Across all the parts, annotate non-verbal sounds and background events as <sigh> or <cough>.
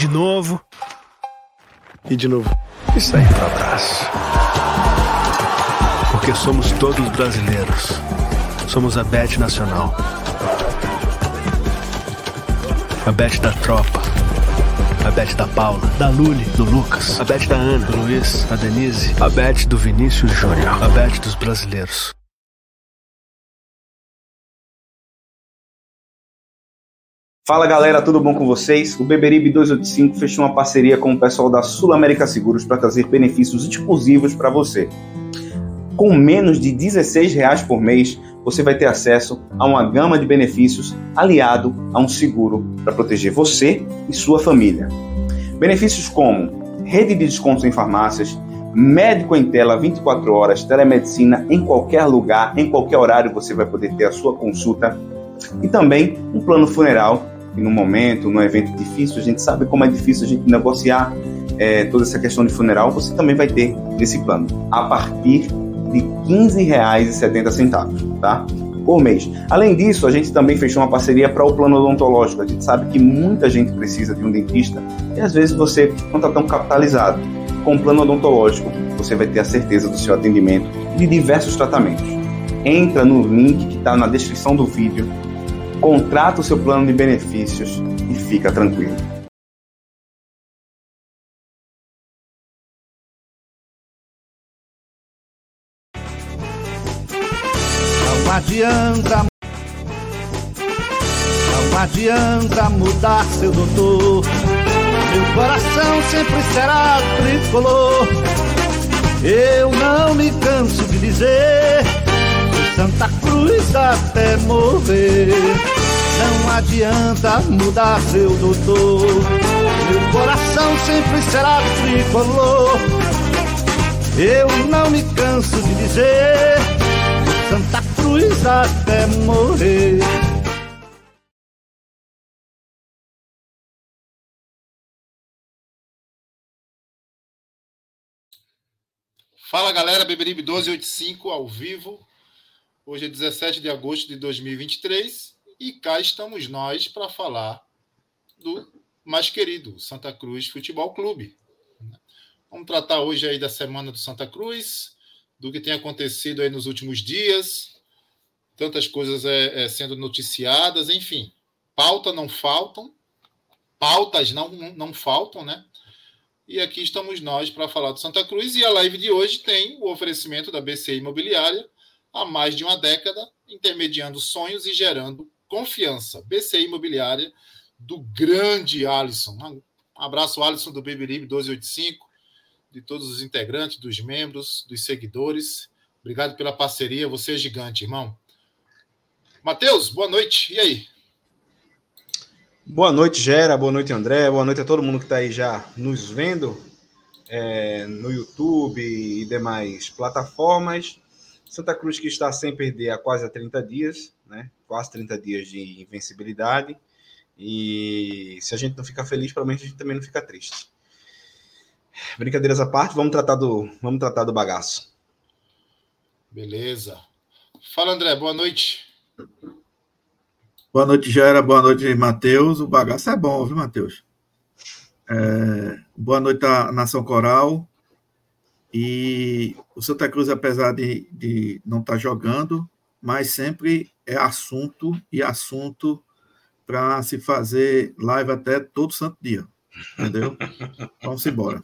de novo. E de novo. Isso aí pro abraço. Porque somos todos brasileiros. Somos a Bet Nacional. A Bet da Tropa. A Bet da Paula, da Luli, do Lucas. A Bet da Ana, do Luiz, da Denise. A Bet do Vinícius Júnior. A Bet dos brasileiros. Fala galera, tudo bom com vocês? O Beberibe 285 fechou uma parceria com o pessoal da Sul América Seguros para trazer benefícios exclusivos para você. Com menos de 16 reais por mês, você vai ter acesso a uma gama de benefícios aliado a um seguro para proteger você e sua família. Benefícios como rede de descontos em farmácias, médico em tela 24 horas, telemedicina em qualquer lugar, em qualquer horário você vai poder ter a sua consulta e também um plano funeral e no momento, num evento difícil, a gente sabe como é difícil a gente negociar é, toda essa questão de funeral, você também vai ter nesse plano, a partir de R$ 15,70, tá? Por mês. Além disso, a gente também fechou uma parceria para o plano odontológico. A gente sabe que muita gente precisa de um dentista e às vezes você não está tão capitalizado. Com o plano odontológico, você vai ter a certeza do seu atendimento de diversos tratamentos. Entra no link que está na descrição do vídeo contrata o seu plano de benefícios e fica tranquilo. Não adianta Não adianta mudar seu doutor Meu coração sempre será tricolor Eu não me canso de dizer Santa Cruz até morrer. Não adianta mudar seu doutor. Meu coração sempre será tricolor. Eu não me canso de dizer. Santa Cruz até morrer. Fala galera, Beberibe 1285 ao vivo. Hoje é 17 de agosto de 2023 e cá estamos nós para falar do mais querido Santa Cruz Futebol Clube. Vamos tratar hoje aí da semana do Santa Cruz, do que tem acontecido aí nos últimos dias, tantas coisas é, é, sendo noticiadas, enfim, pauta não faltam, pautas não, não faltam, né? E aqui estamos nós para falar do Santa Cruz e a live de hoje tem o oferecimento da BC Imobiliária há mais de uma década, intermediando sonhos e gerando confiança. BC Imobiliária, do grande Alisson. Um abraço, Alisson, do Beberibe 1285, de todos os integrantes, dos membros, dos seguidores. Obrigado pela parceria, você é gigante, irmão. Matheus, boa noite. E aí? Boa noite, Gera. Boa noite, André. Boa noite a todo mundo que está aí já nos vendo é, no YouTube e demais plataformas. Santa Cruz que está sem perder há quase 30 dias, né? Quase 30 dias de invencibilidade. E se a gente não fica feliz, provavelmente a gente também não fica triste. Brincadeiras à parte, vamos tratar do, vamos tratar do bagaço. Beleza. Fala, André, boa noite. Boa noite, Gera. Boa noite, Matheus. O bagaço é bom, viu, Matheus? É... Boa noite à Nação Coral. E o Santa Cruz, apesar de, de não estar tá jogando, mas sempre é assunto e assunto para se fazer live até todo santo dia. Entendeu? Vamos embora.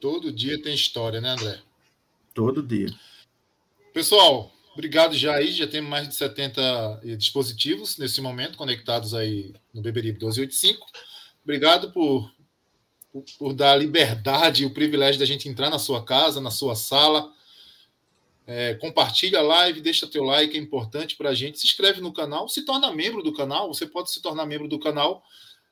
Todo dia tem história, né, André? Todo dia. Pessoal, obrigado já aí. Já temos mais de 70 dispositivos nesse momento conectados aí no Beberibe 1285. Obrigado por por, dar a liberdade e o privilégio da gente entrar na sua casa, na sua sala. É, compartilha a live, deixa teu like, é importante para a gente. Se inscreve no canal, se torna membro do canal. Você pode se tornar membro do canal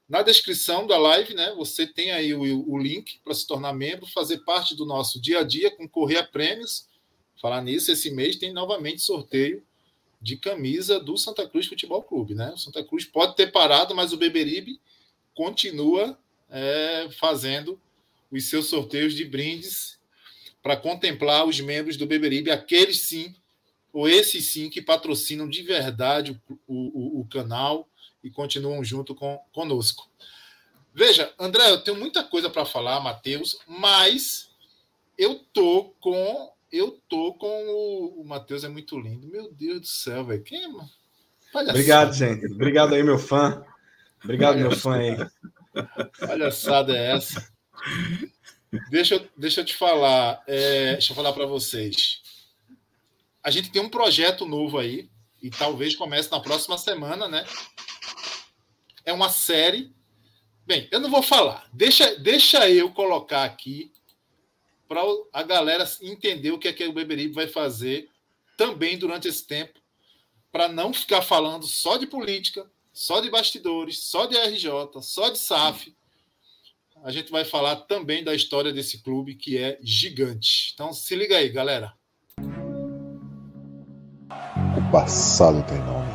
Na descrição da live, né, você tem aí o, o link para se tornar membro, fazer parte do nosso dia a dia, concorrer a prêmios. Falar nisso, esse mês tem novamente sorteio de camisa do Santa Cruz Futebol Clube, né? O Santa Cruz pode ter parado, mas o Beberibe continua é, fazendo os seus sorteios de brindes para contemplar os membros do Beberibe, aqueles sim, ou esses sim, que patrocinam de verdade o, o, o canal e continuam junto com conosco. Veja, André, eu tenho muita coisa para falar, Matheus, mas eu tô com eu tô com o, o Matheus é muito lindo. Meu Deus do céu, velho. Quem é? Obrigado, gente. Obrigado aí, meu fã. Obrigado, meu fã aí. Palhaçada é essa? Deixa, deixa eu te falar. É, deixa eu falar para vocês. A gente tem um projeto novo aí, e talvez comece na próxima semana, né? É uma série. Bem, eu não vou falar. Deixa, deixa eu colocar aqui para a galera entender o que é que o Beberibe vai fazer também durante esse tempo, para não ficar falando só de política, só de bastidores, só de RJ, só de SAF. A gente vai falar também da história desse clube que é gigante. Então se liga aí, galera. O passado tem nome.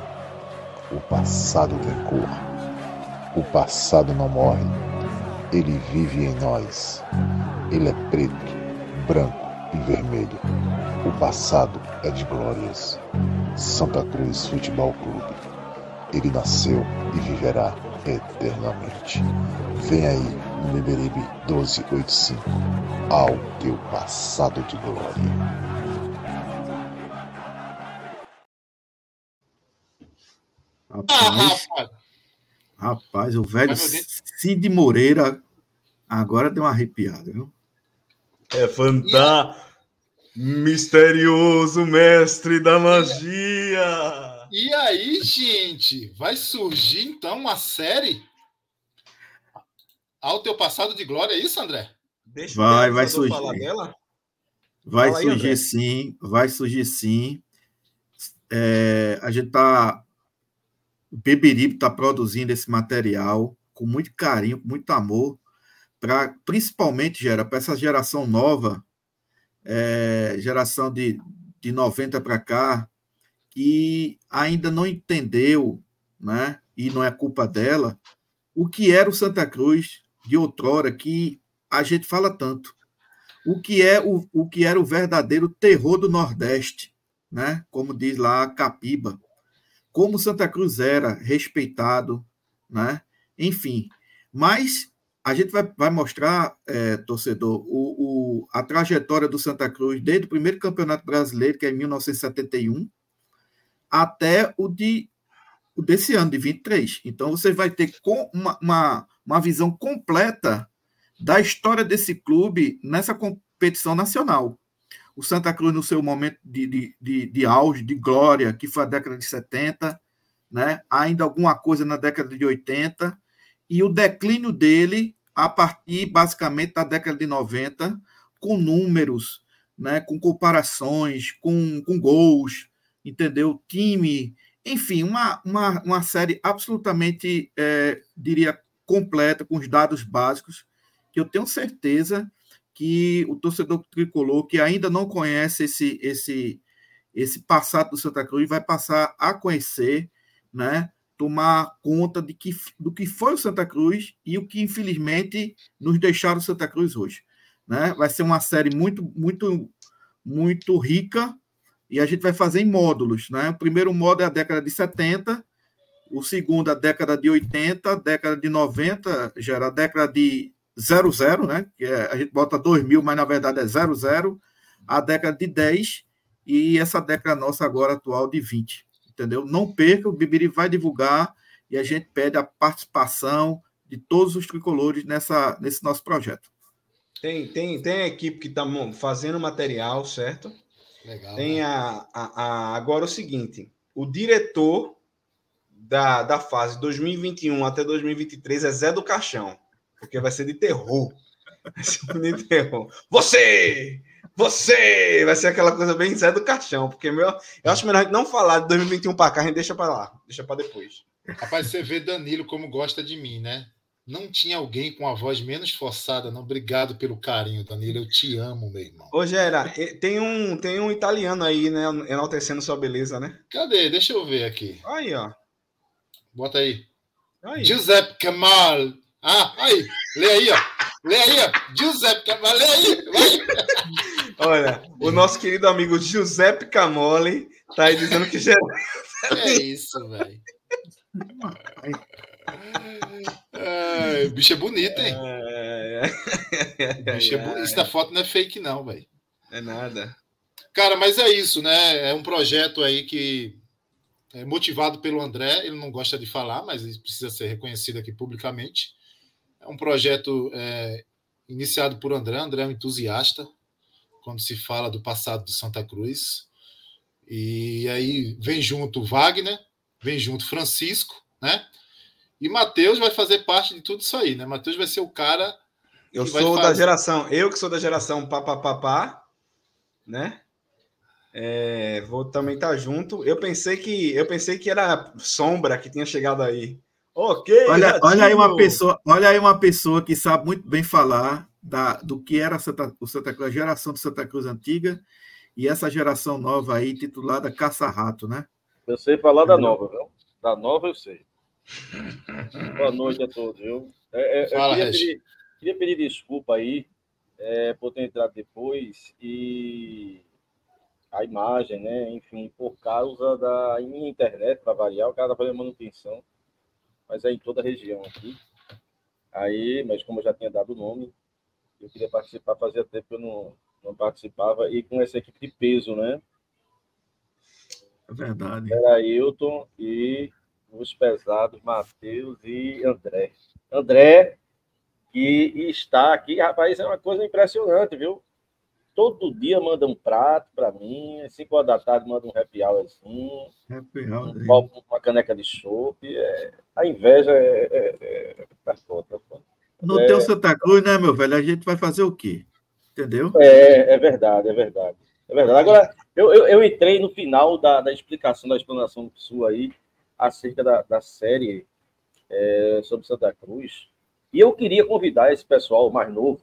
O passado tem cor. O passado não morre. Ele vive em nós. Ele é preto branco e vermelho. O passado é de glórias. Santa Cruz Futebol Clube. Ele nasceu e viverá eternamente. Vem aí no Beberibe 1285, ao teu passado de glória. Rapaz, ah, rapaz, o velho Cid Moreira agora deu uma arrepiada, viu? É fantástico. Misterioso mestre da magia. E aí, gente, vai surgir então uma série ao teu passado de glória, é isso, André? Deixa vai, vai surgir. Vai Fala surgir aí, sim, vai surgir sim. É, a gente tá. O Beberibe está produzindo esse material com muito carinho, com muito amor para principalmente gera para essa geração nova, é, geração de, de 90 para cá, que ainda não entendeu, né, e não é culpa dela, o que era o Santa Cruz de outrora, que a gente fala tanto. O que é o, o que era o verdadeiro terror do Nordeste, né? Como diz lá Capiba. Como Santa Cruz era respeitado, né? Enfim, mas a gente vai, vai mostrar, é, torcedor, o, o, a trajetória do Santa Cruz desde o primeiro campeonato brasileiro, que é em 1971, até o, de, o desse ano, de 23. Então, você vai ter uma, uma, uma visão completa da história desse clube nessa competição nacional. O Santa Cruz, no seu momento de, de, de, de auge, de glória, que foi a década de 70, né? ainda alguma coisa na década de 80, e o declínio dele a partir basicamente da década de 90, com números, né, com comparações, com, com gols, entendeu? Time, enfim, uma, uma, uma série absolutamente, é, diria, completa, com os dados básicos, que eu tenho certeza que o torcedor tricolor, que ainda não conhece esse, esse, esse passado do Santa Cruz, vai passar a conhecer, né? tomar conta de que, do que foi o Santa Cruz e o que, infelizmente, nos deixaram o Santa Cruz hoje. Né? Vai ser uma série muito, muito, muito rica e a gente vai fazer em módulos. Né? O primeiro módulo é a década de 70, o segundo a década de 80, a década de 90, já era a década de 00, né? que é, a gente bota 2000, mas na verdade é 00, a década de 10 e essa década nossa agora atual de 20 entendeu? Não perca, o Bibiri vai divulgar e a gente pede a participação de todos os tricolores nessa, nesse nosso projeto. Tem, tem, tem a equipe que está fazendo material, certo? Legal. Tem né? a, a, a, agora o seguinte: o diretor da, da fase 2021 até 2023 é Zé do Caixão, porque vai ser de terror. <laughs> Vai ser de terror. Você! Você! Vai ser aquela coisa bem Zé do Caixão, porque meu, eu acho melhor a gente não falar de 2021 para cá, a gente deixa para lá, deixa para depois. Rapaz, você vê Danilo como gosta de mim, né? Não tinha alguém com a voz menos forçada, não. Obrigado pelo carinho, Danilo. Eu te amo, meu irmão. Ô, Gera, tem um, tem um italiano aí, né? Enaltecendo sua beleza, né? Cadê? Deixa eu ver aqui. Aí, ó. Bota aí. aí. Giuseppe Kamal. Ah, aí. Lê aí, ó. Lê aí, ó. Giuseppe Kamal. Lê aí. Vai. <laughs> Olha, o nosso querido amigo Giuseppe Camoli tá aí dizendo que já. É isso, velho. <laughs> É, o bicho é bonito, hein? É, bicho é bonito. Essa foto não é fake, não, velho. É nada. Cara, mas é isso, né? É um projeto aí que é motivado pelo André. Ele não gosta de falar, mas ele precisa ser reconhecido aqui publicamente. É um projeto é, iniciado por André. André é um entusiasta quando se fala do passado do Santa Cruz. E aí vem junto Wagner, vem junto Francisco, né? E Matheus vai fazer parte de tudo isso aí, né? Matheus vai ser o cara. Eu sou da geração, eu que sou da geração papapá, né? É, vou também estar tá junto. Eu pensei que eu pensei que era sombra que tinha chegado aí. Ok. Olha, olha aí uma pessoa, olha aí uma pessoa que sabe muito bem falar da, do que era Santa, o Santa Cruz, a geração de Santa Cruz antiga e essa geração nova aí titulada Caça-Rato, né? Eu sei falar da nova, viu? Da nova eu sei. <laughs> Boa noite a todos, viu? É, é, Fala, eu queria pedir, queria pedir, desculpa aí é, por ter entrado depois e a imagem, né? Enfim, por causa da minha internet, para variar, o cara tá fazendo manutenção, mas é em toda a região aqui. Aí, mas como eu já tinha dado o nome, eu queria participar, fazia tempo que eu não, não participava, e com essa equipe de peso, né? É verdade. Era Ailton e os pesados Matheus e André. André, que está aqui, rapaz, é uma coisa impressionante, viu? Todo dia manda um prato para mim, às 5 horas da tarde manda um happy hour assim, happy hour, um copo, uma caneca de chopp. É, a inveja é, é, é, tá foda, tá No é, teu Santa Cruz, né, meu velho? A gente vai fazer o quê? Entendeu? É, é verdade, é verdade. É verdade. Agora, eu, eu, eu entrei no final da, da explicação, da explanação sua aí, acerca da, da série é, sobre Santa Cruz. E eu queria convidar esse pessoal mais novo.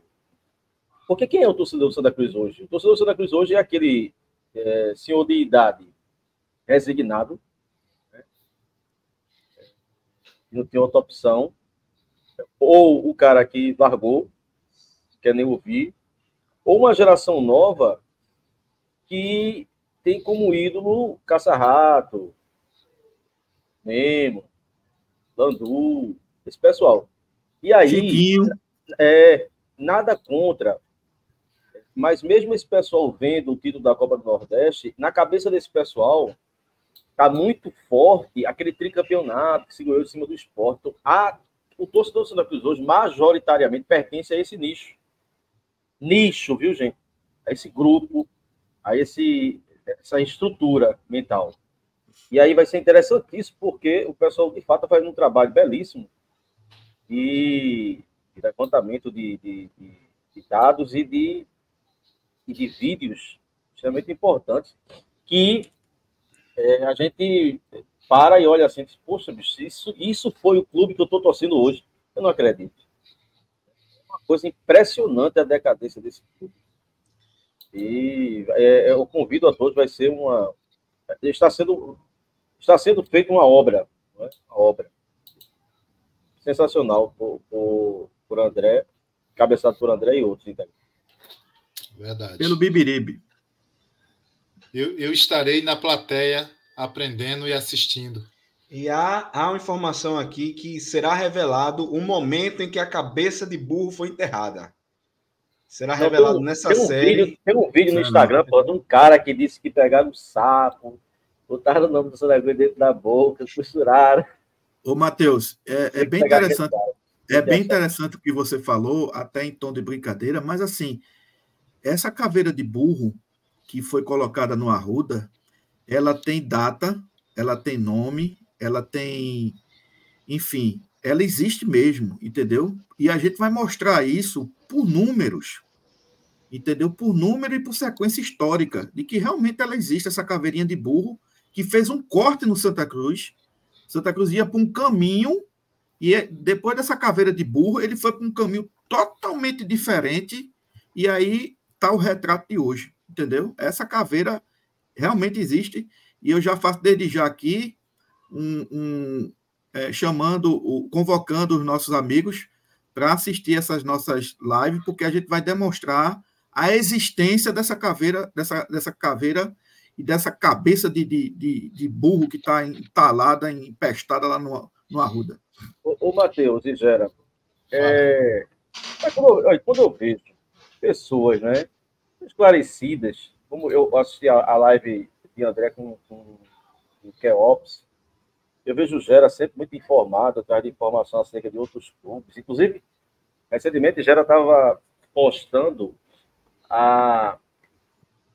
Porque quem é o torcedor do Santa Cruz hoje? O torcedor do Santa Cruz hoje é aquele é, senhor de idade resignado, né? não tem outra opção, ou o cara que largou, quer nem ouvir, ou uma geração nova que tem como ídolo Caça-Rato, Nemo, Landu, esse pessoal. E aí, Chiquinho. é, nada contra, mas mesmo esse pessoal vendo o título da Copa do Nordeste, na cabeça desse pessoal tá muito forte aquele tricampeonato que segurou em cima do esporte. Então, a, o torcedor do Santa Cruz hoje, majoritariamente, pertence a esse nicho. Nicho, viu, gente? A esse grupo, a esse, essa estrutura mental. E aí vai ser interessantíssimo, porque o pessoal, de fato, está fazendo um trabalho belíssimo de, de levantamento de, de, de, dados e de, e de vídeos extremamente importantes que é, a gente para e olha assim, poxa, bicho, isso, isso foi o clube que eu estou torcendo hoje. Eu não acredito. É uma coisa impressionante a decadência desse clube. E é, eu convido a todos, vai ser uma. Está sendo está sendo feita uma obra, é? uma obra sensacional por, por, por, André, cabeçado por André e outros. Então. Verdade. Pelo Bibiribe. Eu, eu estarei na plateia aprendendo e assistindo. E há, há uma informação aqui que será revelado o momento em que a cabeça de burro foi enterrada. Será revelado nessa tem um série. Vídeo, tem um vídeo no Instagram pô, de um cara que disse que pegaram um sapo, botaram o nome do Soneguinho dentro da boca, costuraram. Ô, Matheus, é, é bem interessante. É bem interessante o que você falou, até em tom de brincadeira, mas assim, essa caveira de burro que foi colocada no Arruda, ela tem data, ela tem nome, ela tem. Enfim, ela existe mesmo, entendeu? E a gente vai mostrar isso por números, entendeu? Por número e por sequência histórica, de que realmente ela existe, essa caveirinha de burro, que fez um corte no Santa Cruz. Santa Cruz ia para um caminho E é, depois dessa caveira de burro, ele foi para um caminho totalmente diferente. E aí está o retrato de hoje, entendeu? Essa caveira realmente existe. E eu já faço desde já aqui um, um é, chamando, convocando os nossos amigos para assistir essas nossas lives, porque a gente vai demonstrar a existência dessa caveira, dessa, dessa caveira e dessa cabeça de, de, de, de burro que está entalada, empestada lá no, no Arruda. Ô, ô Matheus e Gera, é, quando, eu, quando eu vejo pessoas né, esclarecidas, como eu assisti a, a live de André com, com, com o Keops, eu vejo o Gera sempre muito informado, atrás de informação acerca de outros clubes. Inclusive, recentemente, Gera estava postando a,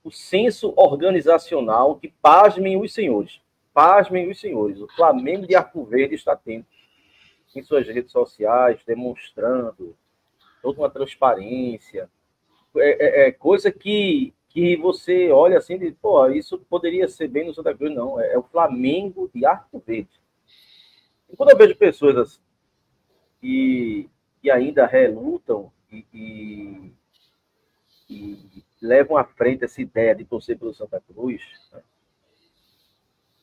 o censo organizacional que, pasmem os senhores, pasmem os senhores, o Flamengo de Arco Verde está tendo em suas redes sociais, demonstrando toda uma transparência, é, é, é coisa que, que você olha assim e pô, isso poderia ser bem no Santa Cruz, não, é, é o Flamengo de Arco Verde. E quando eu vejo pessoas assim, que, que ainda relutam e, e, e, levam à frente essa ideia de torcer pelo Santa Cruz, né?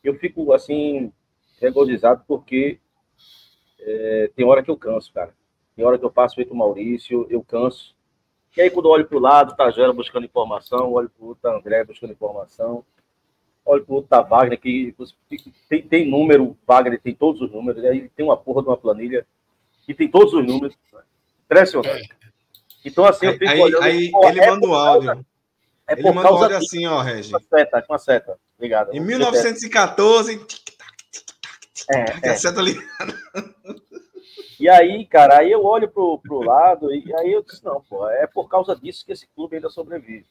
eu fico assim, regozijado porque é, tem hora que eu canso, cara. Tem hora que eu faço feito Maurício, eu canso. E aí, quando eu olho para o lado, tá Gera buscando informação, olho para o outro, tá André buscando informação olha pro outro tá Wagner, que tem, tem número, Wagner tem todos os números, aí tem uma porra de uma planilha que tem todos os números. Impressionante. Então, assim, eu fico aí, olhando. Aí, ele é manda o áudio. É ele manda o áudio assim, ó, Regi. Com a seta, com a seta. Obrigado. Em 1914. É, é. A seta ligada. E aí, cara, aí eu olho pro, pro lado e aí eu disse, não, pô, é por causa disso que esse clube ainda sobrevive.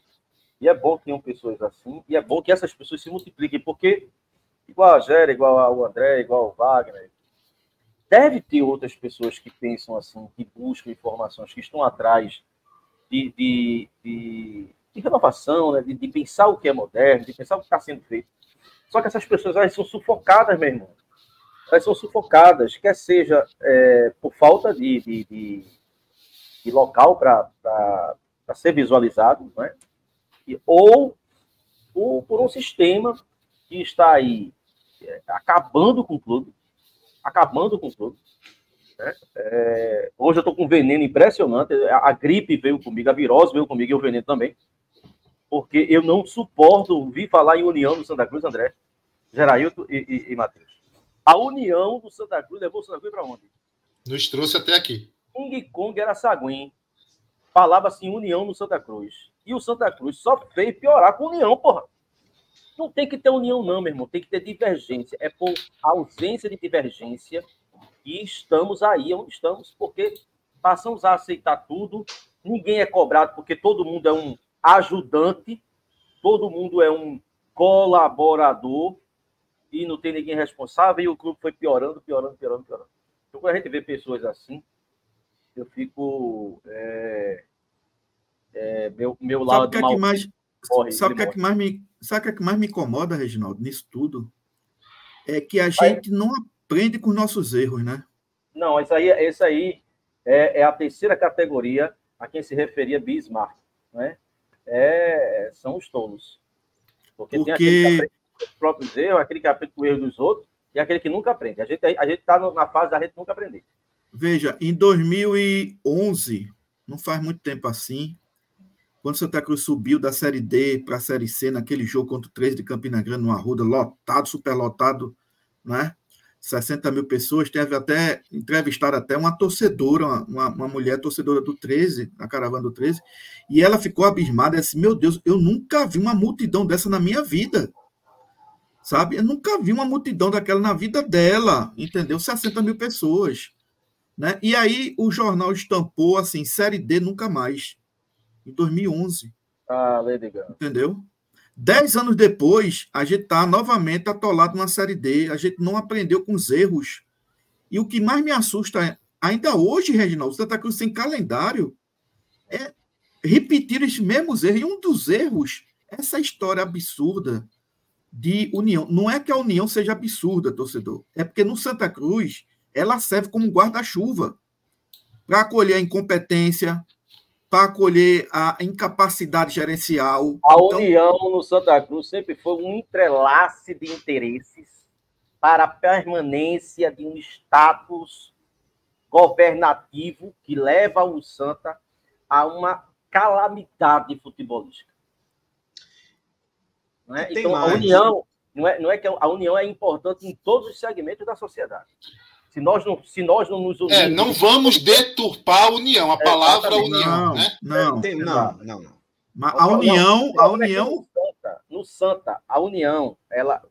E é bom que tenham pessoas assim, e é bom que essas pessoas se multipliquem, porque, igual a Géria, igual ao André, igual ao Wagner, deve ter outras pessoas que pensam assim, que buscam informações, que estão atrás de, de, de, de renovação, né? de, de, pensar o que é moderno, de pensar o que está sendo feito. Só que essas pessoas elas são sufocadas, meu irmão. Elas são sufocadas, quer seja é, por falta de, de, de, de local para ser visualizado, né? ou, ou por um sistema que está aí é, acabando com tudo, acabando com tudo. Né? É, hoje eu estou com um veneno impressionante. A, a, gripe veio comigo, a virose veio comigo e o veneno também. Porque eu não suporto ouvir falar em união do Santa Cruz, André, Gerailton e, e, e Matheus. A união do Santa Cruz levou o Santa Cruz para onde? Nos trouxe até aqui. King Kong era Saguim. Falava assim, união no Santa Cruz. E o Santa Cruz só fez piorar com união, porra. Não tem que ter união, não, meu irmão. Tem que ter divergência. É por ausência de divergência que estamos aí onde estamos, porque passamos a aceitar tudo. Ninguém é cobrado, porque todo mundo é um ajudante, todo mundo é um colaborador e não tem ninguém responsável. E o clube foi piorando, piorando, piorando, piorando. Então, quando a gente vê pessoas assim, eu fico. É é, meu, meu lado sabe que é que mais morre, sabe o que, é que mais me sabe que é que mais me incomoda Reginaldo nisso tudo é que a gente não aprende com nossos erros né não isso aí esse aí é, é, a terceira categoria a quem se referia Bismarck né é, são os tolos. Porque, porque... tem aquele que aprende com os próprios erros aquele que aprende com o erro dos outros e aquele que nunca aprende. A gente a gente está na fase da gente nunca aprender. Veja em 2011 não faz muito tempo assim quando Santa Cruz subiu da Série D para a Série C, naquele jogo contra o 13 de Campina Grande, no Arruda, lotado, super lotado, né? 60 mil pessoas, teve até, entrevistaram até uma torcedora, uma, uma mulher torcedora do 13, da caravana do 13, e ela ficou abismada, disse, meu Deus, eu nunca vi uma multidão dessa na minha vida, sabe? Eu nunca vi uma multidão daquela na vida dela, entendeu? 60 mil pessoas, né? E aí o jornal estampou, assim, Série D nunca mais, em 2011. Ah, legal. Entendeu? Dez anos depois, a gente está novamente atolado na Série D. A gente não aprendeu com os erros. E o que mais me assusta, é, ainda hoje, Reginaldo, Santa Cruz sem calendário, é repetir os mesmos erros. E um dos erros, essa história absurda de união. Não é que a união seja absurda, torcedor. É porque no Santa Cruz ela serve como guarda-chuva para acolher a incompetência, para acolher a incapacidade gerencial. A então... União no Santa Cruz sempre foi um entrelace de interesses para a permanência de um status governativo que leva o Santa a uma calamidade futebolística. Não é? Então, mais. a União, não é, não é que a União é importante em todos os segmentos da sociedade. Se nós não, se nós não nos unirmos... É, não vamos deturpar a união, a é, palavra união, não, né? Não, não, não, não. Mas a união, a união... No Santa, a união, ela,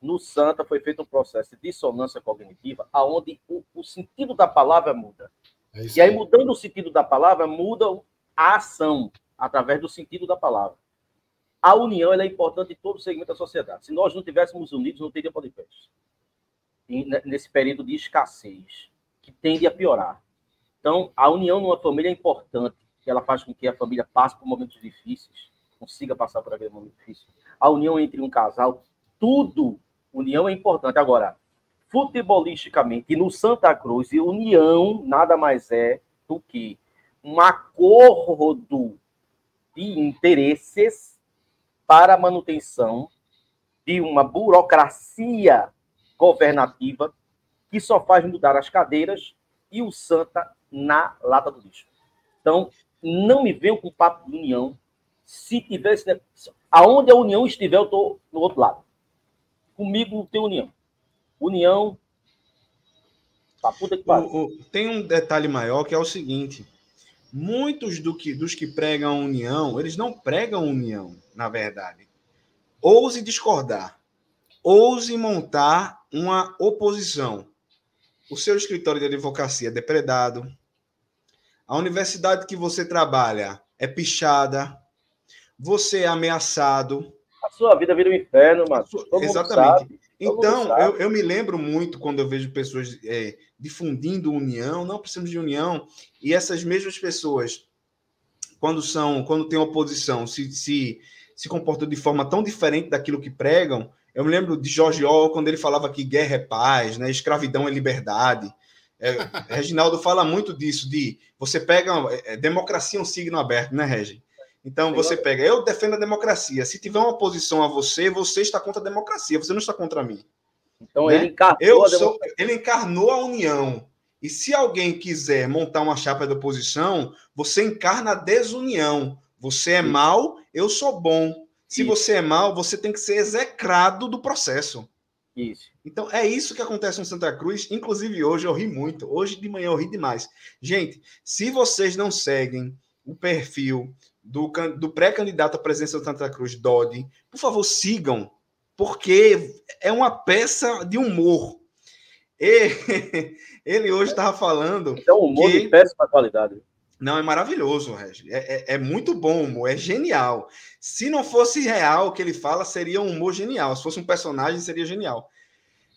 no Santa foi feito um processo de dissonância cognitiva, aonde o, o sentido da palavra muda. É e aí, mudando o sentido da palavra, muda a ação através do sentido da palavra. A união é importante em todo o segmento da sociedade. Se nós não tivéssemos unidos, não teria podcast nesse período de escassez, que tende a piorar. Então, a união numa família é importante, ela faz com que a família passe por momentos difíceis, consiga passar por aquele momento difícil. A união entre um casal, tudo, união é importante. Agora, futebolisticamente, no Santa Cruz, união nada mais é do que um acordo de interesses para a manutenção de uma burocracia governativa que só faz mudar as cadeiras e o Santa na lata do lixo. Então, não me venham com papo de união. Se tivesse. Aonde a união estiver, eu estou no outro lado. Comigo não tem união. União. Pra puta que o, o, tem um detalhe maior que é o seguinte: muitos do que, dos que pregam união, eles não pregam união, na verdade. Ouse discordar. Ouse montar uma oposição. O seu escritório de advocacia é depredado. A universidade que você trabalha é pichada. Você é ameaçado. A sua vida vira um inferno, mano. Exatamente. Então, eu, eu, me lembro muito quando eu vejo pessoas é, difundindo união, não precisamos de união, e essas mesmas pessoas, quando são, quando tem oposição, se, se, se comportam de forma tão diferente daquilo que pregam, eu me lembro de George Orwell quando ele falava que guerra é paz, né? escravidão é liberdade. É, Reginaldo fala muito disso, de você pega. É, democracia é um signo aberto, né, Regi? Então você pega, eu defendo a democracia. Se tiver uma oposição a você, você está contra a democracia, você não está contra mim. Então né? ele encarnou eu sou, ele encarnou a união. E se alguém quiser montar uma chapa de oposição, você encarna a desunião. Você é mal, eu sou bom. Se isso. você é mal, você tem que ser execrado do processo. Isso. Então é isso que acontece no Santa Cruz. Inclusive hoje eu ri muito. Hoje de manhã eu ri demais. Gente, se vocês não seguem o perfil do, do pré-candidato à presidência do Santa Cruz, Dodi, por favor sigam, porque é uma peça de humor. E, <laughs> ele hoje estava falando. É um humor que... de péssima qualidade. Não, é maravilhoso, Regi. É, é, é, muito bom humor, é genial. Se não fosse real o que ele fala, seria um humor genial. Se fosse um personagem, seria genial.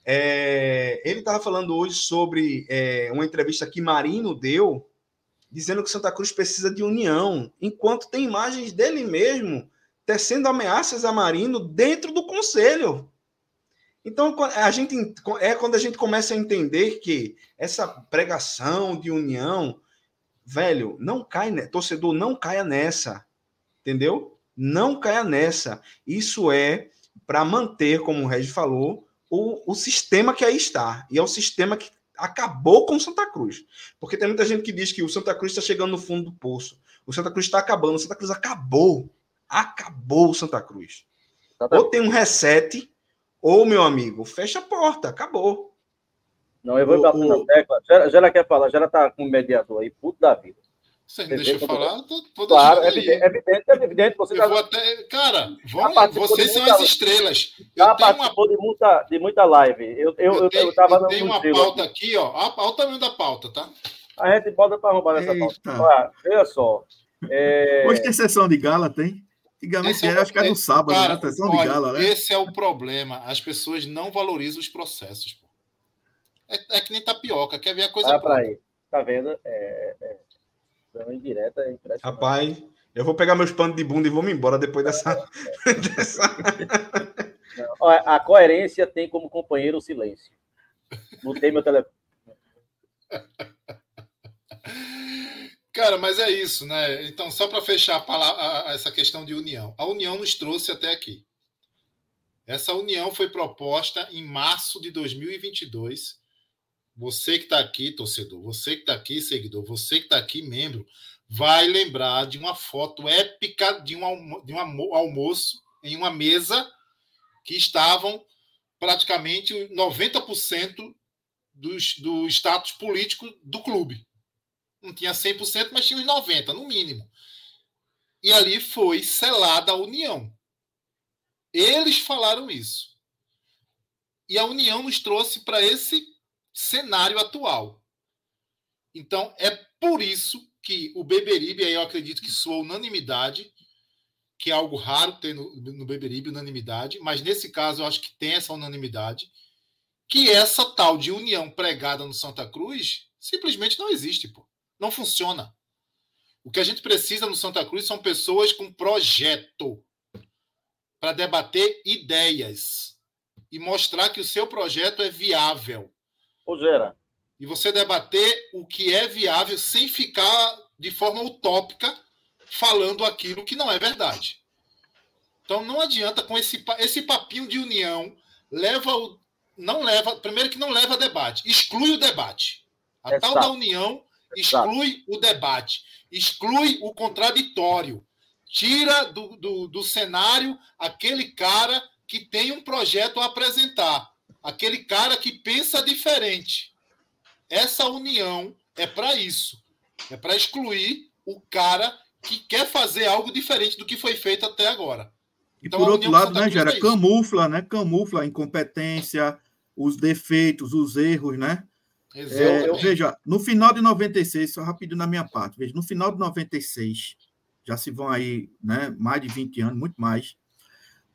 É, ele estava falando hoje sobre é, uma entrevista que Marino deu, dizendo que Santa Cruz precisa de união, enquanto tem imagens dele mesmo tecendo ameaças a Marino dentro do conselho. Então, a gente é quando a gente começa a entender que essa pregação de união velho, não cai, né? torcedor, não caia nessa, entendeu? Não caia nessa. Isso é para manter, como o Regi falou, o, o sistema que aí está. E é o sistema que acabou com o Santa Cruz. Porque tem muita gente que diz que o Santa Cruz está chegando no fundo do poço. O Santa Cruz está acabando. O Santa Cruz acabou. Acabou o Santa Cruz. Tá ou tem um reset, ou, meu amigo, fecha a porta. Acabou. Não, eu vou bater na tecla. Já, já ela quer falar, já ela tá com o mediador aí, puto da vida. Você deixa eu falar? Tô, tô claro, é evidente, é evidente, é evidente. Você tá... até... Cara, vamos, vocês são muita... as estrelas. Eu já participou uma... de, muita, de muita live. Eu, eu, eu, tenho, eu tava eu tenho uma pauta aqui, aqui ó. Olha o tamanho da pauta, tá? A gente bota para arrumar essa pauta. Olha, olha só. É... Hoje tem sessão de gala, tem? Antigamente era, é, acho que era no sábado, cara, né? Sessão olha, de gala, né? Esse é o problema. As pessoas não valorizam os processos. É, é, que nem tapioca, quer ver a coisa. Ah, pra aí. Tá vendo? É, é, indireta, é Rapaz, eu vou pegar meus panos de bunda e vou me embora depois dessa. <laughs> dessa... Não, a coerência tem como companheiro o silêncio. Mutei meu telefone. Cara, mas é isso, né? Então, só para fechar a palavra, a, essa questão de união. A união nos trouxe até aqui. Essa união foi proposta em março de 2022. Você que está aqui, torcedor, você que está aqui, seguidor, você que está aqui, membro, vai lembrar de uma foto épica de um, almo de um almoço em uma mesa que estavam praticamente 90% dos, do status político do clube. Não tinha 100%, mas tinha uns 90%, no mínimo. E ali foi selada a união. Eles falaram isso. E a união nos trouxe para esse cenário atual. Então, é por isso que o Beberibe, aí eu acredito que sua unanimidade, que é algo raro ter no, no Beberibe unanimidade, mas nesse caso eu acho que tem essa unanimidade, que essa tal de união pregada no Santa Cruz simplesmente não existe, pô. Não funciona. O que a gente precisa no Santa Cruz são pessoas com projeto para debater ideias e mostrar que o seu projeto é viável. Rogera. E você debater o que é viável sem ficar de forma utópica falando aquilo que não é verdade. Então não adianta com esse, esse papinho de união, leva o, não leva, primeiro que não leva a debate, exclui o debate. A tal da união exclui o debate, exclui o contraditório, tira do, do, do cenário aquele cara que tem um projeto a apresentar, aquele cara que pensa diferente. Essa união é para isso, é para excluir o cara que quer fazer algo diferente do que foi feito até agora. E então, por outro lado, né, Gera, é camufla, né? Camufla a incompetência, os defeitos, os erros, né? É, veja, no final de 96, só rapidinho na minha parte, veja, no final de 96, já se vão aí né, mais de 20 anos, muito mais,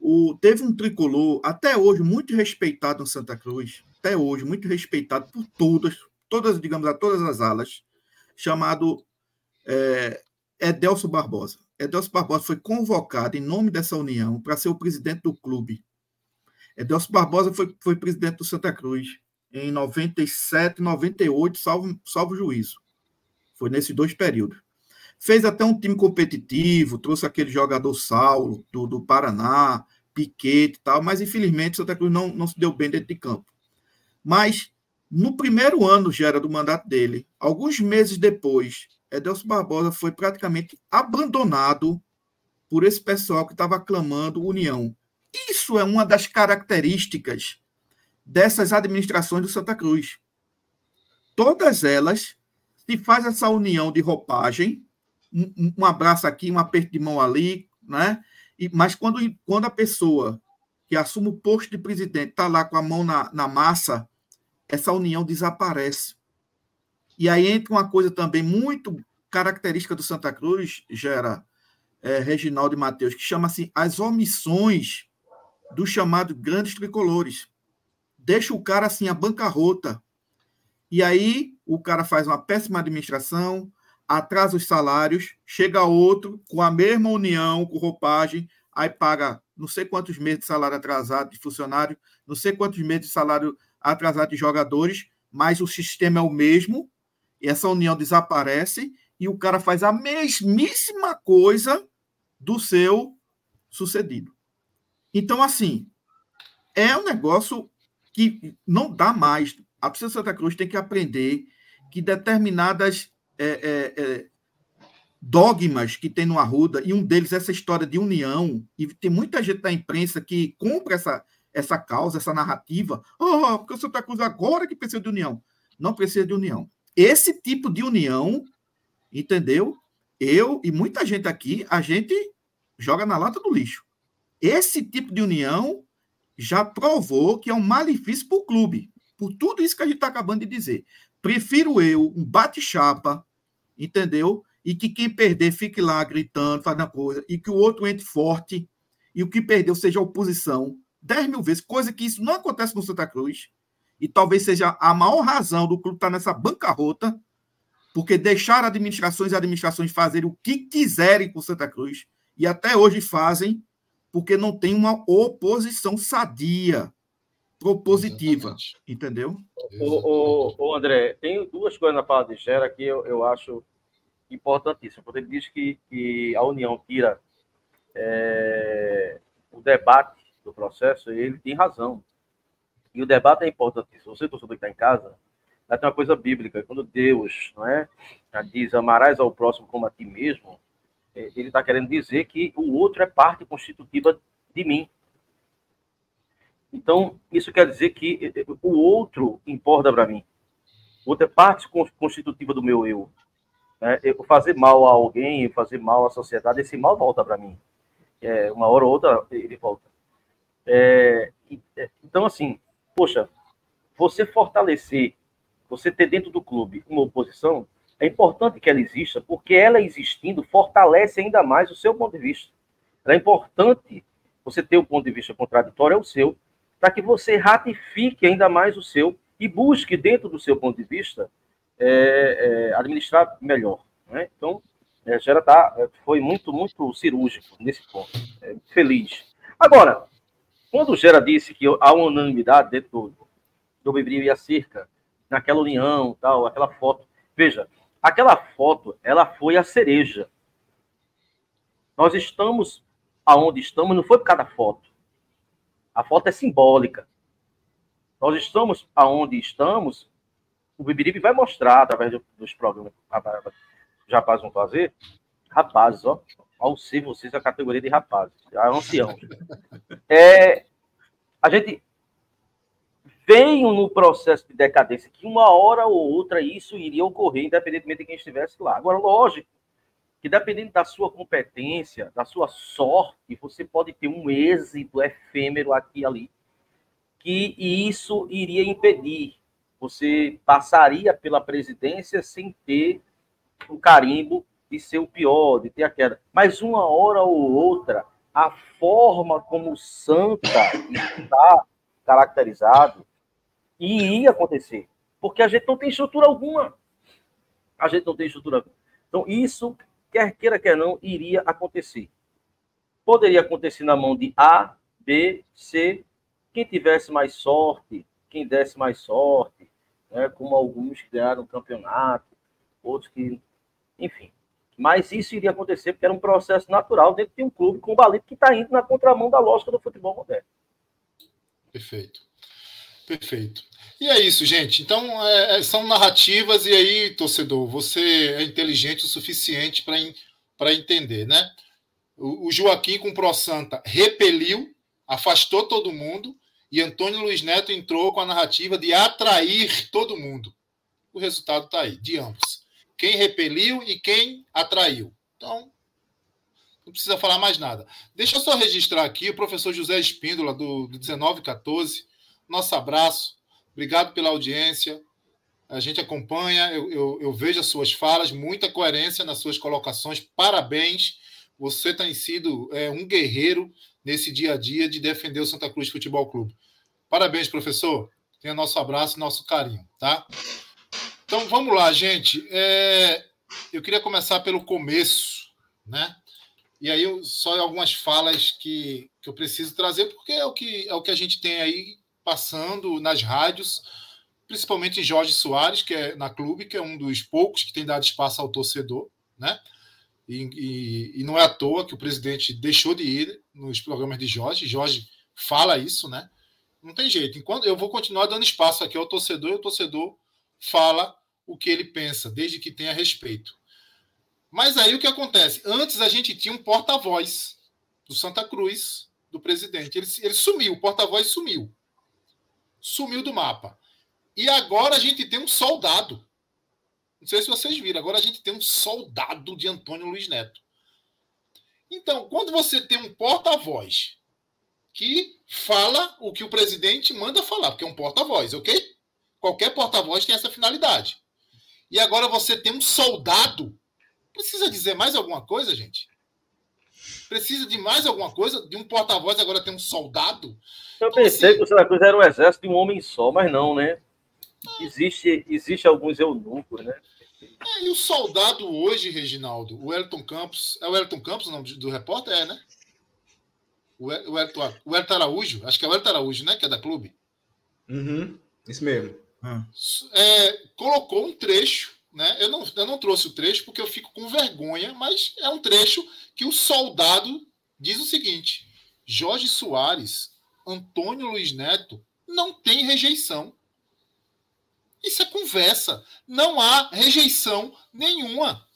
o, teve um tricolor, até hoje, muito respeitado no Santa Cruz, até hoje, muito respeitado por todas, todas, digamos, a todas as alas, chamado é, Edelso Barbosa. Edelso Barbosa foi convocado em nome dessa união para ser o presidente do clube. Edelso Barbosa foi, foi presidente do Santa Cruz em 97, 98, salvo, salvo juízo. Foi nesses dois períodos. Fez até um time competitivo, trouxe aquele jogador Saulo, do, do Paraná, Piquete e tal, mas infelizmente Santa Cruz não, não se deu bem dentro de campo. Mas no primeiro ano, já era do mandato dele, alguns meses depois, Edelso Barbosa foi praticamente abandonado por esse pessoal que estava clamando união. Isso é uma das características dessas administrações do Santa Cruz. Todas elas se faz essa união de roupagem, um, um abraço aqui, um aperto de mão ali, né? E, mas quando, quando a pessoa que assume o posto de presidente está lá com a mão na, na massa, essa união desaparece. E aí entra uma coisa também muito característica do Santa Cruz, gera é, Reginaldo e Matheus, que chama assim as omissões dos chamados grandes tricolores deixa o cara assim, a bancarrota. E aí o cara faz uma péssima administração, atrasa os salários, chega outro com a mesma união, com roupagem, aí paga não sei quantos meses de salário atrasado de funcionário, não sei quantos meses de salário atrasado de jogadores, mas o sistema é o mesmo, e essa união desaparece, e o cara faz a mesmíssima coisa do seu sucedido. Então, assim, é um negócio que não dá mais. A Precisa Santa Cruz tem que aprender que determinadas é, é, é, dogmas que tem no Arruda, e um deles é essa história de união, e tem muita gente da imprensa que compra essa, essa causa, essa narrativa, oh, porque o Santa Cruz agora que precisa de união. Não precisa de união. Esse tipo de união, entendeu? Eu e muita gente aqui, a gente joga na lata do lixo. Esse tipo de união já provou que é um malefício para o clube. Por tudo isso que a gente está acabando de dizer. Prefiro eu um bate-chapa, entendeu? E que quem perder fique lá gritando, fazendo coisa, e que o outro entre forte, e o que perdeu seja oposição, 10 mil vezes, coisa que isso não acontece no Santa Cruz, e talvez seja a maior razão do clube estar tá nessa bancarrota, porque deixaram administrações e administrações fazerem o que quiserem com Santa Cruz, e até hoje fazem, porque não tem uma oposição sadia. Propositiva, Exatamente. entendeu? O, o, o, André, tem duas coisas na fala de Gera que eu, eu acho importantíssimo. Quando ele diz que, que a União tira é, o debate do processo, ele tem razão. E o debate é importantíssimo. Você, torcedor que está em casa, vai ter uma coisa bíblica. Quando Deus não é, diz amarás ao próximo como a ti mesmo, é, ele está querendo dizer que o outro é parte constitutiva de mim. Então, isso quer dizer que é, é, o outro importa para mim. O outro é parte constitutiva do meu eu. Né? Eu fazer mal a alguém, fazer mal à sociedade, esse mal volta para mim. É, uma hora ou outra ele volta. É, então, assim, poxa, você fortalecer, você ter dentro do clube uma oposição, é importante que ela exista, porque ela existindo fortalece ainda mais o seu ponto de vista. É importante você ter o um ponto de vista contraditório, é o seu, para que você ratifique ainda mais o seu e busque, dentro do seu ponto de vista, é, é, administrar melhor. Né? Então, é, Gera tá, é, foi muito, muito cirúrgico nesse ponto. É, feliz. Agora, quando Gera disse que há unanimidade dentro do, do Bebrio e a Cerca, naquela união, tal, aquela foto. Veja, aquela foto, ela foi a cereja. Nós estamos aonde estamos, não foi por causa da foto. A foto é simbólica. Nós estamos aonde estamos o Bibiribe vai mostrar, através dos programas que os rapazes vão fazer, rapazes, ó, ao ser vocês a categoria de rapazes, a ancião. É, a gente veio no processo de decadência que uma hora ou outra isso iria ocorrer, independentemente de quem estivesse lá. Agora, lógico, que dependendo da sua competência, da sua sorte, você pode ter um êxito efêmero aqui e ali, que isso iria impedir você passaria pela presidência sem ter o carimbo de ser o pior, de ter a queda. Mas uma hora ou outra, a forma como Santa está caracterizado iria acontecer. Porque a gente não tem estrutura alguma. A gente não tem estrutura alguma. Então, isso, quer queira, quer não, iria acontecer. Poderia acontecer na mão de A, B, C. Quem tivesse mais sorte, quem desse mais sorte, né, como alguns que ganharam o campeonato, outros que. Enfim. Mas isso iria acontecer porque era um processo natural dentro de um clube com o Balito que está indo na contramão da lógica do futebol moderno. Perfeito. Perfeito. E é isso, gente. Então, é, é são narrativas, e aí, torcedor, você é inteligente o suficiente para entender, né? O, o Joaquim com Pro Santa repeliu, afastou todo mundo, e Antônio Luiz Neto entrou com a narrativa de atrair todo mundo. O resultado está aí, de ambos. Quem repeliu e quem atraiu. Então, não precisa falar mais nada. Deixa eu só registrar aqui o professor José Espíndola, do, do 1914. Nosso abraço. Obrigado pela audiência. A gente acompanha, eu, eu, eu vejo as suas falas, muita coerência nas suas colocações. Parabéns. Você tem sido é, um guerreiro nesse dia a dia de defender o Santa Cruz Futebol Clube. Parabéns, professor. Tenha nosso abraço nosso carinho, tá? Então vamos lá, gente. É... Eu queria começar pelo começo, né? E aí só algumas falas que, que eu preciso trazer, porque é o que, é o que a gente tem aí passando nas rádios, principalmente Jorge Soares, que é na clube, que é um dos poucos que tem dado espaço ao torcedor, né? E, e, e, não é à toa que o presidente deixou de ir nos programas de Jorge. Jorge fala isso, né? Não tem jeito. Enquanto eu vou continuar dando espaço aqui ao torcedor, e o torcedor fala o que ele pensa, desde que tenha respeito. Mas aí o que acontece? Antes a gente tinha um porta-voz do Santa Cruz, do presidente. Ele, ele sumiu, o porta-voz sumiu. Sumiu do mapa. E agora a gente tem um soldado não sei se vocês viram. Agora a gente tem um soldado de Antônio Luiz Neto. Então, quando você tem um porta-voz que fala o que o presidente manda falar, porque é um porta-voz, ok? Qualquer porta-voz tem essa finalidade. E agora você tem um soldado. Precisa dizer mais alguma coisa, gente? Precisa de mais alguma coisa? De um porta-voz agora tem um soldado? Eu então, pensei assim, que o Santa Cruz era um exército de um homem só, mas não, né? Existe, existe alguns eunucos, né? É, e o soldado hoje, Reginaldo, o Elton Campos, é o Elton Campos o nome do repórter? É, né? O, Elton, o Elton Araújo, acho que é o Elton Araújo, né? Que é da clube. Uhum, isso mesmo. Ah. É, colocou um trecho, né? Eu não, eu não trouxe o trecho porque eu fico com vergonha, mas é um trecho que o soldado diz o seguinte: Jorge Soares, Antônio Luiz Neto não tem rejeição. Isso é conversa. Não há rejeição nenhuma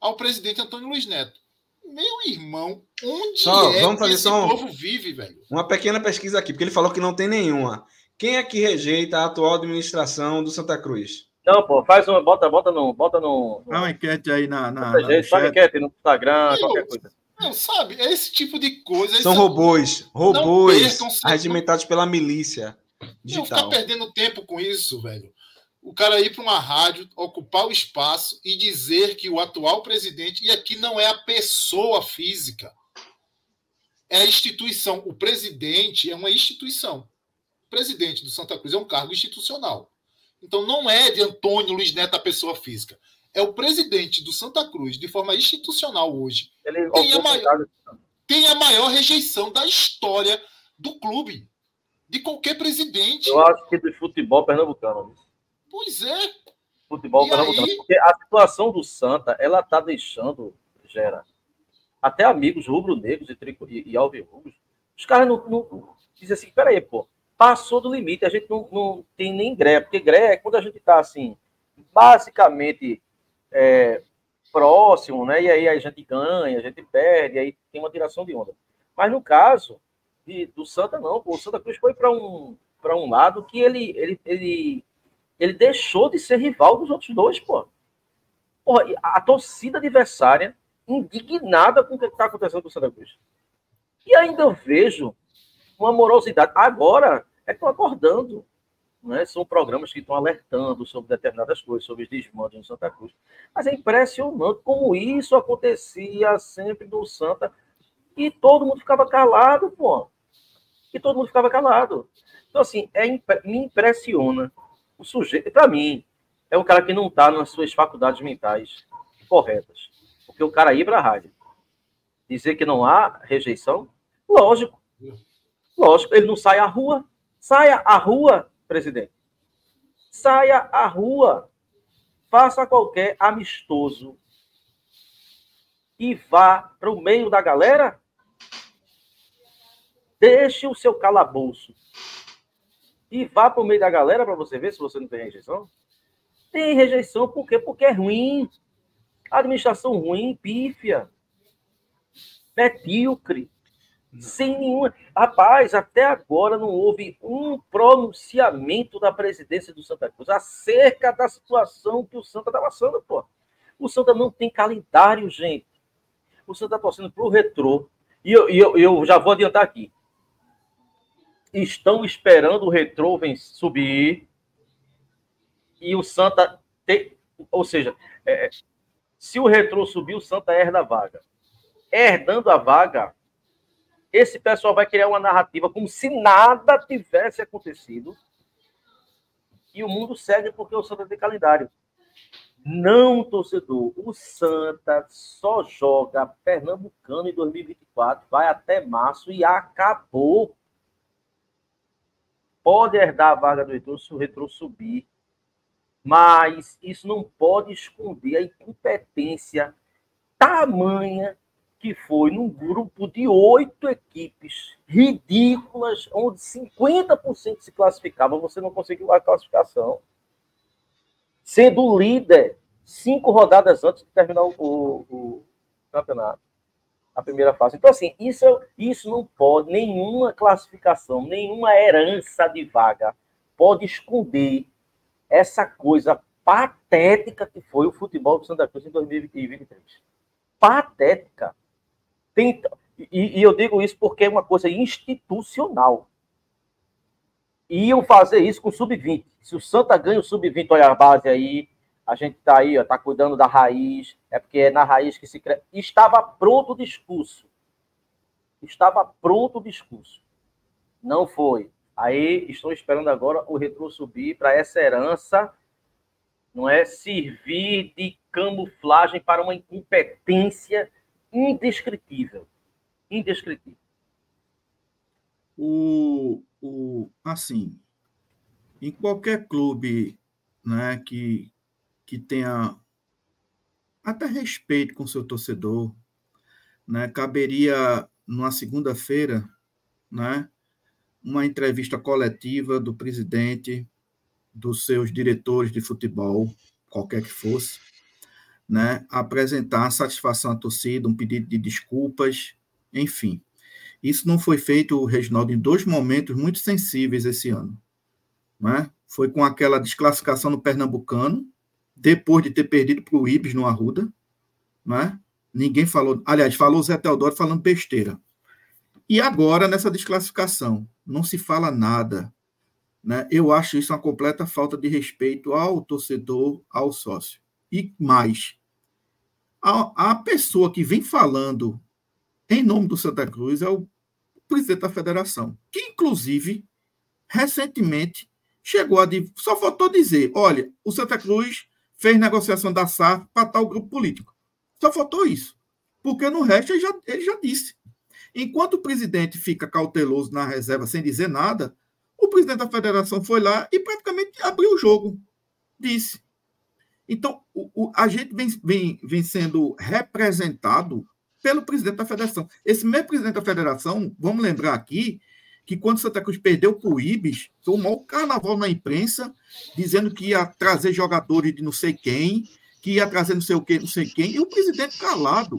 ao presidente Antônio Luiz Neto. Meu irmão, onde só, é vamos fazer esse só um, povo vive, velho? Uma pequena pesquisa aqui, porque ele falou que não tem nenhuma. Quem é que rejeita a atual administração do Santa Cruz? Não, pô, faz uma, bota, bota no, bota no. Dá uma enquete aí na, na, na gente, faz enquete no Instagram, qualquer coisa. Não, sabe, é esse tipo de coisa. São robôs, robôs regimentados pela milícia digital. Não ficar perdendo tempo com isso, velho o cara ir para uma rádio, ocupar o espaço e dizer que o atual presidente, e aqui não é a pessoa física, é a instituição. O presidente é uma instituição. O presidente do Santa Cruz é um cargo institucional. Então não é de Antônio Luiz Neto a pessoa física. É o presidente do Santa Cruz, de forma institucional hoje, Ele tem, a maior, tem a maior rejeição da história do clube. De qualquer presidente. Eu acho que do futebol pernambucano. Pois é. Futebol aí... Porque a situação do Santa, ela tá deixando, gera, até amigos rubro-negros e, trico, e, e alvirrubros, os caras não, não dizem assim, peraí, pô, passou do limite, a gente não, não tem nem gré, porque gré é quando a gente tá assim, basicamente é, próximo, né? E aí a gente ganha, a gente perde, aí tem uma direção de onda. Mas no caso de, do Santa, não, o Santa Cruz foi para um, um lado que ele, ele, ele ele deixou de ser rival dos outros dois, pô. Porra, a torcida adversária indignada com o que está acontecendo com o Santa Cruz. E ainda vejo uma morosidade. Agora é acordando. Né? São programas que estão alertando sobre determinadas coisas, sobre os desmandos no Santa Cruz. Mas é impressionante como isso acontecia sempre no Santa e todo mundo ficava calado, pô. E todo mundo ficava calado. Então, assim, é, me impressiona o sujeito, para mim, é um cara que não está nas suas faculdades mentais corretas. Porque o cara ir para a rádio dizer que não há rejeição, lógico. Lógico, ele não sai à rua. Saia à rua, presidente. Saia à rua. Faça qualquer amistoso e vá para o meio da galera. Deixe o seu calabouço e vá para o meio da galera para você ver se você não tem rejeição. Tem rejeição por quê? Porque é ruim. Administração ruim, pífia, medíocre, sem nenhuma. Rapaz, até agora não houve um pronunciamento da presidência do Santa Cruz acerca da situação que o Santa está passando, pô. O Santa não tem calendário, gente. O Santa está torcendo para o retrô. E eu, eu, eu já vou adiantar aqui estão esperando o Retrô subir e o Santa ter, ou seja, é, se o Retrô subir, o Santa herda a vaga. Herdando a vaga, esse pessoal vai criar uma narrativa como se nada tivesse acontecido e o mundo segue porque o Santa tem calendário. Não, torcedor. O Santa só joga Pernambucano em 2024, vai até março e acabou pode herdar a vaga do Retrô se o Retrô subir, mas isso não pode esconder a incompetência tamanha que foi num grupo de oito equipes ridículas, onde 50% se classificava, você não conseguiu a classificação. Sendo líder cinco rodadas antes de terminar o, o, campeonato a primeira fase. Então, assim, isso, isso não pode, nenhuma classificação, nenhuma herança de vaga pode esconder essa coisa patética que foi o futebol do Santa Cruz em 2023. Patética. Tem, e, e eu digo isso porque é uma coisa institucional. Iam fazer isso com o sub-20. Se o Santa ganha o sub-20, olha a base aí, a gente está aí, está cuidando da raiz, é porque é na raiz que se cresce. Estava pronto o discurso. Estava pronto o discurso. Não foi. Aí estou esperando agora o retrô subir para essa herança, não é servir de camuflagem para uma incompetência indescritível. Indescritível. O, o, assim, em qualquer clube né, que, que tenha até respeito com seu torcedor, né, caberia, numa segunda-feira, né, uma entrevista coletiva do presidente, dos seus diretores de futebol, qualquer que fosse, né, apresentar satisfação à torcida, um pedido de desculpas, enfim. Isso não foi feito, Reginaldo, em dois momentos muito sensíveis esse ano. Né? Foi com aquela desclassificação no Pernambucano, depois de ter perdido para o Ibis no Arruda. Né? Ninguém falou. Aliás, falou Zé Teodoro falando besteira. E agora, nessa desclassificação, não se fala nada. Né? Eu acho isso uma completa falta de respeito ao torcedor, ao sócio. E mais, a, a pessoa que vem falando em nome do Santa Cruz é o presidente da federação, que inclusive recentemente chegou a só faltou dizer, olha, o Santa Cruz fez negociação da SAF para tal grupo político. Só faltou isso. Porque no resto ele já, ele já disse. Enquanto o presidente fica cauteloso na reserva sem dizer nada, o presidente da federação foi lá e praticamente abriu o jogo. Disse. Então, o, o, a gente vem, vem, vem sendo representado pelo presidente da federação. Esse mesmo presidente da federação, vamos lembrar aqui, que quando Santa Cruz perdeu para o Ibis, foi o carnaval na imprensa, dizendo que ia trazer jogadores de não sei quem, que ia trazer não sei o quê, não sei quem, e o presidente calado,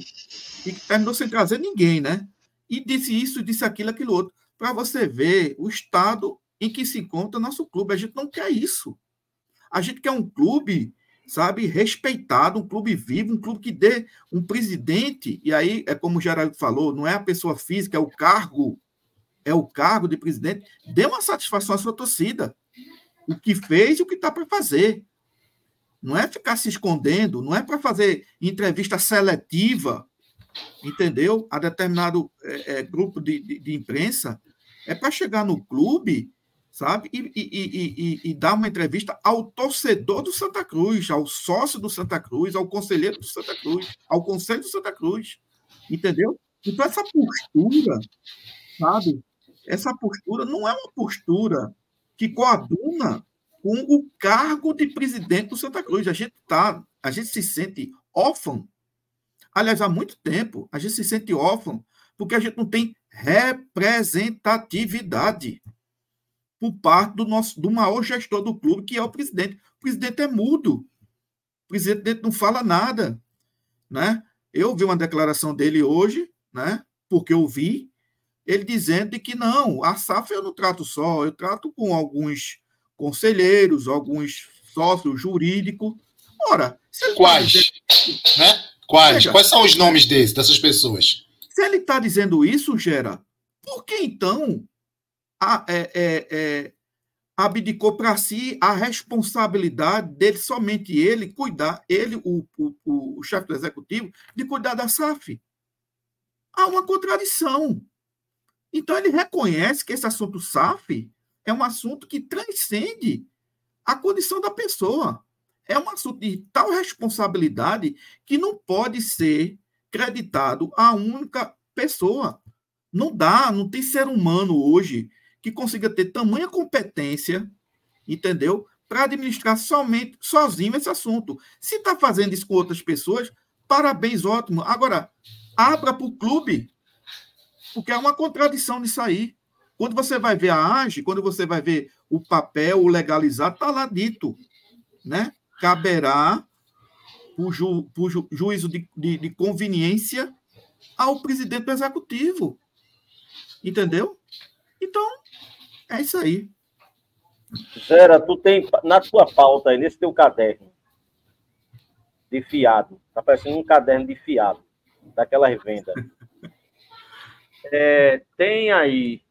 e terminou sem trazer ninguém, né? E disse isso, disse aquilo, aquilo outro. Para você ver o estado em que se encontra nosso clube. A gente não quer isso. A gente quer um clube sabe, respeitado, um clube vivo, um clube que dê um presidente, e aí é como o Geraldo falou, não é a pessoa física, é o cargo, é o cargo de presidente, dê uma satisfação à sua torcida. O que fez e o que está para fazer. Não é ficar se escondendo, não é para fazer entrevista seletiva, entendeu? A determinado é, é, grupo de, de, de imprensa. É para chegar no clube sabe? E, e, e, e, dar uma entrevista ao torcedor do Santa Cruz, ao sócio do Santa Cruz, ao conselheiro do Santa Cruz, ao conselho do Santa Cruz, entendeu? Então, essa postura, sabe? Essa postura não é uma postura que coaduna com o cargo de presidente do Santa Cruz. A gente tá, a gente se sente órfão. Aliás, há muito tempo a gente se sente órfão porque a gente não tem representatividade por parte do nosso do maior gestor do clube, que é o presidente. O presidente é mudo. O presidente não fala nada, né? Eu vi uma declaração dele hoje, né? Porque eu vi ele dizendo que não, a SAF eu não trato só, eu trato com alguns conselheiros, alguns sócios jurídicos. Ora, quais, tá né? Quais? Veja, Quais são os nomes desses, dessas pessoas? Se ele está dizendo isso, Gera, por que então a, é, é, é, abdicou para si a responsabilidade dele, somente ele, cuidar, ele, o, o, o chefe do executivo, de cuidar da SAF. Há uma contradição. Então, ele reconhece que esse assunto SAF é um assunto que transcende a condição da pessoa. É um assunto de tal responsabilidade que não pode ser creditado a única pessoa. Não dá, não tem ser humano hoje que consiga ter tamanha competência, entendeu? Para administrar somente, sozinho esse assunto. Se está fazendo isso com outras pessoas, parabéns, ótimo. Agora, abra para o clube, porque há uma contradição nisso aí. Quando você vai ver a AGE, quando você vai ver o papel, o legalizado, está lá dito, né? Caberá o, ju, ju, juízo de, de, de conveniência ao presidente do executivo. Entendeu? Então, é isso aí. Gera, tu tem na tua pauta aí, nesse teu caderno de fiado, tá parecendo um caderno de fiado, daquela revenda. <laughs> É, tem aí,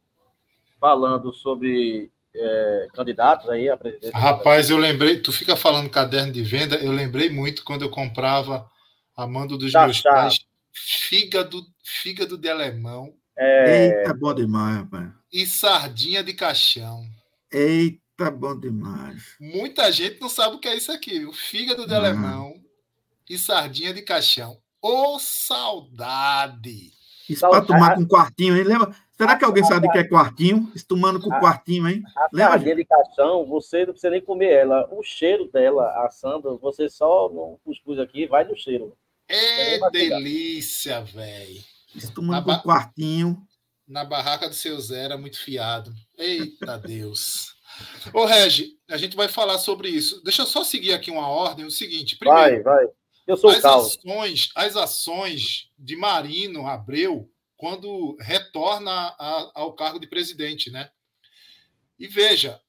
falando sobre é, candidatos aí a presidente. Rapaz, eu lembrei, tu fica falando caderno de venda, eu lembrei muito quando eu comprava a mando dos tá, meus tá. pais fígado, fígado de alemão. É... Eita, bom demais, rapaz e sardinha de caixão. Eita, bom demais. Muita gente não sabe o que é isso aqui, o fígado de ah. alemão e sardinha de caixão. Ô, oh, saudade! Isso para tomar com quartinho, hein? Lembra? Será que alguém sabe o que é quartinho? Estumando com quartinho, hein? A sardinha de caixão, você não precisa nem comer ela. O cheiro dela, assando, você só no cuscuz aqui, vai no cheiro. É, é delícia, velho. Estumando com quartinho. Na barraca do seu Zé era muito fiado. Eita <laughs> Deus. Ô, Regi, a gente vai falar sobre isso. Deixa eu só seguir aqui uma ordem. O seguinte, primeiro, vai, vai. Eu sou as ações, as ações de Marino Abreu quando retorna a, ao cargo de presidente, né? E veja,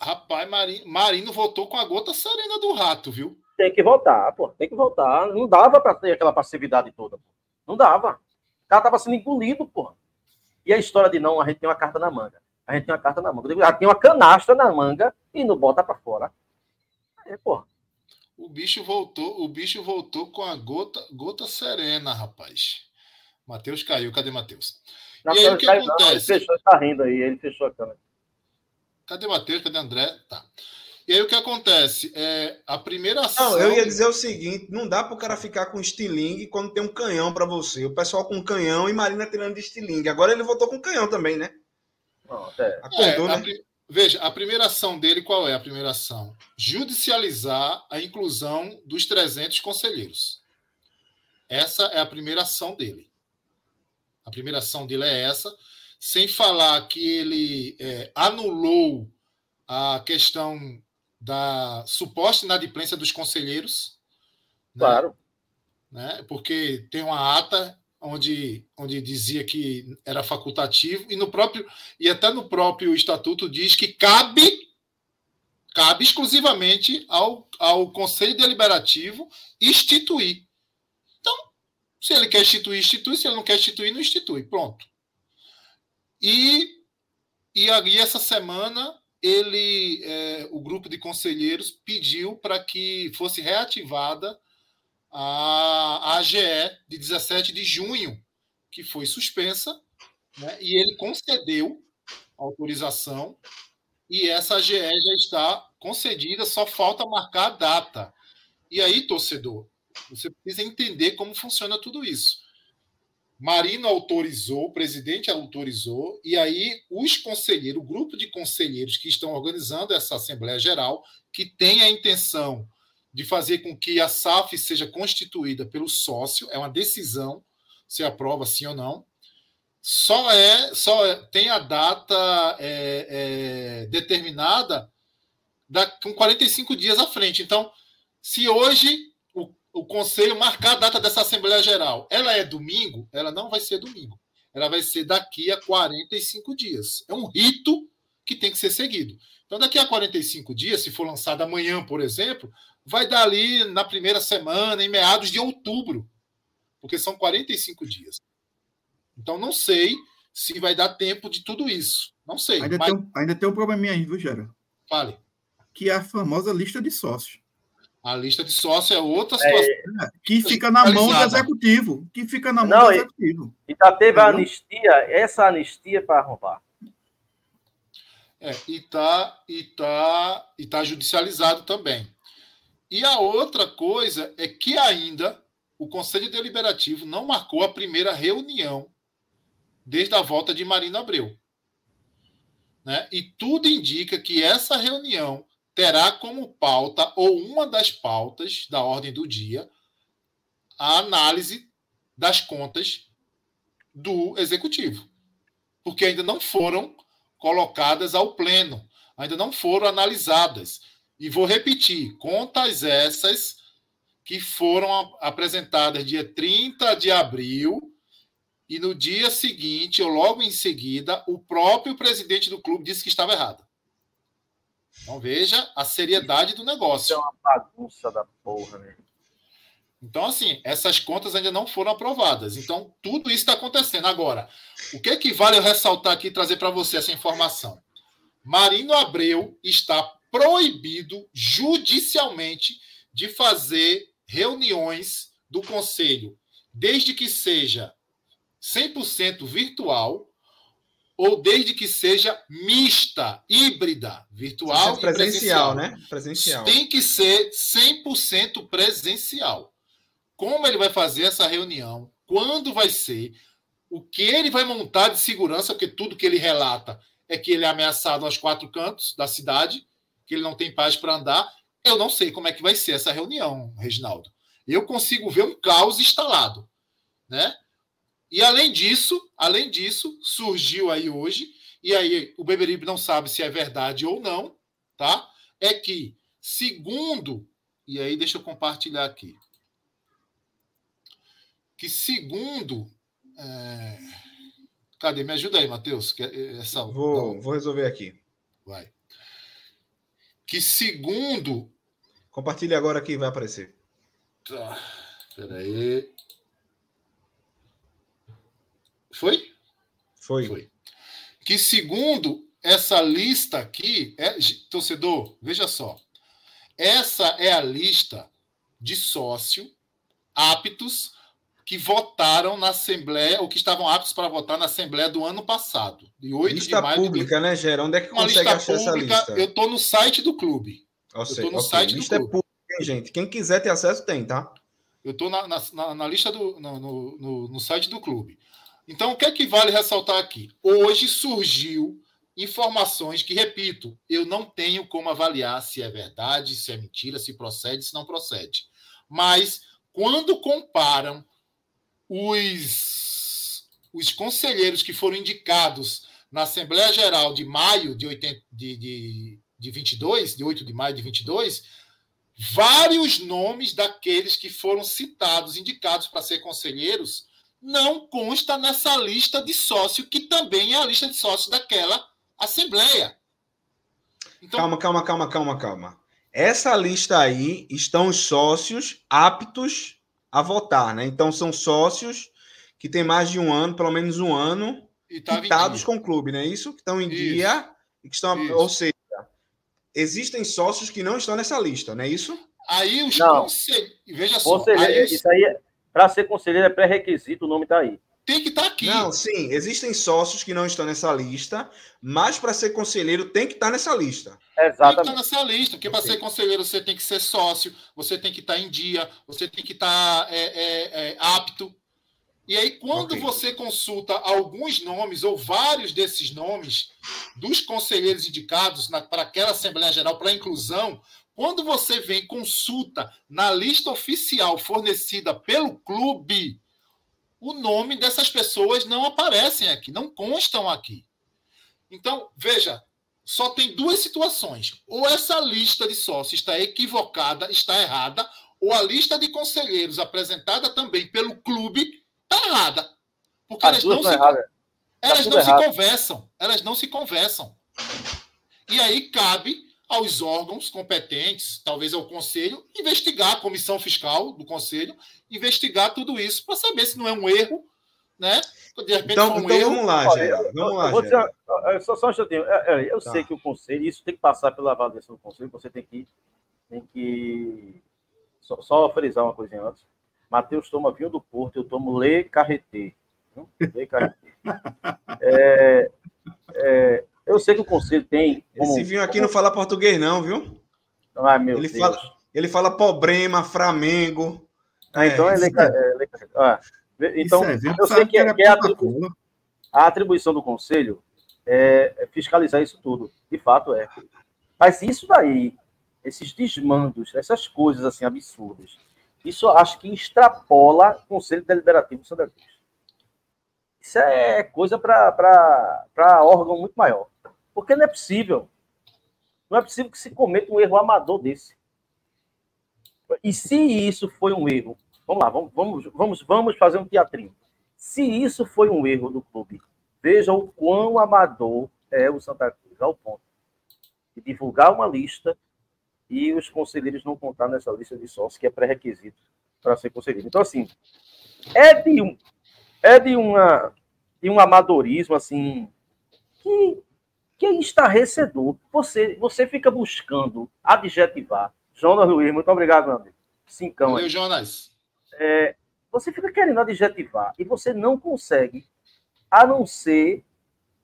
rapaz, Marino, Marino votou com a gota serena do rato, viu? Tem que votar, pô, tem que votar. Não dava para ter aquela passividade toda, pô. Não dava. O cara tava sendo engolido, pô. E a história de não, a gente tem uma carta na manga. A gente tem uma carta na manga. Já tem uma canastra na manga e não bota para fora. É, pô. O bicho voltou, o bicho voltou com a gota, gota serena, rapaz. Matheus caiu. Cadê Matheus? E aí, o que caiu, acontece? Não, ele fechou, tá rindo aí, ele fechou a câmera. Cadê Matheus? Cadê André? Tá. E aí o que acontece? É, a primeira ação. Não, eu ia dizer o seguinte: não dá para o cara ficar com estilingue quando tem um canhão para você. O pessoal com canhão e Marina tirando de estilingue. Agora ele voltou com canhão também, né? É. Acordou, é, né? A, veja, a primeira ação dele, qual é a primeira ação? Judicializar a inclusão dos 300 conselheiros. Essa é a primeira ação dele. A primeira ação dele é essa, sem falar que ele é, anulou a questão da suposta inadimplência dos conselheiros. Né? Claro. Né? Porque tem uma ata onde, onde dizia que era facultativo, e no próprio, e até no próprio estatuto diz que cabe cabe exclusivamente ao, ao Conselho Deliberativo instituir. Se ele quer instituir, institui. Se ele não quer instituir, não institui. Pronto. E, e aí, essa semana, ele, é, o grupo de conselheiros pediu para que fosse reativada a AGE de 17 de junho, que foi suspensa, né? e ele concedeu autorização, e essa AGE já está concedida, só falta marcar a data. E aí, torcedor, você precisa entender como funciona tudo isso. Marino autorizou, o presidente autorizou, e aí os conselheiros, o grupo de conselheiros que estão organizando essa Assembleia Geral, que tem a intenção de fazer com que a SAF seja constituída pelo sócio, é uma decisão se aprova sim ou não. Só é, só é, tem a data é, é, determinada da, com 45 dias à frente. Então, se hoje o conselho marcar a data dessa Assembleia Geral. Ela é domingo? Ela não vai ser domingo. Ela vai ser daqui a 45 dias. É um rito que tem que ser seguido. Então, daqui a 45 dias, se for lançada amanhã, por exemplo, vai dar ali na primeira semana, em meados de outubro, porque são 45 dias. Então, não sei se vai dar tempo de tudo isso. Não sei. Ainda, mas... tem, um, ainda tem um probleminha aí, viu, Gera? Fale. Que é a famosa lista de sócios. A lista de sócio é outra situação. É, que fica na mão do executivo. Que fica na mão Não, do executivo. E, e já teve a anistia, essa anistia para roubar. É, e está e tá, e tá judicializado também. E a outra coisa é que ainda o Conselho Deliberativo não marcou a primeira reunião desde a volta de Marina Abreu. Né? E tudo indica que essa reunião terá como pauta, ou uma das pautas da ordem do dia, a análise das contas do executivo. Porque ainda não foram colocadas ao pleno, ainda não foram analisadas. E vou repetir: contas essas que foram apresentadas dia 30 de abril, e no dia seguinte, ou logo em seguida, o próprio presidente do clube disse que estava errado. Então veja a seriedade do negócio. é uma bagunça da porra, né? Então, assim, essas contas ainda não foram aprovadas. Então, tudo isso está acontecendo. Agora, o que, é que vale eu ressaltar aqui e trazer para você essa informação? Marino Abreu está proibido judicialmente de fazer reuniões do conselho, desde que seja 100% virtual ou desde que seja mista, híbrida, virtual presencial, presencial, né? Presencial. Tem que ser 100% presencial. Como ele vai fazer essa reunião? Quando vai ser? o que ele vai montar de segurança, porque tudo que ele relata é que ele é ameaçado aos quatro cantos da cidade, que ele não tem paz para andar. Eu não sei como é que vai ser essa reunião, Reginaldo. Eu consigo ver um caos instalado, né? E além disso, além disso, surgiu aí hoje, e aí o Beberibe não sabe se é verdade ou não, tá? É que, segundo, e aí deixa eu compartilhar aqui, que segundo. É... Cadê? Me ajuda aí, Matheus. É, essa... Vou, vou resolver aqui. Vai. Que segundo. Compartilhe agora aqui, vai aparecer. Tá. Peraí. Foi? Foi. Foi. Que segundo essa lista aqui, é, torcedor, veja só. Essa é a lista de sócio aptos que votaram na Assembleia, ou que estavam aptos para votar na Assembleia do ano passado. De 8 lista de maio pública, de... né, Gera? Onde é que consegue lista achar pública, essa lista? Eu estou no site do clube. Eu estou no okay. site lista do clube. Lista é pública, gente. Quem quiser ter acesso, tem, tá? Eu estou na, na, na, lista do. No, no, no site do clube. Então, o que é que vale ressaltar aqui? Hoje surgiu informações que, repito, eu não tenho como avaliar se é verdade, se é mentira, se procede, se não procede. Mas, quando comparam os, os conselheiros que foram indicados na Assembleia Geral de maio de, 80, de, de, de 22, de 8 de maio de 22, vários nomes daqueles que foram citados, indicados para ser conselheiros, não consta nessa lista de sócio, que também é a lista de sócios daquela Assembleia. Então... Calma, calma, calma, calma, calma. Essa lista aí estão os sócios aptos a votar, né? Então são sócios que têm mais de um ano, pelo menos um ano, quitados com o clube, não é isso? Que estão em isso. dia e que estão, isso. ou seja, existem sócios que não estão nessa lista, não é isso? Aí os conselheiros, veja só, aí os... isso aí é para ser conselheiro é pré-requisito, o nome está aí. Tem que estar tá aqui. Não, sim, existem sócios que não estão nessa lista, mas para ser conselheiro tem que estar tá nessa lista. Exatamente. Tem que estar tá nessa lista, porque para ser conselheiro você tem que ser sócio, você tem que estar em dia, você tem que estar é, é, é, apto. E aí, quando okay. você consulta alguns nomes, ou vários desses nomes, dos conselheiros indicados para aquela Assembleia Geral para inclusão, quando você vem consulta na lista oficial fornecida pelo clube, o nome dessas pessoas não aparecem aqui, não constam aqui. Então, veja, só tem duas situações. Ou essa lista de sócios está equivocada, está errada, ou a lista de conselheiros apresentada também pelo clube está errada. Porque As elas não, se, elas não se conversam. Elas não se conversam. E aí cabe aos órgãos competentes, talvez ao Conselho, investigar a comissão fiscal do Conselho, investigar tudo isso para saber se não é um erro, né? De repente, então, um então erro. vamos lá, Geraldo. Vamos lá, dizer, só, só um instantinho. Eu tá. sei que o Conselho, isso tem que passar pela avaliação do Conselho, você tem que. Tem que só, só frisar uma coisinha antes. Matheus toma vinho do Porto, eu tomo Le Carreté. Le Carreté. <laughs> é, é, eu sei que o conselho tem. Como, Esse vinho aqui não fala português, não, viu? Ai, meu ele Deus. Fala, ele fala problema, Flamengo. Ah, então é, ele, é, ah, então, é, eu sei que, é, que é a, atribuição, a, atribuição do conselho é fiscalizar isso tudo. De fato é. Mas isso daí, esses desmandos, essas coisas assim absurdas, isso eu acho que extrapola o Conselho Deliberativo do Santa Cruz. Isso é coisa para órgão muito maior. Porque não é possível. Não é possível que se cometa um erro amador desse. E se isso foi um erro, vamos lá, vamos, vamos, vamos, vamos fazer um teatrinho. Se isso foi um erro do clube, veja o quão amador é o Santa Cruz, ao ponto de divulgar uma lista e os conselheiros não contar nessa lista de sócios, que é pré-requisito para ser conselheiro. Então, assim, é de, um, é de, uma, de um amadorismo, assim, que que é estarrecedor. Você, você fica buscando adjetivar. Jonas Luiz, muito obrigado, meu amigo. Cincão. Valeu, Jonas. É, você fica querendo adjetivar e você não consegue, a não ser,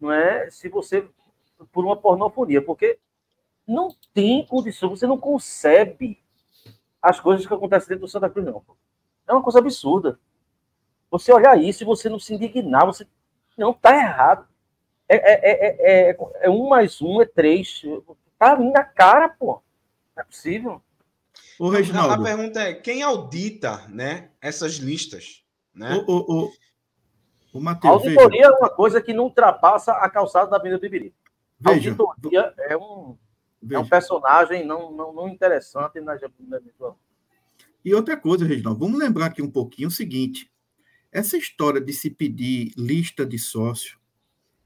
não é, se você, por uma pornofonia, porque não tem condição, você não concebe as coisas que acontecem dentro do Santa Cruz, não. É uma coisa absurda. Você olhar isso e você não se indignar, você não tá errado. É, é, é, é, um mais um é três. Tá ali na cara, pô. Não é possível. O Reginaldo. A pergunta é: quem audita né, essas listas? Né? O, o, o, o Mateus, Auditoria veja. é uma coisa que não ultrapassa a calçada da Avenida Bibiri. Veja, Auditoria é um, é um personagem não, não, não interessante na, na E outra coisa, Reginaldo, vamos lembrar aqui um pouquinho o seguinte: essa história de se pedir lista de sócio,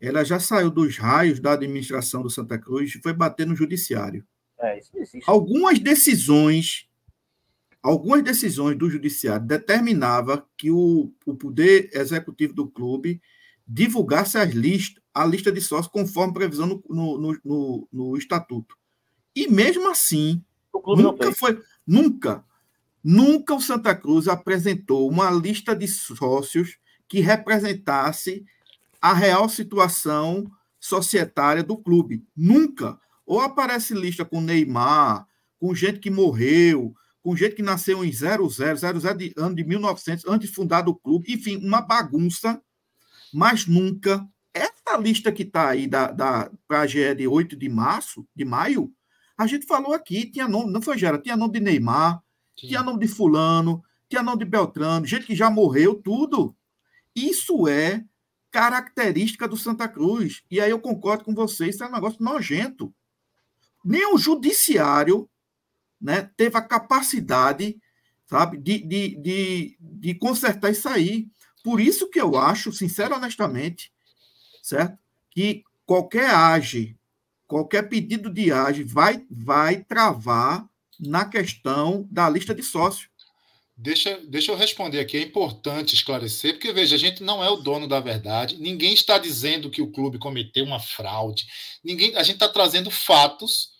ela já saiu dos raios da administração do Santa Cruz e foi bater no judiciário. É, isso existe. Algumas decisões, algumas decisões do judiciário determinava que o, o poder executivo do clube divulgasse as listas, a lista de sócios conforme previsão no, no, no, no estatuto. E mesmo assim, nunca foi, nunca Nunca o Santa Cruz apresentou uma lista de sócios que representasse a real situação societária do clube. Nunca. Ou aparece lista com Neymar, com gente que morreu, com gente que nasceu em 00, 00 de ano de 1900, antes de fundar o clube. Enfim, uma bagunça. Mas nunca. Essa lista que está aí da, da, para a GE de 8 de março, de maio, a gente falou aqui, tinha nome, não foi Gera, tinha nome de Neymar, tinha nome de fulano, tinha nome de Beltrano, gente que já morreu, tudo. Isso é característica do Santa Cruz. E aí eu concordo com vocês, isso é um negócio nojento. Nem o judiciário né, teve a capacidade, sabe, de, de, de, de consertar isso aí. Por isso que eu acho, sincero honestamente, certo? Que qualquer age, qualquer pedido de age vai, vai travar na questão da lista de sócios. Deixa, deixa eu responder aqui. É importante esclarecer, porque veja, a gente não é o dono da verdade. Ninguém está dizendo que o clube cometeu uma fraude. Ninguém, a gente está trazendo fatos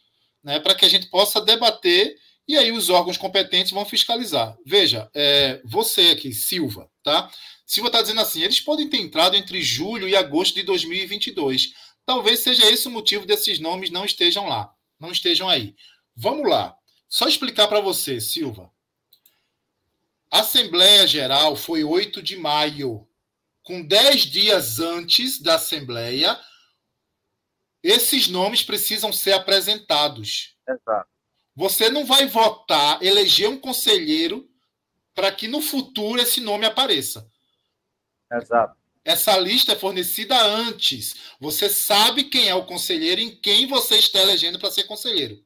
né, para que a gente possa debater e aí os órgãos competentes vão fiscalizar. Veja, é, você aqui, Silva, tá? Silva está dizendo assim: eles podem ter entrado entre julho e agosto de 2022. Talvez seja esse o motivo desses nomes não estejam lá, não estejam aí. Vamos lá. Só explicar para você, Silva. A Assembleia Geral foi 8 de maio. Com 10 dias antes da Assembleia, esses nomes precisam ser apresentados. Exato. Você não vai votar, eleger um conselheiro para que no futuro esse nome apareça. Exato. Essa lista é fornecida antes. Você sabe quem é o conselheiro e em quem você está elegendo para ser conselheiro.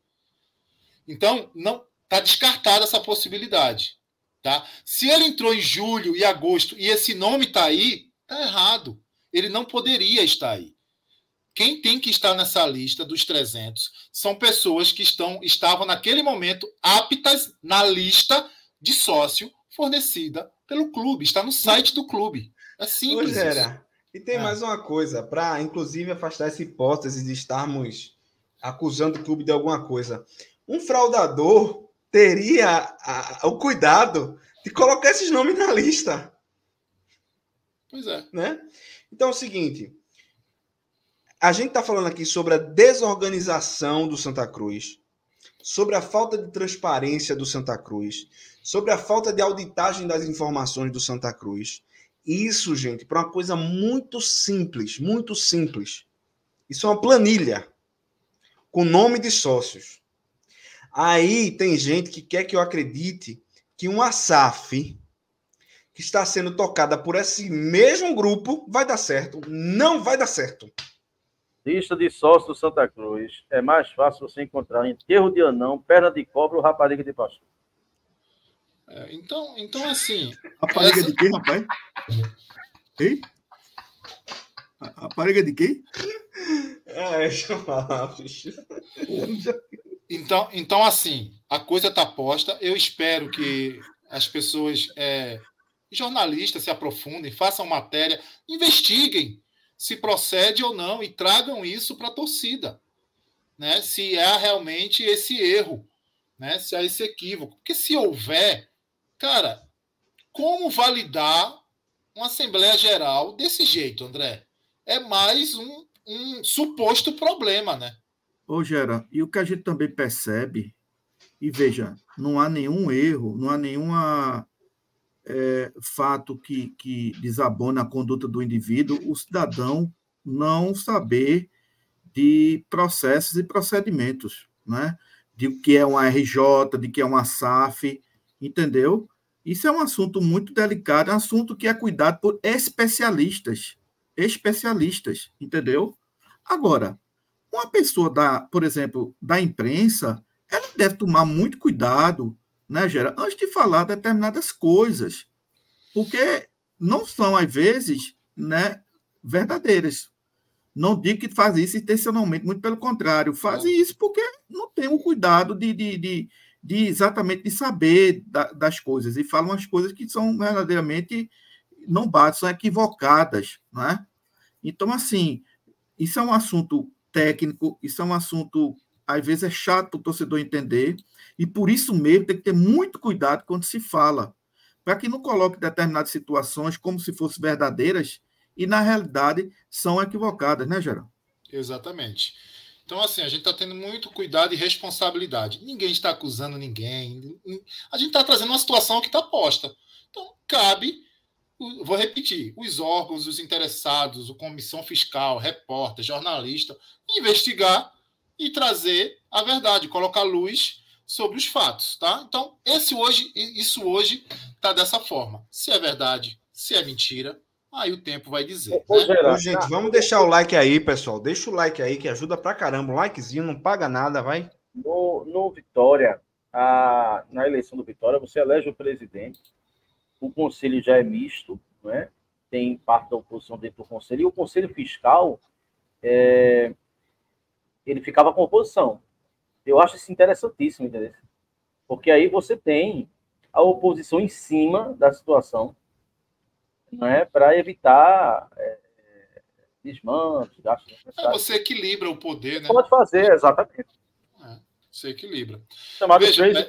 Então, não está descartada essa possibilidade. Tá? Se ele entrou em julho e agosto e esse nome está aí, está errado. Ele não poderia estar aí. Quem tem que estar nessa lista dos 300 são pessoas que estão estavam naquele momento aptas na lista de sócio fornecida pelo clube. Está no site do clube. É simples. Pois era. E tem é. mais uma coisa, para inclusive afastar essa hipótese de estarmos acusando o clube de alguma coisa um fraudador teria a, o cuidado de colocar esses nomes na lista. Pois é. Né? Então é o seguinte: a gente está falando aqui sobre a desorganização do Santa Cruz, sobre a falta de transparência do Santa Cruz, sobre a falta de auditagem das informações do Santa Cruz. Isso, gente, para uma coisa muito simples, muito simples. Isso é uma planilha com nome de sócios. Aí tem gente que quer que eu acredite que uma SAF que está sendo tocada por esse mesmo grupo vai dar certo. Não vai dar certo. Lista de sócios do Santa Cruz. É mais fácil você encontrar enterro de anão, perna de cobra ou rapariga de pastor. É, então, então, assim. Rapariga essa... de quem, rapaz? Ei? Rapariga de quem? <laughs> É, deixa eu falar, bicho. Então, então, assim, a coisa está posta. Eu espero que as pessoas, é, jornalistas, se aprofundem, façam matéria, investiguem se procede ou não e tragam isso para a torcida. Né? Se há realmente esse erro, né? se há esse equívoco. Porque se houver, cara, como validar uma Assembleia Geral desse jeito, André? É mais um, um suposto problema, né? Ô, Gera, e o que a gente também percebe, e veja, não há nenhum erro, não há nenhuma é, fato que, que desabona a conduta do indivíduo o cidadão não saber de processos e procedimentos, né? de o que é uma RJ, de que é uma SAF, entendeu? Isso é um assunto muito delicado, é um assunto que é cuidado por especialistas, especialistas, entendeu? Agora, uma pessoa da, por exemplo, da imprensa, ela deve tomar muito cuidado, né, Gera, antes de falar determinadas coisas, porque não são às vezes, né, verdadeiras. Não digo que faz isso intencionalmente, muito pelo contrário, fazem isso porque não tem o cuidado de, de, de, de exatamente de saber da, das coisas e falam as coisas que são verdadeiramente não batem, são equivocadas, não é? Então, assim, isso é um assunto técnico, isso é um assunto, às vezes, é chato para o torcedor entender, e por isso mesmo tem que ter muito cuidado quando se fala, para que não coloque determinadas situações como se fossem verdadeiras e, na realidade, são equivocadas, né, Geraldo? Exatamente. Então, assim, a gente está tendo muito cuidado e responsabilidade. Ninguém está acusando ninguém. A gente está trazendo uma situação que está posta. Então, cabe, vou repetir, os órgãos, os interessados, a comissão fiscal, repórter, jornalista, investigar e trazer a verdade, colocar luz sobre os fatos, tá? Então, esse hoje, isso hoje está dessa forma. Se é verdade, se é mentira, Aí o tempo vai dizer. Ô, né? Ô, gente, vamos deixar o like aí, pessoal. Deixa o like aí que ajuda pra caramba. Um likezinho não paga nada, vai. No, no Vitória, a, na eleição do Vitória, você elege o presidente. O conselho já é misto, né? Tem parte da oposição dentro do conselho. E o conselho fiscal, é, ele ficava com oposição. Eu acho isso interessantíssimo, entendeu? Porque aí você tem a oposição em cima da situação né, para evitar é, desmantes, gastos É, você equilibra o poder, né? Pode fazer, exatamente. É, você equilibra. Chamado Veja, é,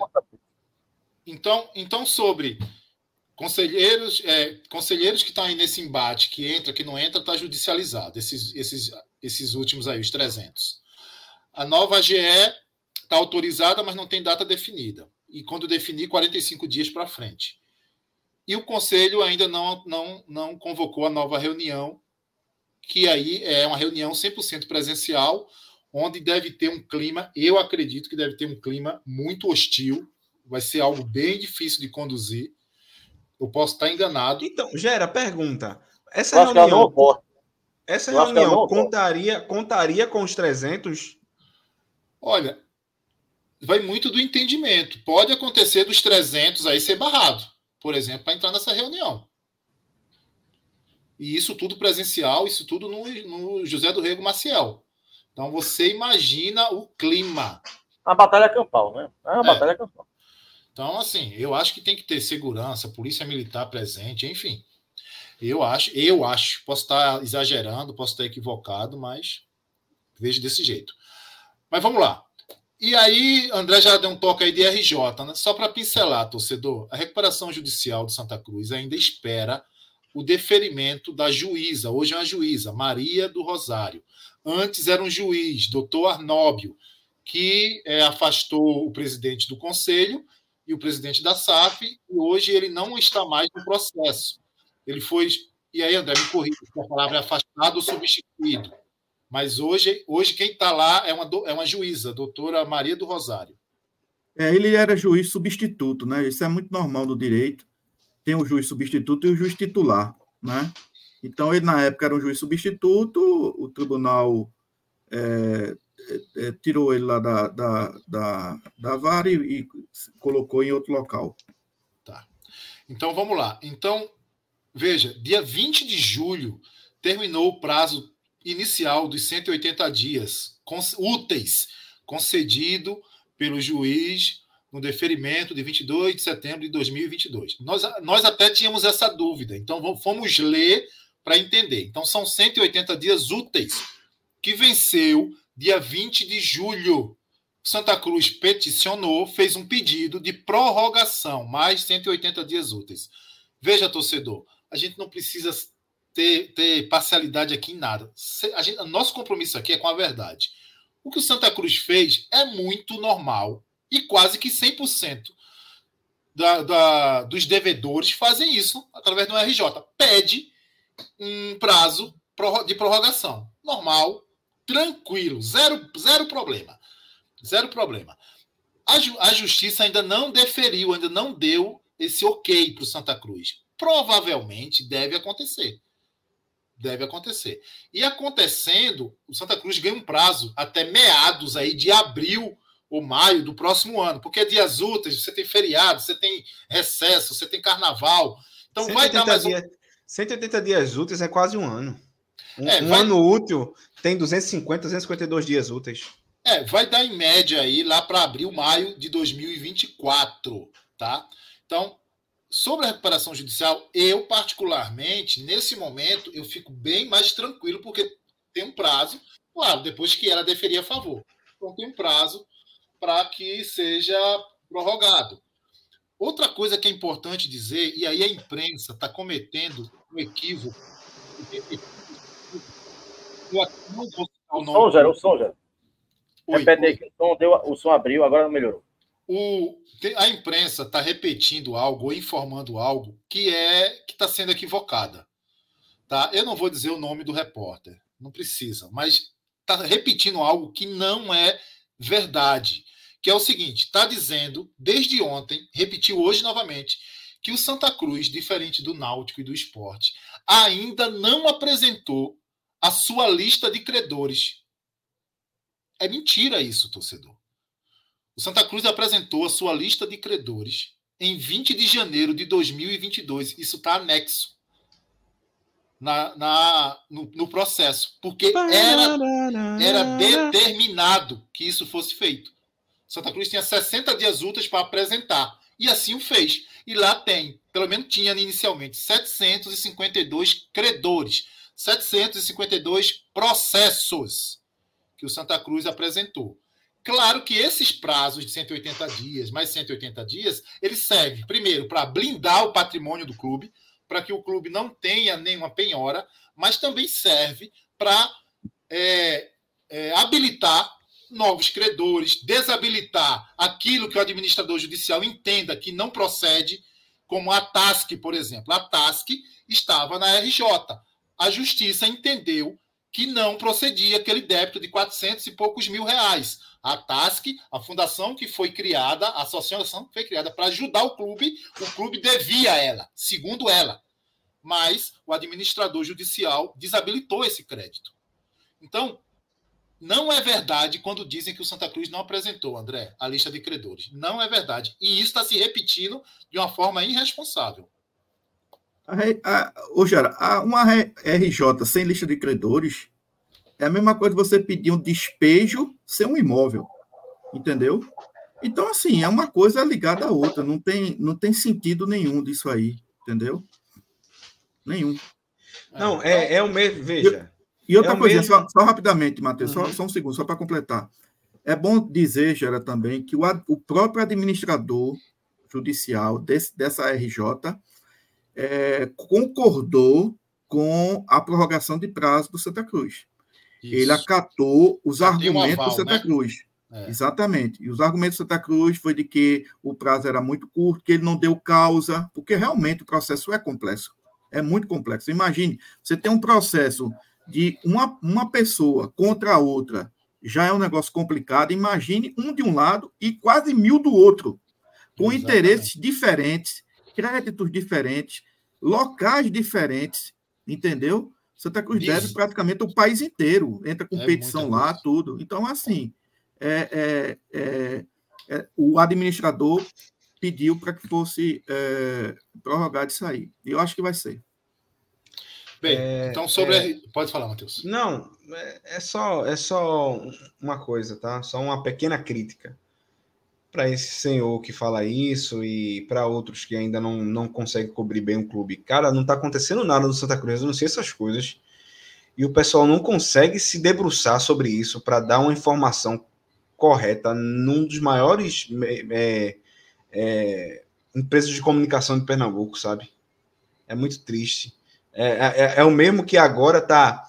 então, então, sobre conselheiros, é, conselheiros que estão aí nesse embate, que entra, que não entra, está judicializado, esses, esses, esses últimos aí, os 300. A nova AGE está autorizada, mas não tem data definida. E quando definir, 45 dias para frente. E o Conselho ainda não, não, não convocou a nova reunião, que aí é uma reunião 100% presencial, onde deve ter um clima, eu acredito que deve ter um clima muito hostil, vai ser algo bem difícil de conduzir. Eu posso estar enganado. Então, Gera, pergunta. Essa reunião, essa reunião contaria, contaria com os 300? Olha, vai muito do entendimento. Pode acontecer dos 300 aí ser barrado por exemplo, para entrar nessa reunião. E isso tudo presencial, isso tudo no, no José do Rego Maciel. Então você imagina o clima. A batalha campal, né? É uma é. batalha campal. Então, assim, eu acho que tem que ter segurança, polícia militar presente, enfim. Eu acho, eu acho, posso estar exagerando, posso estar equivocado, mas vejo desse jeito. Mas vamos lá. E aí, André já deu um toque aí de RJ, né? Só para pincelar, torcedor, a recuperação judicial de Santa Cruz ainda espera o deferimento da juíza, hoje é uma juíza, Maria do Rosário. Antes era um juiz, doutor Arnóbio, que é, afastou o presidente do conselho e o presidente da SAF, e hoje ele não está mais no processo. Ele foi. E aí, André, me corrija se a palavra é afastado ou substituído. Mas hoje, hoje quem está lá é uma, é uma juíza, a doutora Maria do Rosário. É, ele era juiz substituto, né? Isso é muito normal no direito. Tem o juiz substituto e o juiz titular, né? Então, ele, na época, era um juiz substituto, o tribunal é, é, tirou ele lá da, da, da, da vara e, e colocou em outro local. Tá. Então, vamos lá. Então, veja, dia 20 de julho terminou o prazo inicial dos 180 dias úteis concedido pelo juiz no deferimento de 22 de setembro de 2022. Nós, nós até tínhamos essa dúvida, então fomos ler para entender. Então são 180 dias úteis que venceu dia 20 de julho. Santa Cruz peticionou, fez um pedido de prorrogação, mais 180 dias úteis. Veja, torcedor, a gente não precisa ter, ter parcialidade aqui em nada. A gente, nosso compromisso aqui é com a verdade. O que o Santa Cruz fez é muito normal e quase que 100% da, da, dos devedores fazem isso através do RJ. Pede um prazo de prorrogação. Normal, tranquilo, zero, zero problema. Zero problema. A, a justiça ainda não deferiu, ainda não deu esse ok para o Santa Cruz. Provavelmente deve acontecer. Deve acontecer. E acontecendo, o Santa Cruz ganha um prazo até meados aí de abril ou maio do próximo ano, porque é dias úteis, você tem feriado, você tem recesso, você tem carnaval. Então vai dar mais dias, um... 180 dias úteis é quase um ano. Um, é, um vai... ano útil tem 250, 252 dias úteis. É, vai dar em média aí lá para abril, maio de 2024, tá? Então, sobre a recuperação judicial, eu particularmente, nesse momento, eu fico bem mais tranquilo porque tem um prazo, claro, depois que ela deferir a favor. Então tem um prazo para que seja prorrogado. Outra coisa que é importante dizer, e aí a imprensa está cometendo um equívoco. Eu não vou o, som, já, o som, já. Repete aí que o som, deu, o som abriu, agora melhorou. O, a imprensa está repetindo algo ou informando algo que é que está sendo equivocada. Tá? Eu não vou dizer o nome do repórter, não precisa, mas está repetindo algo que não é verdade que é o seguinte: está dizendo, desde ontem, repetiu hoje novamente, que o Santa Cruz, diferente do Náutico e do esporte, ainda não apresentou a sua lista de credores. É mentira isso, torcedor. O Santa Cruz apresentou a sua lista de credores em 20 de janeiro de 2022. Isso está anexo na, na no, no, processo, porque era, era determinado que isso fosse feito. Santa Cruz tinha 60 dias úteis para apresentar. E assim o fez. E lá tem, pelo menos tinha inicialmente, 752 credores, 752 processos que o Santa Cruz apresentou. Claro que esses prazos de 180 dias, mais 180 dias, eles servem, primeiro, para blindar o patrimônio do clube, para que o clube não tenha nenhuma penhora, mas também serve para é, é, habilitar novos credores, desabilitar aquilo que o administrador judicial entenda que não procede, como a TASC, por exemplo. A TASC estava na RJ. A justiça entendeu que não procedia aquele débito de 400 e poucos mil reais. A TASC, a fundação que foi criada, a associação que foi criada para ajudar o clube, o clube devia a ela, segundo ela. Mas o administrador judicial desabilitou esse crédito. Então, não é verdade quando dizem que o Santa Cruz não apresentou, André, a lista de credores. Não é verdade. E isso está se repetindo de uma forma irresponsável. Ô, Gera, uma RJ sem lista de credores é a mesma coisa que você pedir um despejo sem um imóvel. Entendeu? Então, assim, é uma coisa ligada à outra. Não tem, não tem sentido nenhum disso aí. Entendeu? Nenhum. Não, é, é o mesmo. Veja. E outra é coisa, só, só, rapidamente, Matheus, uhum. só, só, um segundo, só para completar. É bom dizer, Gera, também, que o, o próprio administrador judicial desse, dessa RJ é, concordou com a prorrogação de prazo do Santa Cruz. Isso. Ele acatou os Já argumentos um aval, do Santa né? Cruz. É. Exatamente. E os argumentos do Santa Cruz foi de que o prazo era muito curto, que ele não deu causa, porque realmente o processo é complexo. É muito complexo. Imagine, você tem um processo de uma, uma pessoa contra a outra já é um negócio complicado. Imagine um de um lado e quase mil do outro, com Exatamente. interesses diferentes, créditos diferentes, locais diferentes, entendeu? Santa Cruz Isso. deve praticamente o país inteiro, entra competição é lá, tudo. Então, assim, é, é, é, é o administrador pediu para que fosse é, prorrogado isso aí. E eu acho que vai ser. Bem, é, então sobre. É... Pode falar, Matheus. Não, é, é, só, é só uma coisa, tá? Só uma pequena crítica para esse senhor que fala isso e para outros que ainda não, não conseguem cobrir bem o clube. Cara, não tá acontecendo nada no Santa Cruz, eu não sei essas coisas. E o pessoal não consegue se debruçar sobre isso para dar uma informação correta num dos maiores é, é, empresas de comunicação de Pernambuco, sabe? É muito triste. É, é, é, o mesmo que agora tá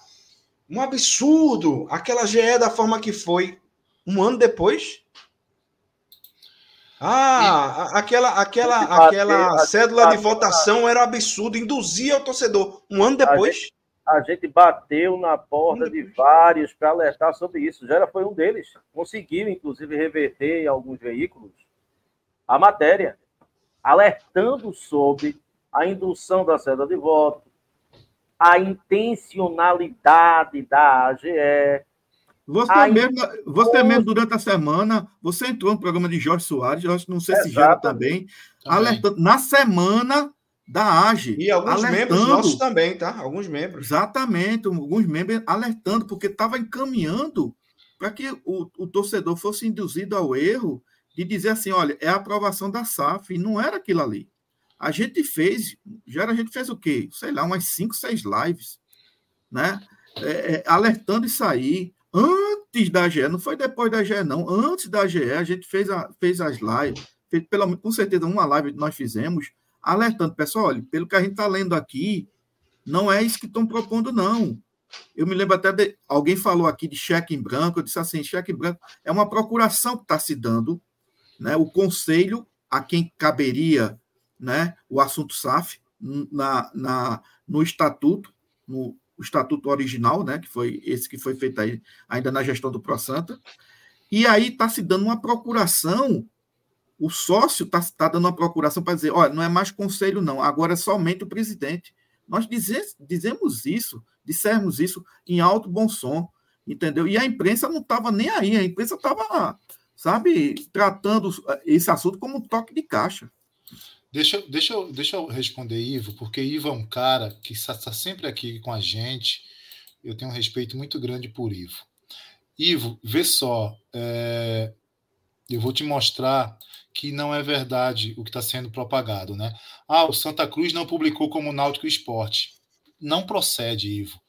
um absurdo. Aquela GE da forma que foi um ano depois. Ah, e... aquela, aquela, aquela cédula de votação era absurdo, induzia o torcedor. Um ano depois. A gente, a gente bateu na porta de vários para alertar sobre isso. Já foi um deles. Conseguiu, inclusive, reverter em alguns veículos a matéria, alertando sobre a indução da cédula de voto, a intencionalidade da AGE. Você, mesmo, você mesmo, durante a semana, você entrou no programa de Jorge Soares, não sei se já também, também, alertando, na semana da AGE. E alguns membros nossos também, tá? Alguns membros. Exatamente, alguns membros alertando, porque estava encaminhando para que o, o torcedor fosse induzido ao erro de dizer assim, olha, é a aprovação da SAF, e não era aquilo ali. A gente fez, já a gente fez o quê? Sei lá, umas cinco, seis lives, né? É, é, alertando isso aí, antes da GE, não foi depois da GE, não, antes da GE, a gente fez, a, fez as lives, fez, pelo, com certeza uma live que nós fizemos, alertando, pessoal, olha, pelo que a gente está lendo aqui, não é isso que estão propondo, não. Eu me lembro até de alguém falou aqui de cheque em branco, eu disse assim, cheque em branco é uma procuração que está se dando, né? O conselho a quem caberia né, o assunto SAF na, na, no estatuto, no estatuto original, né, que foi esse que foi feito aí, ainda na gestão do ProSanta, e aí está se dando uma procuração, o sócio está tá dando uma procuração para dizer, olha, não é mais conselho não, agora é somente o presidente. Nós dizemos isso, dissemos isso em alto bom som, entendeu? E a imprensa não estava nem aí, a imprensa estava, sabe, tratando esse assunto como um toque de caixa. Deixa, deixa, deixa eu responder, Ivo, porque Ivo é um cara que está sempre aqui com a gente. Eu tenho um respeito muito grande por Ivo. Ivo, vê só, é, eu vou te mostrar que não é verdade o que está sendo propagado, né? Ah, o Santa Cruz não publicou como Náutico Esporte. Não procede, Ivo.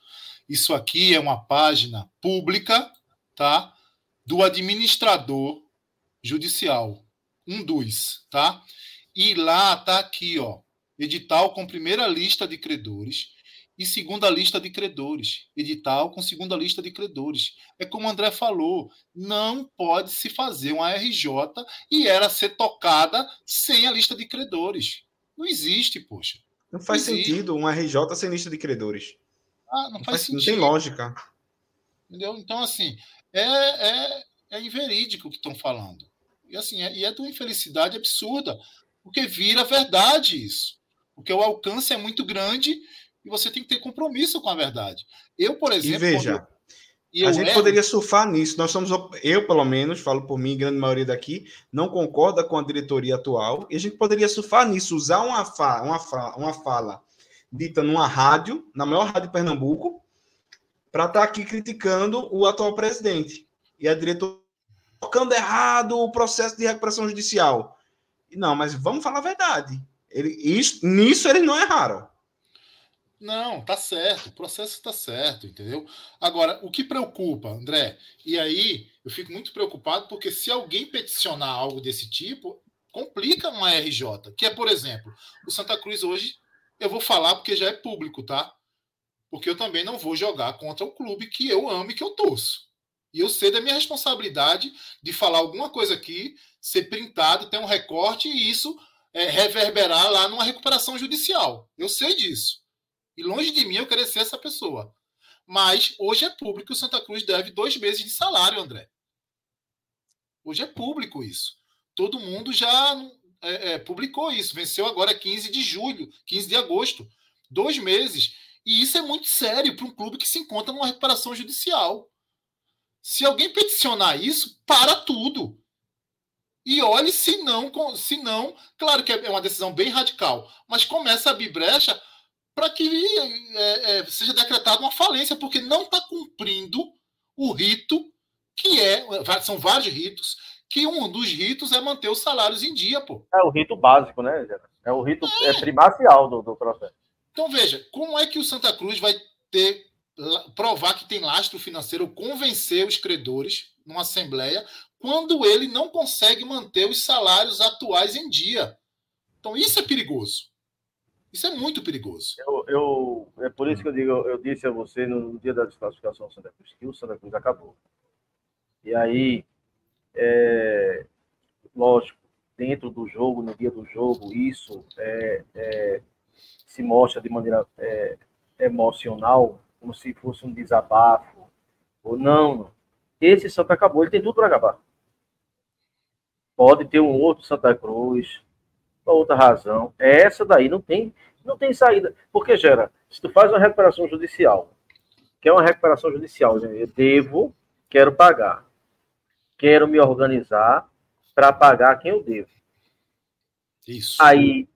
Isso aqui é uma página pública, tá? Do administrador judicial, um dos, tá? E lá está aqui, ó, edital com primeira lista de credores e segunda lista de credores. Edital com segunda lista de credores. É como o André falou, não pode se fazer uma RJ e era ser tocada sem a lista de credores. Não existe, poxa. Não faz não sentido uma RJ sem lista de credores. Ah, não, não faz, faz sentido. Não tem lógica. Entendeu? Então, assim, é, é, é inverídico o que estão falando. E assim, é, e é de uma infelicidade absurda. Porque vira verdade isso. Porque o alcance é muito grande e você tem que ter compromisso com a verdade. Eu, por exemplo. E veja, eu, a gente erro, poderia surfar nisso. Nós somos, eu, pelo menos, falo por mim, grande maioria daqui, não concorda com a diretoria atual, e a gente poderia surfar nisso, usar uma, fa, uma, fa, uma fala dita numa rádio, na maior rádio de Pernambuco, para estar tá aqui criticando o atual presidente. E a diretoria tocando errado o processo de recuperação judicial. Não, mas vamos falar a verdade. Ele, isso, nisso eles não erraram. Não, tá certo, o processo está certo, entendeu? Agora, o que preocupa, André, e aí eu fico muito preocupado porque se alguém peticionar algo desse tipo, complica uma RJ, que é, por exemplo, o Santa Cruz hoje, eu vou falar porque já é público, tá? Porque eu também não vou jogar contra o clube que eu amo e que eu torço. E eu sei da minha responsabilidade de falar alguma coisa aqui, ser printado, ter um recorte e isso é, reverberar lá numa recuperação judicial. Eu sei disso. E longe de mim eu querer ser essa pessoa. Mas hoje é público o Santa Cruz deve dois meses de salário, André. Hoje é público isso. Todo mundo já é, é, publicou isso. Venceu agora 15 de julho, 15 de agosto. Dois meses. E isso é muito sério para um clube que se encontra numa recuperação judicial. Se alguém peticionar isso, para tudo. E olhe se não, se não, claro que é uma decisão bem radical, mas começa a abrir brecha para que é, é, seja decretada uma falência, porque não está cumprindo o rito que é, são vários ritos, que um dos ritos é manter os salários em dia, pô. É o rito básico, né? É o rito é. é primacial do, do processo. Então veja, como é que o Santa Cruz vai ter provar que tem lastro financeiro, convencer os credores numa assembleia, quando ele não consegue manter os salários atuais em dia. Então isso é perigoso. Isso é muito perigoso. Eu, eu é por isso que eu digo, eu disse a você no dia da desclassificação do Santa Cruz que o Santa Cruz acabou. E aí, é, lógico, dentro do jogo, no dia do jogo, isso é, é, se mostra de maneira é, emocional, como se fosse um desabafo, ou não. Esse Santa acabou, ele tem tudo para acabar. Pode ter um outro Santa Cruz, outra razão. Essa daí não tem, não tem saída. Porque, gera, se tu faz uma recuperação judicial, que é uma recuperação judicial, eu devo, quero pagar. Quero me organizar para pagar quem eu devo. Isso. Aí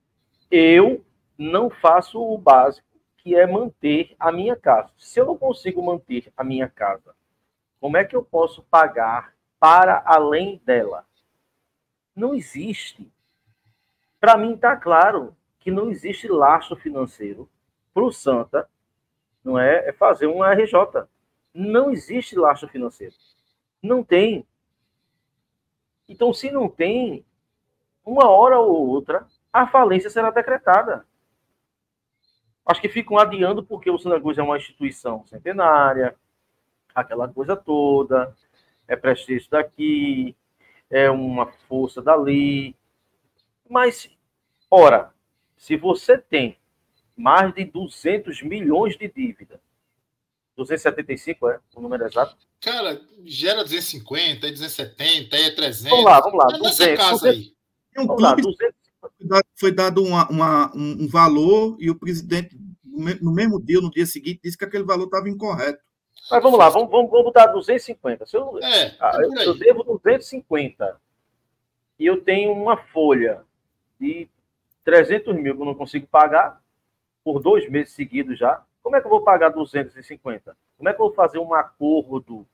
eu não faço o básico, que é manter a minha casa. Se eu não consigo manter a minha casa, como é que eu posso pagar para além dela? Não existe. Para mim está claro que não existe laço financeiro para o Santa, não é, é fazer um RJ. Não existe laço financeiro. Não tem. Então, se não tem, uma hora ou outra, a falência será decretada. Acho que ficam adiando porque o Santa Cruz é uma instituição centenária, aquela coisa toda, é prestígio daqui, é uma força dali. Mas, ora, se você tem mais de 200 milhões de dívida, 275 é o número exato? Cara, gera 250, é 270, é 300. Vamos lá, vamos lá. É 200, casa 200, aí. Um vamos lá, 200. Foi dado uma, uma, um valor e o presidente, no mesmo dia, no dia seguinte, disse que aquele valor estava incorreto. Mas vamos lá, vamos, vamos, vamos botar 250. Se eu, é, ah, eu, eu devo 250 e eu tenho uma folha de 300 mil que eu não consigo pagar por dois meses seguidos já, como é que eu vou pagar 250? Como é que eu vou fazer um acordo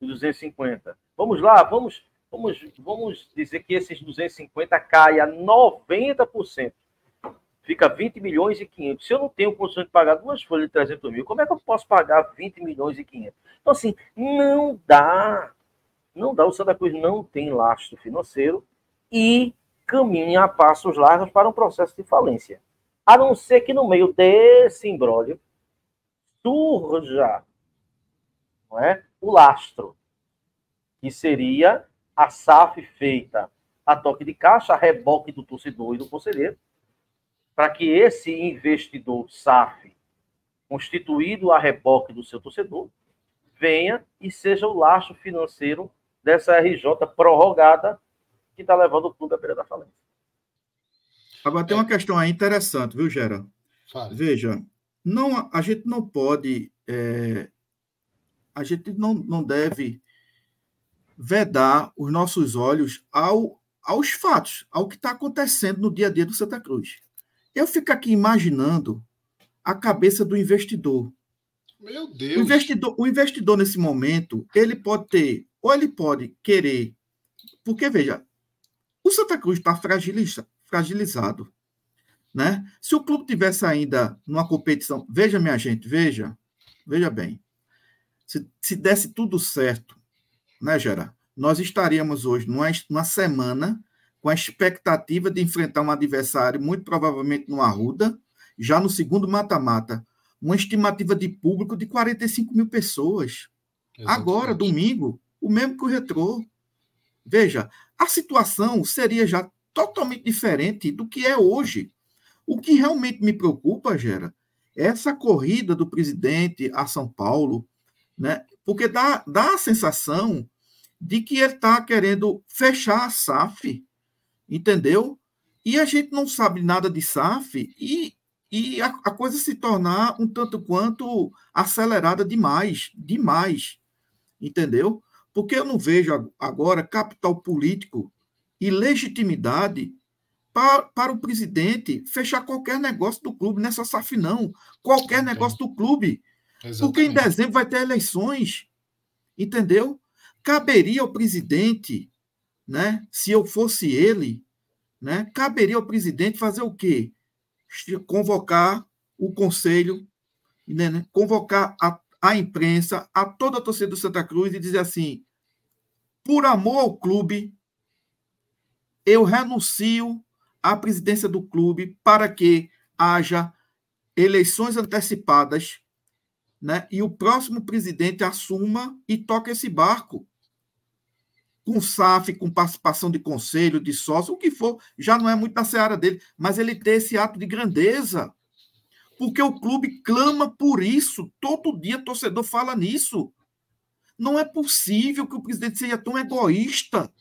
de 250? Vamos lá, vamos, vamos, vamos dizer que esses 250 caia 90% fica 20 milhões e 500. Se eu não tenho condições de pagar duas folhas de 300 mil, como é que eu posso pagar 20 milhões e 500? Então, assim, não dá. Não dá. O Santa Cruz não tem lastro financeiro e caminha a passos largos para um processo de falência. A não ser que no meio desse imbróglio surja não é, o lastro, que seria a SAF feita a toque de caixa, a reboque do torcedor e do conselheiro, para que esse investidor SAF, constituído a reboque do seu torcedor, venha e seja o laço financeiro dessa RJ prorrogada que está levando o clube à beira da falência. Agora tem uma questão aí interessante, viu, Gera? Veja, não, a gente não pode, é, a gente não, não deve vedar os nossos olhos ao, aos fatos, ao que está acontecendo no dia a dia do Santa Cruz. Eu fico aqui imaginando a cabeça do investidor. Meu Deus. O investidor, o investidor nesse momento, ele pode ter, ou ele pode querer, porque veja, o Santa Cruz está fragiliza, fragilizado, né? Se o clube tivesse ainda numa competição, veja minha gente, veja, veja bem, se, se desse tudo certo, né, Gera? Nós estaríamos hoje numa, numa semana com a expectativa de enfrentar um adversário, muito provavelmente no Arruda, já no segundo mata-mata, uma estimativa de público de 45 mil pessoas. Exatamente. Agora, domingo, o mesmo que o Retrô. Veja, a situação seria já totalmente diferente do que é hoje. O que realmente me preocupa, Gera, é essa corrida do presidente a São Paulo, né? porque dá, dá a sensação de que ele está querendo fechar a SAF entendeu? E a gente não sabe nada de SAF e, e a, a coisa se tornar um tanto quanto acelerada demais, demais, entendeu? Porque eu não vejo agora capital político e legitimidade para, para o presidente fechar qualquer negócio do clube nessa SAF, não. Qualquer negócio do clube. Exatamente. Porque em dezembro vai ter eleições. Entendeu? Caberia ao presidente né? Se eu fosse ele, né? Caberia ao presidente fazer o quê? Convocar o conselho, né? né? convocar a, a imprensa, a toda a torcida do Santa Cruz e dizer assim: por amor ao clube, eu renuncio à presidência do clube para que haja eleições antecipadas, né? E o próximo presidente assuma e toque esse barco. Com SAF, com participação de conselho, de sócio, o que for, já não é muito na seara dele, mas ele ter esse ato de grandeza. Porque o clube clama por isso. Todo dia o torcedor fala nisso. Não é possível que o presidente seja tão egoísta.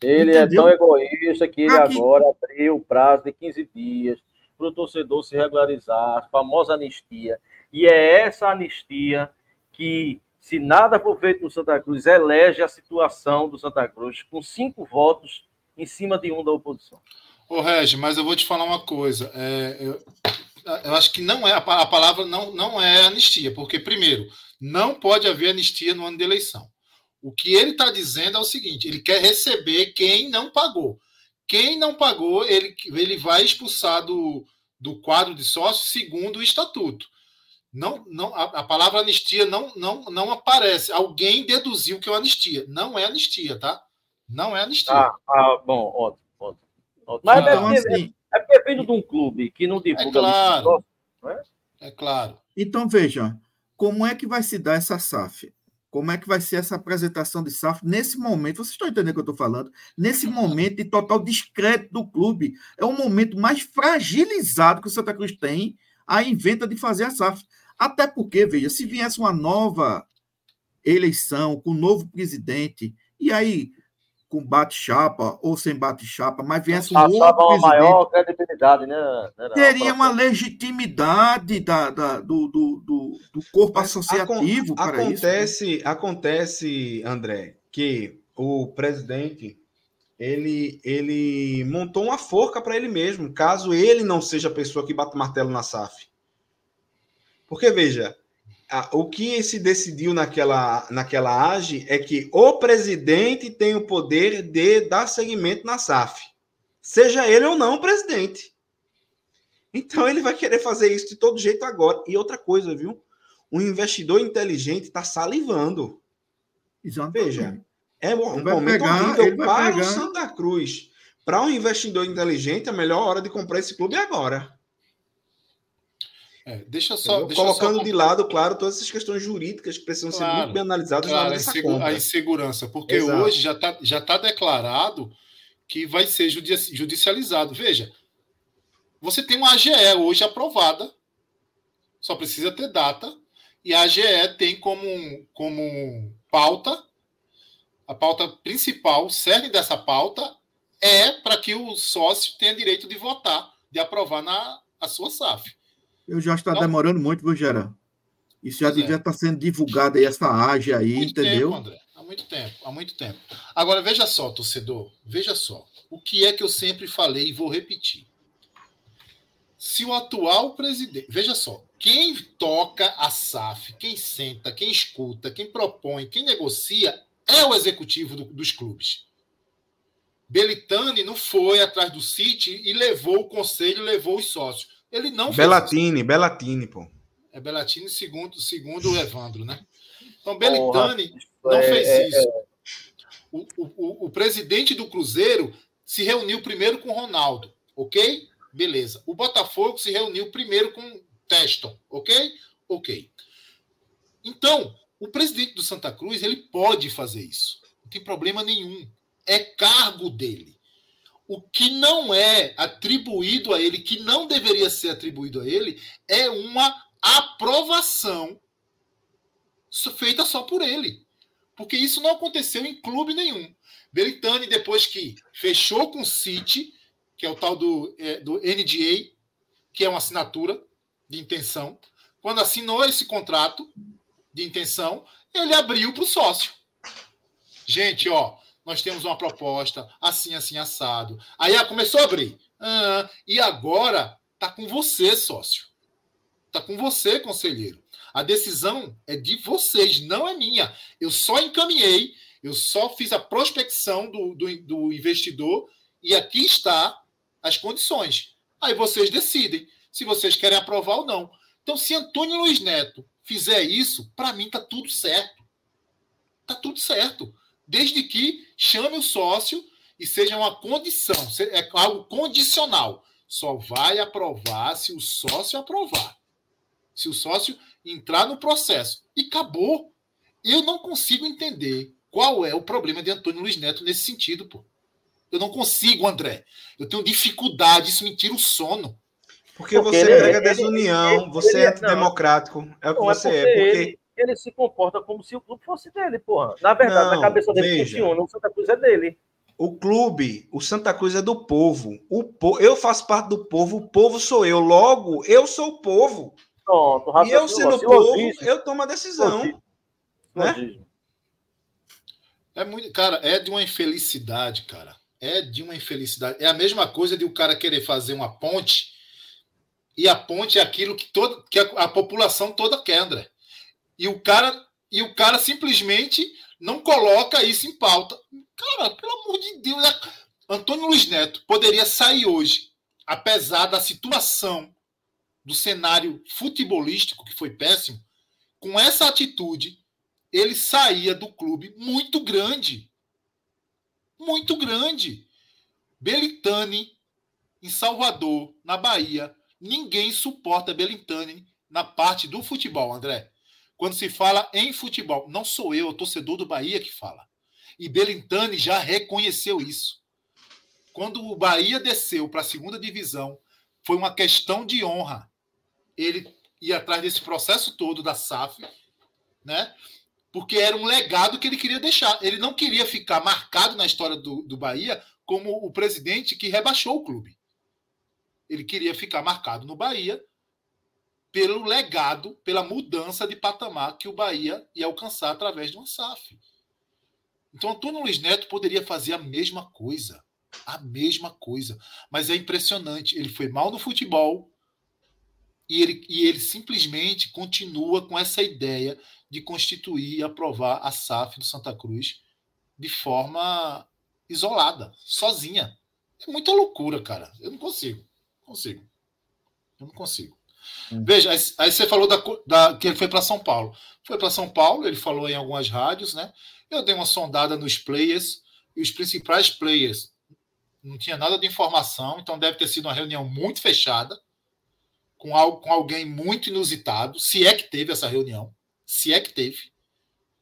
Ele Entendeu? é tão egoísta que ele Aqui... agora abriu o prazo de 15 dias para o torcedor se regularizar, a famosa anistia. E é essa anistia que se nada for feito no Santa Cruz, elege a situação do Santa Cruz com cinco votos em cima de um da oposição. Ô, Regi, mas eu vou te falar uma coisa. É, eu, eu, acho que não é a, palavra não, não é anistia, porque, primeiro, não pode haver anistia no ano de eleição. O que ele está dizendo é o seguinte: ele quer receber quem não pagou. Quem não pagou, ele, ele vai expulsar do, do quadro de sócio segundo o estatuto. Não, não, a, a, palavra anistia não, não, não aparece. Alguém deduziu que é anistia. Não é anistia, tá? Não é anistia. Ah, ah bom, ótimo, ótimo. ótimo. Mas então, é, assim, é, é vindo de um clube que não divulga. É claro. Não é? é claro. Então, veja, como é que vai se dar essa SAF? Como é que vai ser essa apresentação de SAF nesse momento? Vocês estão entendendo o que eu estou falando? Nesse momento de total descrédito do clube. É o momento mais fragilizado que o Santa Cruz tem a inventa de fazer a SAF. Até porque, veja, se viesse uma nova eleição com um novo presidente, e aí com bate-chapa ou sem bate-chapa, mas viesse um outro uma maior credibilidade, né? Teria uma legitimidade da, da do, do, do, do, corpo associativo Acon para acontece, isso. Né? Acontece, André, que o presidente ele, ele montou uma forca para ele mesmo, caso ele não seja a pessoa que bate o martelo na SAF. Porque, veja, a, o que se decidiu naquela, naquela AGE é que o presidente tem o poder de dar seguimento na SAF. Seja ele ou não o presidente. Então ele vai querer fazer isso de todo jeito agora. E outra coisa, viu? Um investidor inteligente está salivando. Exatamente. Veja, é um momento pegar, horrível para pegar... o Santa Cruz. Para um investidor inteligente, a melhor hora de comprar esse clube é agora. É, deixa só. Deixa colocando só... de lado, claro, todas essas questões jurídicas que precisam claro, ser muito bem analisadas claro, na A insegurança, porque Exato. hoje já está já tá declarado que vai ser judicializado. Veja, você tem uma AGE hoje aprovada, só precisa ter data, e a AGE tem como, como pauta, a pauta principal, o cerne dessa pauta é para que o sócio tenha direito de votar, de aprovar na a sua SAF. Eu já está demorando muito, viu, Gerard? Isso já pois devia é. estar tá sendo divulgado aí, essa age aí, muito entendeu? Tempo, André. Há muito tempo, há muito tempo. Agora, veja só, torcedor, veja só. O que é que eu sempre falei e vou repetir. Se o atual presidente. Veja só, quem toca a SAF, quem senta, quem escuta, quem propõe, quem negocia é o executivo do, dos clubes. Belitani não foi atrás do City e levou o conselho, levou os sócios. Ele não Belatini, Belatini, pô. É Belatini segundo, segundo o Evandro, né? Então, Belitani não é, fez é, isso. É. O, o, o presidente do Cruzeiro se reuniu primeiro com o Ronaldo, ok? Beleza. O Botafogo se reuniu primeiro com Teston, ok? Ok. Então, o presidente do Santa Cruz, ele pode fazer isso. Não tem problema nenhum. É cargo dele o que não é atribuído a ele, que não deveria ser atribuído a ele, é uma aprovação feita só por ele. Porque isso não aconteceu em clube nenhum. Belitani, depois que fechou com o City, que é o tal do, é, do NDA, que é uma assinatura de intenção, quando assinou esse contrato de intenção, ele abriu para o sócio. Gente, ó, nós temos uma proposta assim, assim, assado. Aí ah, começou a abrir. Ah, e agora está com você, sócio. Está com você, conselheiro. A decisão é de vocês, não é minha. Eu só encaminhei, eu só fiz a prospecção do, do, do investidor e aqui está as condições. Aí vocês decidem se vocês querem aprovar ou não. Então, se Antônio Luiz Neto fizer isso, para mim está tudo certo. Está tudo certo desde que chame o sócio e seja uma condição, é algo condicional. Só vai aprovar se o sócio aprovar. Se o sócio entrar no processo. E acabou. Eu não consigo entender Qual é o problema de Antônio Luiz Neto nesse sentido, pô? Eu não consigo, André. Eu tenho dificuldade, isso me tira o sono. Porque, porque você ele, prega desunião, ele, você ele, é democrático. É o que não, você é. Porque, porque... Ele, se comporta como se o clube fosse dele, porra. Na verdade, não, na cabeça dele veja, funciona, o Santa Cruz é dele. O clube, o Santa Cruz é do povo. O po... Eu faço parte do povo, o povo sou eu. Logo, eu sou o povo. Pronto, e eu sendo o povo, eu tomo a decisão. Né? É muito, cara, é de uma infelicidade, cara. É de uma infelicidade. É a mesma coisa de o cara querer fazer uma ponte e a ponte é aquilo que, todo, que a, a população toda quer, André. E o cara e o cara simplesmente não coloca isso em pauta. Cara, pelo amor de Deus, né? Antônio Luiz Neto poderia sair hoje, apesar da situação do cenário futebolístico que foi péssimo, com essa atitude, ele saía do clube muito grande. Muito grande. Belitani em Salvador, na Bahia, Ninguém suporta Belintani na parte do futebol, André. Quando se fala em futebol, não sou eu, o torcedor do Bahia que fala. E Belintani já reconheceu isso. Quando o Bahia desceu para a segunda divisão, foi uma questão de honra. Ele ir atrás desse processo todo da SAF, né? Porque era um legado que ele queria deixar. Ele não queria ficar marcado na história do, do Bahia como o presidente que rebaixou o clube. Ele queria ficar marcado no Bahia pelo legado, pela mudança de patamar que o Bahia ia alcançar através de uma SAF. Então, Antônio Luiz Neto poderia fazer a mesma coisa. A mesma coisa. Mas é impressionante. Ele foi mal no futebol e ele, e ele simplesmente continua com essa ideia de constituir e aprovar a SAF do Santa Cruz de forma isolada, sozinha. É muita loucura, cara. Eu não consigo consigo. Eu não consigo. Hum. Veja, aí, aí, você falou da, da, que ele foi para São Paulo. Foi para São Paulo, ele falou em algumas rádios, né? Eu dei uma sondada nos players, e os principais players não tinha nada de informação, então deve ter sido uma reunião muito fechada, com, algo, com alguém muito inusitado, se é que teve essa reunião, se é que teve,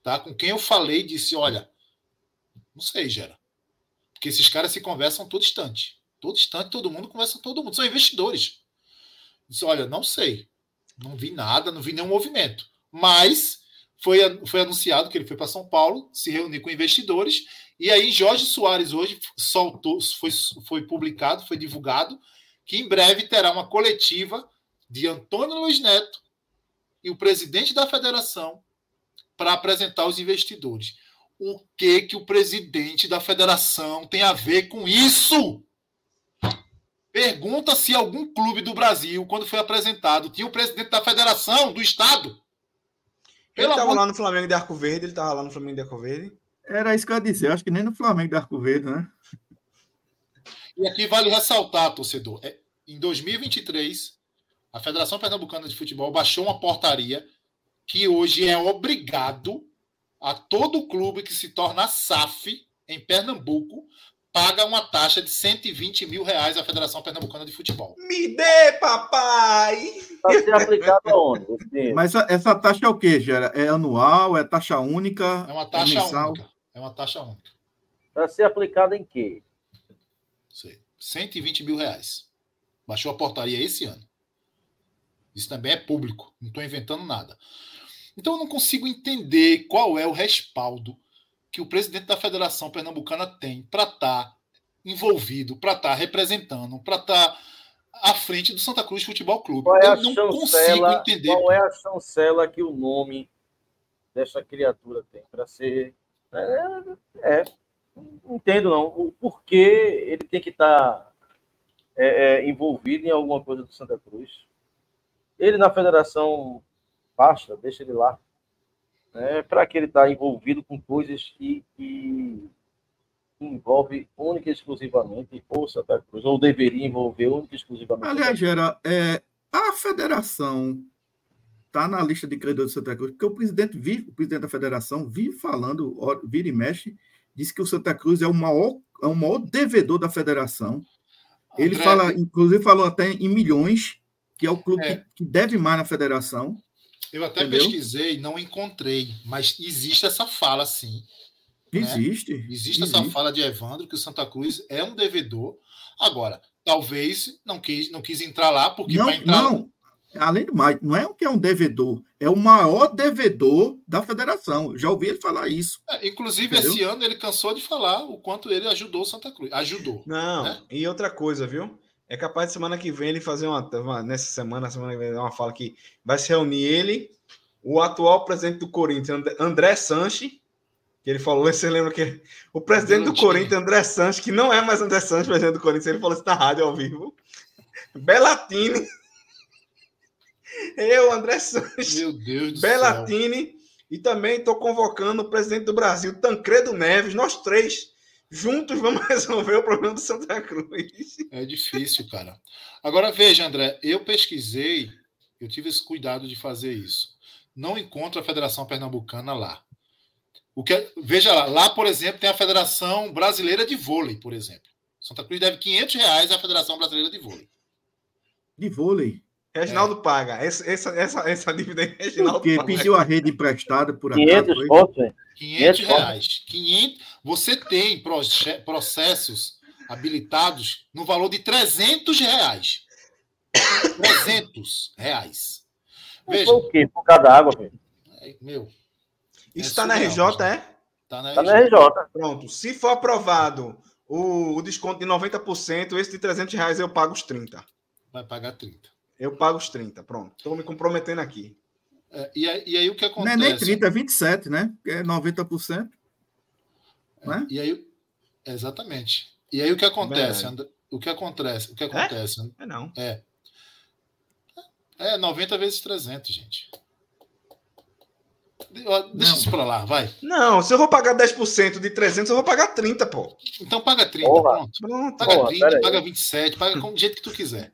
tá? Com quem eu falei disse, olha, não sei, Gera, porque esses caras se conversam todo instante. Todo instante, todo mundo conversa com todo mundo. São investidores. Diz, olha, não sei. Não vi nada, não vi nenhum movimento. Mas foi, foi anunciado que ele foi para São Paulo se reunir com investidores. E aí, Jorge Soares hoje soltou, foi, foi publicado, foi divulgado, que em breve terá uma coletiva de Antônio Luiz Neto e o presidente da federação para apresentar os investidores. O que que o presidente da federação tem a ver com isso? Pergunta se algum clube do Brasil, quando foi apresentado, tinha o presidente da federação, do Estado. Ele estava lá no Flamengo de Arco Verde, ele estava lá no Flamengo de Arco Verde. Era isso que eu ia dizer, acho que nem no Flamengo de Arco Verde, né? E aqui vale ressaltar, torcedor, é, em 2023, a Federação Pernambucana de Futebol baixou uma portaria que hoje é obrigado a todo clube que se torna SAF em Pernambuco paga uma taxa de 120 mil reais à Federação Pernambucana de Futebol. Me dê, papai! Para ser aplicado aonde? Mas essa taxa é o quê, Gera? É anual? É taxa única? É uma taxa é única. É uma taxa única. Para ser aplicada em quê? Sei. 120 mil reais. Baixou a portaria esse ano. Isso também é público. Não estou inventando nada. Então eu não consigo entender qual é o respaldo que o presidente da Federação Pernambucana tem para estar tá envolvido, para estar tá representando, para estar tá à frente do Santa Cruz Futebol Clube. Qual é Eu não consigo entender. Qual é a chancela que o nome dessa criatura tem para ser. É, é, não entendo não. O porquê ele tem que estar tá, é, é, envolvido em alguma coisa do Santa Cruz. Ele na federação basta, deixa ele lá né, para que ele está envolvido com coisas que, que envolve única e exclusivamente o Santa Cruz, ou deveria envolver única e exclusivamente. Aliás, Gera, é, a federação está na lista de credores do Santa Cruz, porque o presidente vive, o presidente da federação vive falando, vira e mexe, diz que o Santa Cruz é o maior, é o maior devedor da federação. Ele André, fala, inclusive falou até em milhões, que é o clube é. Que, que deve mais na federação. Eu até Entendeu? pesquisei, não encontrei, mas existe essa fala, sim. Existe. Né? Existe, existe essa fala de Evandro que o Santa Cruz é um devedor. Agora, talvez não quis, não quis entrar lá porque não, entrar... não. Além do mais, não é o que é um devedor, é o maior devedor da federação. Eu já ouvi ele falar isso. É, inclusive, Entendeu? esse ano ele cansou de falar o quanto ele ajudou o Santa Cruz. Ajudou. Não, né? e outra coisa, viu? É capaz de semana que vem ele fazer uma. uma nessa semana, semana que vem, uma fala que vai se reunir ele, o atual presidente do Corinthians, André Sanches, que ele falou, <laughs> você lembra que o presidente do Corinthians, André Sanches, que não é mais André Sanches, presidente do Corinthians, ele falou isso na rádio ao vivo. Belatini. <laughs> Eu, André Sanches. Meu Deus do Belatini. Céu. E também estou convocando o presidente do Brasil, Tancredo Neves, nós três juntos vamos <laughs> resolver o problema do Santa Cruz. É difícil, cara. Agora veja, André, eu pesquisei, eu tive esse cuidado de fazer isso. Não encontro a Federação Pernambucana lá. O que é, veja lá, lá, por exemplo, tem a Federação Brasileira de Vôlei, por exemplo. Santa Cruz deve 500 reais à Federação Brasileira de Vôlei. De vôlei? Reginaldo é. paga. Essa, essa, essa, essa dívida aí, Reginaldo Porque paga. pediu a rede emprestada por 500 pontos, 500 reais. 500, você tem processos habilitados no valor de 300 reais. 300 reais. Veja. o quê? Por cada água, velho. É, meu. Isso está é na RJ, é? Está na, tá na RJ. Pronto. Se for aprovado o, o desconto de 90%, esse de 300 reais eu pago os 30. Vai pagar 30. Eu pago os 30, pronto. Estou me comprometendo aqui. É, e, aí, e, aí, o que acontece? Não é nem 30, é 27, né? É 90%. É, né? E aí, exatamente. E aí o que acontece? É o que acontece? O que acontece? É, é não. É. É 90 vezes 300, gente. Deixa não. isso pra lá, vai. Não, se eu vou pagar 10% de 300, eu vou pagar 30, pô. Então paga 30, Porra. pronto. pronto. Paga Porra, 30, paga 27, paga do jeito que tu quiser.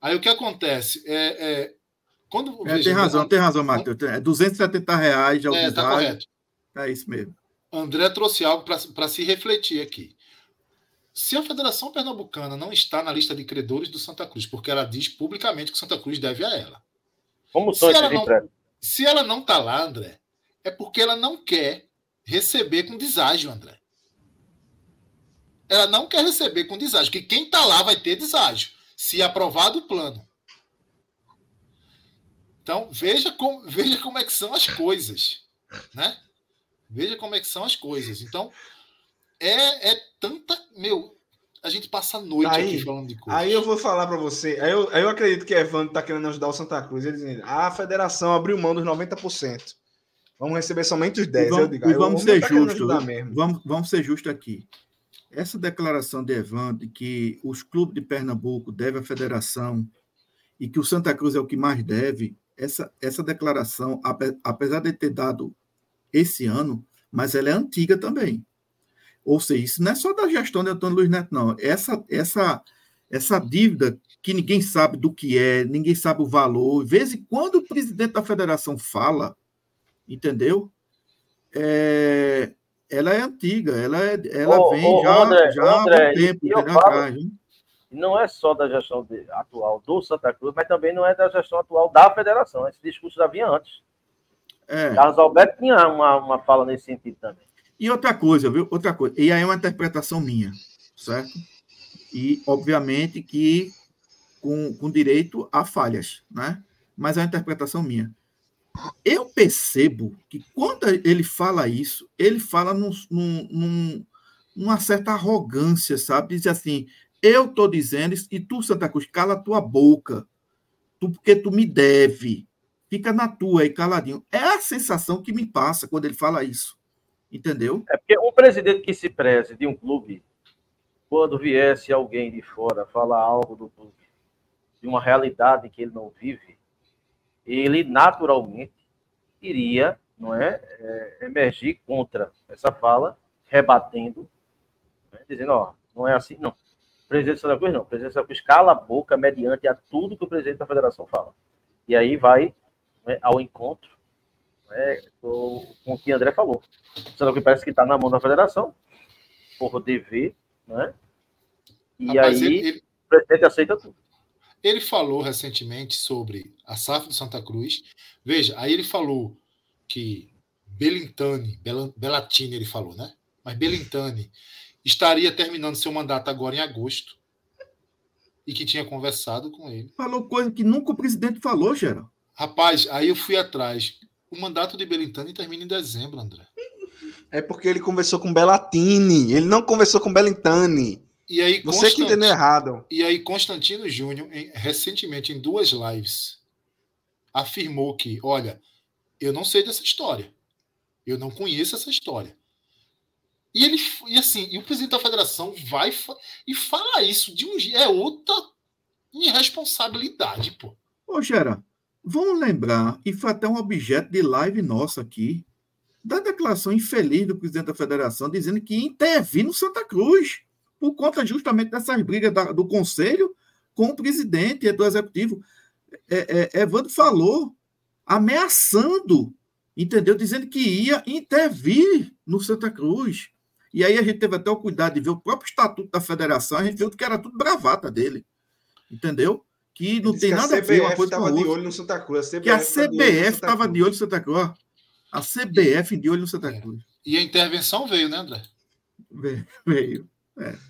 Aí o que acontece? É, é quando, é, veja, tem razão, tem razão, Matheus. É 270 reais de é, tá correto. É isso mesmo. André trouxe algo para se refletir aqui. Se a Federação Pernambucana não está na lista de credores do Santa Cruz, porque ela diz publicamente que o Santa Cruz deve a ela. Como se ela, não, se ela não está lá, André, é porque ela não quer receber com deságio, André. Ela não quer receber com deságio, que quem está lá vai ter deságio se aprovado o plano. Então, veja como, veja como é que são as coisas, né? Veja como é que são as coisas. Então, é, é tanta, meu, a gente passa a noite aí, aqui falando de coisas. Aí eu vou falar para você, aí eu, aí eu acredito que Evandro está querendo ajudar o Santa Cruz, ele dizendo, a federação abriu mão dos 90%. Vamos receber somente os 10. E vamos, eu digo, e vamos ser justos, vamos, vamos ser justos aqui. Essa declaração de Evandro de que os clubes de Pernambuco devem à federação e que o Santa Cruz é o que mais deve, essa, essa declaração, apesar de ter dado esse ano, mas ela é antiga também. Ou seja, isso não é só da gestão de Antônio Luiz Neto, não. Essa, essa, essa dívida que ninguém sabe do que é, ninguém sabe o valor, de vez em quando o presidente da federação fala, entendeu? É, ela é antiga, ela, é, ela ô, vem ô, já, André, já André, há tempo, e atrás. Não é só da gestão de, atual do Santa Cruz, mas também não é da gestão atual da federação. Esse discurso já vinha antes. É. Carlos Alberto tinha uma, uma fala nesse sentido também. E outra coisa, viu? Outra coisa. E aí é uma interpretação minha, certo? E, obviamente, que com, com direito a falhas, né? Mas é uma interpretação minha. Eu percebo que quando ele fala isso, ele fala num, num, numa certa arrogância, sabe? Diz assim: eu estou dizendo isso, e tu, Santa Cruz, cala a tua boca, tu, porque tu me deve. Fica na tua aí, caladinho. É a sensação que me passa quando ele fala isso. Entendeu? É porque um presidente que se preze de um clube, quando viesse alguém de fora falar algo do clube, de uma realidade que ele não vive, ele naturalmente iria não é, é emergir contra essa fala, rebatendo, né, dizendo, ó, não é assim, não. O presidente de Santa Cruz, não. O presidente de Santa Cruz cala a boca mediante a tudo que o presidente da federação fala. E aí vai né, ao encontro né, com, com o que André falou. Santa Cruz parece que está na mão da federação, por dever, né? E Rapaz, aí ele, o presidente aceita tudo. Ele falou recentemente sobre a SAF do Santa Cruz. Veja, aí ele falou que Belintani, Belatini ele falou, né? Mas Belintani estaria terminando seu mandato agora em agosto e que tinha conversado com ele. Falou coisa que nunca o presidente falou, Geraldo. Rapaz, aí eu fui atrás. O mandato de Belintani termina em dezembro, André. É porque ele conversou com Bellatini, ele não conversou com Belintani. E aí, Você que entendeu errado. E aí, Constantino Júnior, em, recentemente, em duas lives, afirmou que, olha, eu não sei dessa história. Eu não conheço essa história. E ele e assim, e o presidente da federação vai e fala isso de um é outra irresponsabilidade, pô. Ô, Gera, vamos lembrar, e foi até um objeto de live nossa aqui, da declaração infeliz do presidente da federação dizendo que intervir no Santa Cruz por conta justamente dessas brigas da, do conselho com o presidente e do executivo. É, é, Evandro falou, ameaçando, entendeu? Dizendo que ia intervir no Santa Cruz. E aí a gente teve até o cuidado de ver o próprio estatuto da federação, a gente viu que era tudo bravata dele. Entendeu? Que não tem nada a, a ver uma coisa com a outra. de olho no Santa Cruz. A que a CBF estava de olho no Santa Cruz. A CBF de olho no Santa. Cruz. E a intervenção veio, né, André? Veio. É.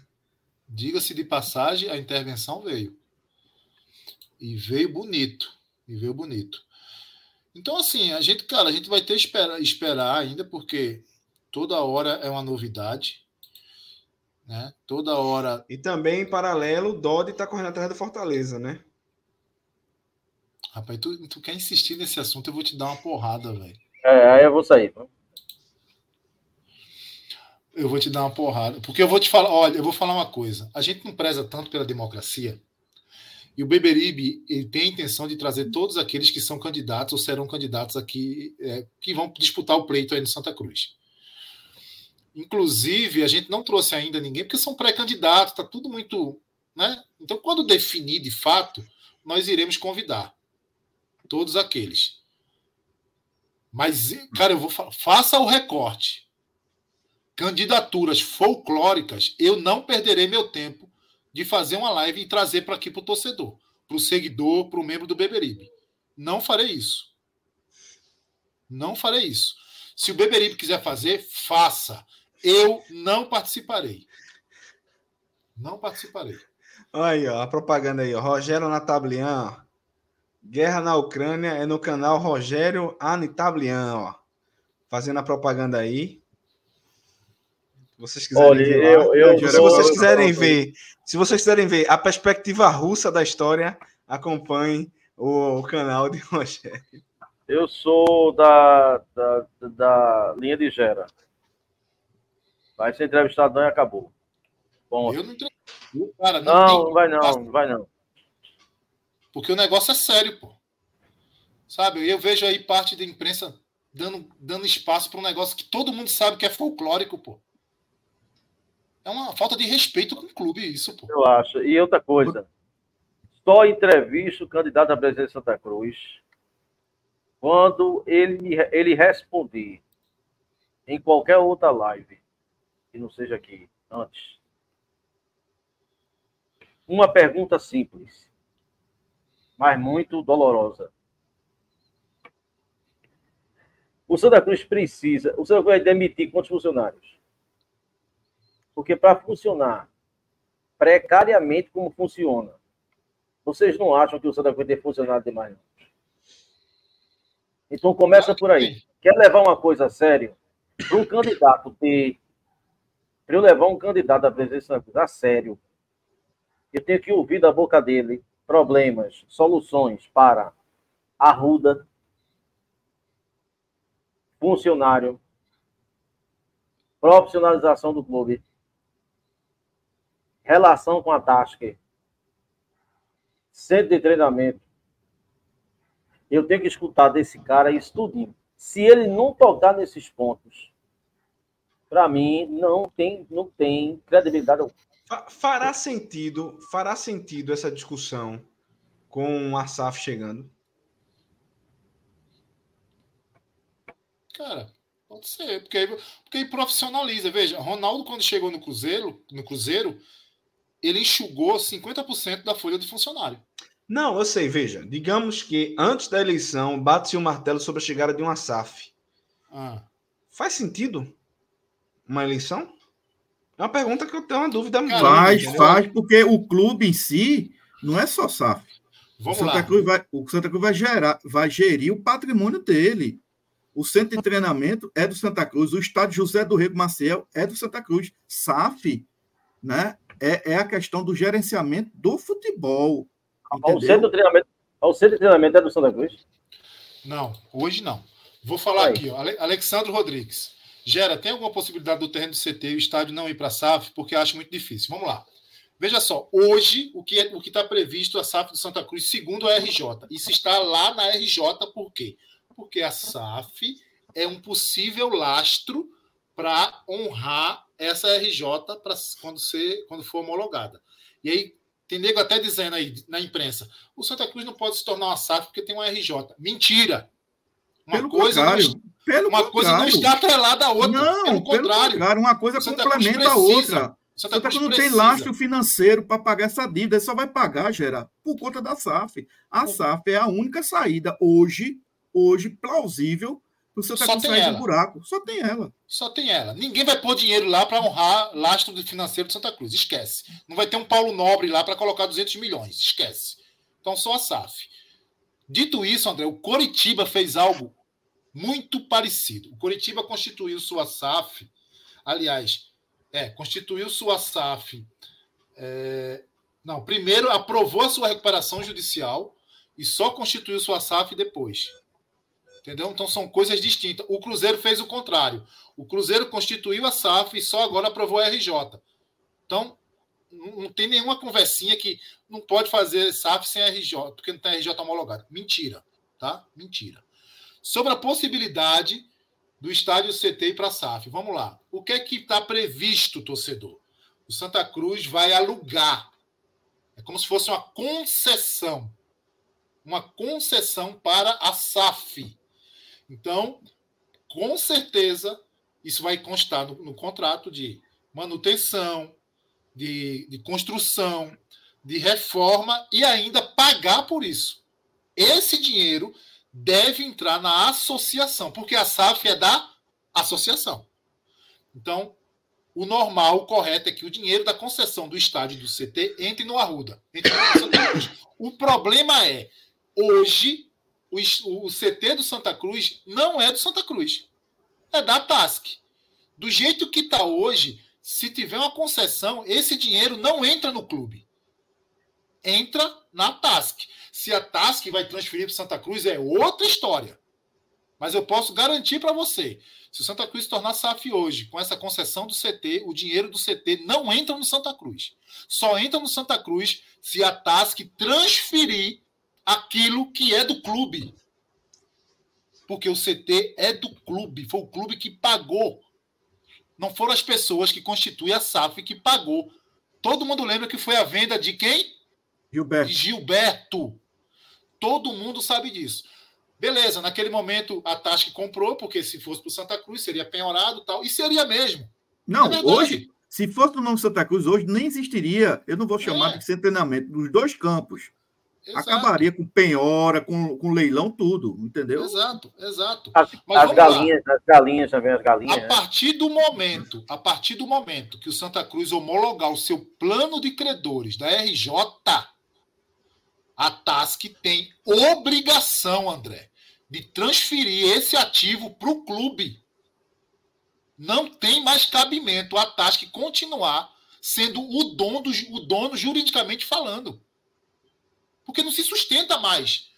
Diga-se de passagem, a intervenção veio. E veio bonito. E veio bonito. Então, assim, a gente, cara, a gente vai ter que esperar, esperar ainda, porque toda hora é uma novidade. Né? Toda hora. E também, em paralelo, o Dodi está correndo atrás do Fortaleza, né? Rapaz, tu, tu quer insistir nesse assunto, eu vou te dar uma porrada, velho. É, aí eu vou sair. Eu vou te dar uma porrada. Porque eu vou te falar, olha, eu vou falar uma coisa. A gente não preza tanto pela democracia. E o Beberibe ele tem a intenção de trazer todos aqueles que são candidatos ou serão candidatos aqui, é, que vão disputar o pleito aí no Santa Cruz. Inclusive, a gente não trouxe ainda ninguém, porque são pré-candidatos, está tudo muito. Né? Então, quando definir de fato, nós iremos convidar todos aqueles. Mas, cara, eu vou faça o recorte. Candidaturas folclóricas, eu não perderei meu tempo de fazer uma live e trazer para aqui para o torcedor, para o seguidor, para o membro do Beberibe. Não farei isso. Não farei isso. Se o Beberibe quiser fazer, faça. Eu não participarei. Não participarei. Aí, ó, a propaganda aí, ó. Rogério Natablian, Guerra na Ucrânia é no canal Rogério Anitablian. Fazendo a propaganda aí. Se vocês quiserem Olha, ver eu, eu, se eu, vocês quiserem ver, se vocês quiserem ver a perspectiva russa da história, acompanhem o, o canal de <laughs> Rogério. Eu sou da, da, da linha de Gera. Vai ser entrevistado não e acabou. Bom. Eu não, cara, não, não, não vai não, não vai não. Porque o negócio é sério, pô. Sabe? Eu vejo aí parte da imprensa dando, dando espaço para um negócio que todo mundo sabe que é folclórico, pô. É uma falta de respeito com o clube, isso, pô. Eu acho. E outra coisa. Só entrevista o candidato à presidência de Santa Cruz quando ele, ele responder em qualquer outra live, que não seja aqui, antes. Uma pergunta simples mas muito dolorosa. O Santa Cruz precisa. O Santa Cruz vai demitir quantos funcionários? Porque para funcionar precariamente como funciona, vocês não acham que o Santa Cruz tem funcionado demais? Não? Então começa por aí. Quer levar uma coisa a sério? Para um candidato ter. Para eu levar um candidato à presidência a sério, eu tenho que ouvir da boca dele problemas, soluções para arruda, funcionário, profissionalização do clube, relação com a Tasker, centro de treinamento. Eu tenho que escutar desse cara isso tudinho. Se ele não tocar nesses pontos, para mim não tem não tem credibilidade Fará sentido, fará sentido essa discussão com a SAF chegando? Cara, pode ser, porque aí, porque aí profissionaliza. Veja, Ronaldo, quando chegou no Cruzeiro, no Cruzeiro, ele enxugou 50% da folha de funcionário. Não, eu sei, veja. Digamos que antes da eleição bate-se o um martelo sobre a chegada de uma SAF. Ah. Faz sentido uma eleição? É uma pergunta que eu tenho uma dúvida. Faz, faz, porque o clube em si não é só SAF. Vamos o Santa lá. Cruz vai, o Santa Cruz vai gerar, vai gerir o patrimônio dele. O centro de treinamento é do Santa Cruz, o estádio José do Rego Maciel é do Santa Cruz. SAF, né? É, é a questão do gerenciamento do futebol. O centro de treinamento, o centro de treinamento é do Santa Cruz? Não, hoje não. Vou falar Aí. aqui, ó, Alexandre Rodrigues. Gera, tem alguma possibilidade do terreno do CT e o estádio não ir para a SAF? Porque acho muito difícil. Vamos lá. Veja só, hoje o que é, o que está previsto a SAF do Santa Cruz, segundo a RJ, isso está lá na RJ, por quê? Porque a SAF é um possível lastro para honrar essa RJ para quando, ser, quando for homologada. E aí tem nego até dizendo aí na imprensa: o Santa Cruz não pode se tornar uma SAF porque tem uma RJ. Mentira! Uma pelo coisa contrário, uma contrário. coisa não está atrelada à outra. Não, pelo contrário. Pelo uma coisa complementa a outra. Santa, Santa Cruz não tem lastro financeiro para pagar essa dívida, ele só vai pagar, Gera, por conta da SAF. A SAF é a única saída hoje, hoje plausível o Santa Cruz sair do buraco. Só tem ela. Só tem ela. Ninguém vai pôr dinheiro lá para honrar lastro financeiro de Santa Cruz. Esquece. Não vai ter um Paulo Nobre lá para colocar 200 milhões. Esquece. Então, só a SAF. Dito isso, André, o Coritiba fez algo muito parecido. O Coritiba constituiu sua SAF. Aliás, é, constituiu sua SAF. É, não, primeiro aprovou a sua recuperação judicial e só constituiu sua SAF depois. Entendeu? Então são coisas distintas. O Cruzeiro fez o contrário. O Cruzeiro constituiu a SAF e só agora aprovou a RJ. Então, não tem nenhuma conversinha que não pode fazer SAF sem RJ, porque não tem RJ homologada. Mentira, tá? Mentira. Sobre a possibilidade do estádio CT para a SAF. Vamos lá. O que é que está previsto, torcedor? O Santa Cruz vai alugar. É como se fosse uma concessão. Uma concessão para a SAF. Então, com certeza, isso vai constar no, no contrato de manutenção, de, de construção, de reforma e ainda pagar por isso. Esse dinheiro deve entrar na associação, porque a SAF é da associação. Então, o normal, o correto é que o dinheiro da concessão do estádio do CT entre no Arruda. Entre no <coughs> o problema é, hoje, o, o CT do Santa Cruz não é do Santa Cruz. É da TASC. Do jeito que está hoje, se tiver uma concessão, esse dinheiro não entra no clube. Entra na TASC. Se a TASC vai transferir para Santa Cruz, é outra história. Mas eu posso garantir para você: se o Santa Cruz se tornar SAF hoje, com essa concessão do CT, o dinheiro do CT não entra no Santa Cruz. Só entra no Santa Cruz se a TASC transferir aquilo que é do clube. Porque o CT é do clube, foi o clube que pagou. Não foram as pessoas que constituem a SAF que pagou. Todo mundo lembra que foi a venda de quem? Gilberto. De Gilberto. Todo mundo sabe disso. Beleza, naquele momento a TASC comprou, porque se fosse para o Santa Cruz seria penhorado tal, e seria mesmo. Não, é hoje, se fosse o nome Santa Cruz hoje, nem existiria, eu não vou chamar é. de sem treinamento, dos dois campos. Exato. Acabaria com penhora, com, com leilão, tudo, entendeu? Exato, exato. As, as galinhas, lá. as galinhas também, as galinhas. A partir do momento, a partir do momento que o Santa Cruz homologar o seu plano de credores da RJ, a TASC tem obrigação, André, de transferir esse ativo para o clube. Não tem mais cabimento a TASC continuar sendo o dono, o dono juridicamente falando. Porque não se sustenta mais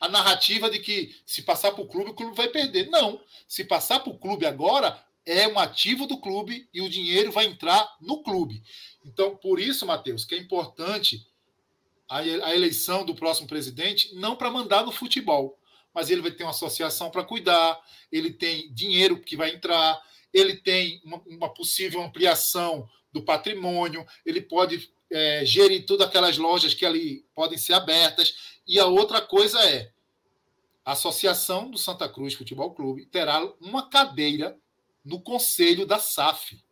a narrativa de que se passar para o clube, o clube vai perder. Não. Se passar para o clube agora, é um ativo do clube e o dinheiro vai entrar no clube. Então, por isso, Matheus, que é importante a eleição do próximo presidente, não para mandar no futebol, mas ele vai ter uma associação para cuidar, ele tem dinheiro que vai entrar, ele tem uma, uma possível ampliação do patrimônio, ele pode é, gerir todas aquelas lojas que ali podem ser abertas. E a outra coisa é a Associação do Santa Cruz Futebol Clube terá uma cadeira no conselho da SAF.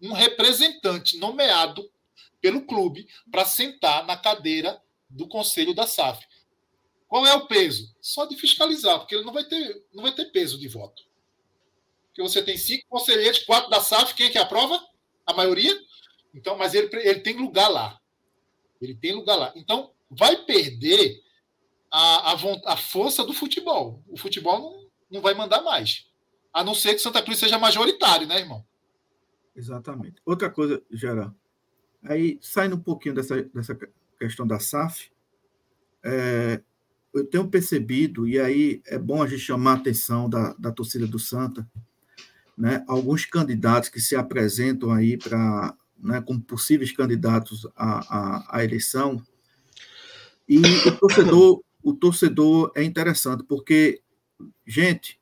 Um representante nomeado pelo clube para sentar na cadeira do conselho da SAF. Qual é o peso? Só de fiscalizar, porque ele não vai ter, não vai ter peso de voto. Porque você tem cinco conselheiros, quatro da SAF, quem é que aprova? A maioria? Então, mas ele, ele tem lugar lá. Ele tem lugar lá. Então, vai perder a, a, a força do futebol. O futebol não, não vai mandar mais. A não ser que Santa Cruz seja majoritário, né, irmão? Exatamente. Outra coisa, Gerard, aí saindo um pouquinho dessa, dessa questão da SAF, é, eu tenho percebido, e aí é bom a gente chamar a atenção da, da torcida do Santa, né, alguns candidatos que se apresentam aí para né, como possíveis candidatos à, à, à, eleição. E o torcedor, o torcedor é interessante, porque, gente,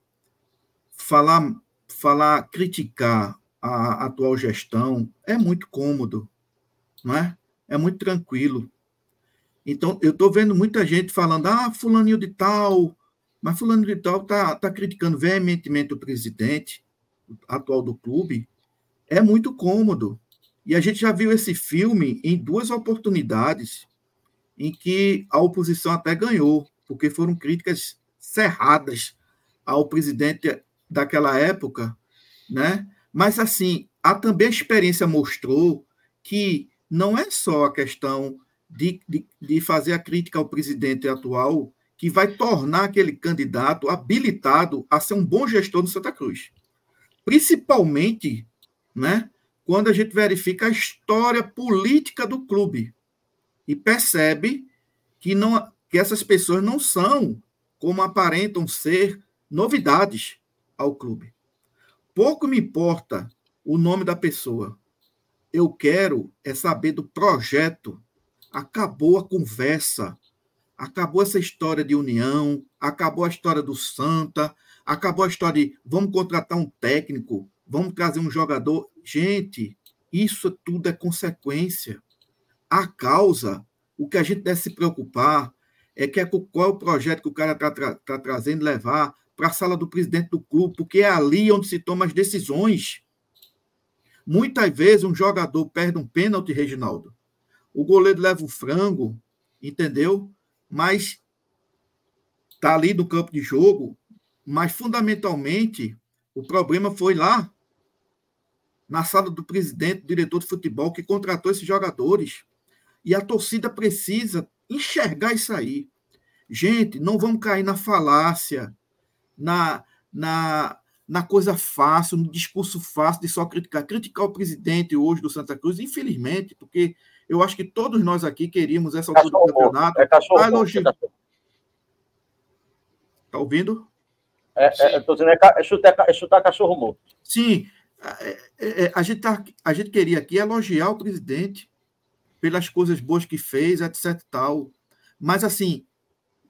falar, falar, criticar a atual gestão é muito cômodo, não é? É muito tranquilo. Então, eu estou vendo muita gente falando, ah, fulaninho de tal, mas fulano de tal está tá criticando veementemente o presidente atual do clube. É muito cômodo. E a gente já viu esse filme em duas oportunidades em que a oposição até ganhou, porque foram críticas cerradas ao presidente daquela época, né? Mas assim, a também a experiência mostrou que não é só a questão de, de, de fazer a crítica ao presidente atual que vai tornar aquele candidato habilitado a ser um bom gestor do Santa Cruz. Principalmente, né, quando a gente verifica a história política do clube e percebe que, não, que essas pessoas não são, como aparentam ser, novidades ao clube. Pouco me importa o nome da pessoa. Eu quero é saber do projeto. Acabou a conversa. Acabou essa história de união, acabou a história do Santa, acabou a história de vamos contratar um técnico, vamos trazer um jogador. Gente, isso tudo é consequência. A causa, o que a gente deve se preocupar é que é qual é o projeto que o cara está tra tá trazendo levar para a sala do presidente do clube, porque é ali onde se tomam as decisões. Muitas vezes um jogador perde um pênalti, Reginaldo. O goleiro leva o frango, entendeu? Mas está ali no campo de jogo. Mas fundamentalmente o problema foi lá na sala do presidente, do diretor de futebol, que contratou esses jogadores. E a torcida precisa enxergar isso aí. Gente, não vamos cair na falácia, na, na, na coisa fácil, no discurso fácil de só criticar. Criticar o presidente hoje do Santa Cruz, infelizmente, porque eu acho que todos nós aqui queríamos essa altura do campeonato. É cachorro, ah, elogio... é Tá ouvindo? É, é, eu tô dizendo, é, é, chutar, é chutar cachorro morto. Sim, é, é, é, a, gente tá, a gente queria aqui elogiar o presidente pelas coisas boas que fez, etc. Tal. Mas, assim,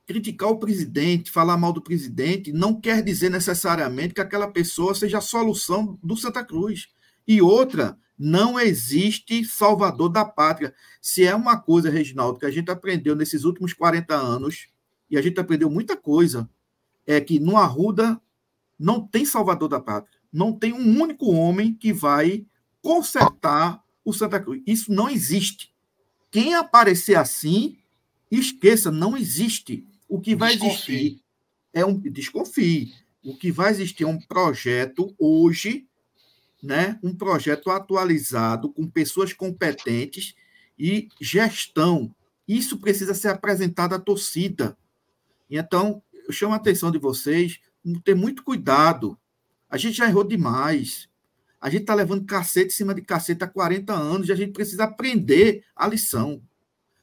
criticar o presidente, falar mal do presidente, não quer dizer necessariamente que aquela pessoa seja a solução do Santa Cruz. E outra, não existe salvador da pátria. Se é uma coisa, Reginaldo, que a gente aprendeu nesses últimos 40 anos, e a gente aprendeu muita coisa, é que no Arruda não tem salvador da pátria não tem um único homem que vai consertar o Santa Cruz. Isso não existe. Quem aparecer assim, esqueça, não existe. O que vai desconfie. existir é um desconfie. O que vai existir é um projeto hoje, né? Um projeto atualizado com pessoas competentes e gestão. Isso precisa ser apresentado à torcida. Então, eu chamo a atenção de vocês, ter muito cuidado a gente já errou demais. A gente está levando cacete em cima de cacete há 40 anos e a gente precisa aprender a lição.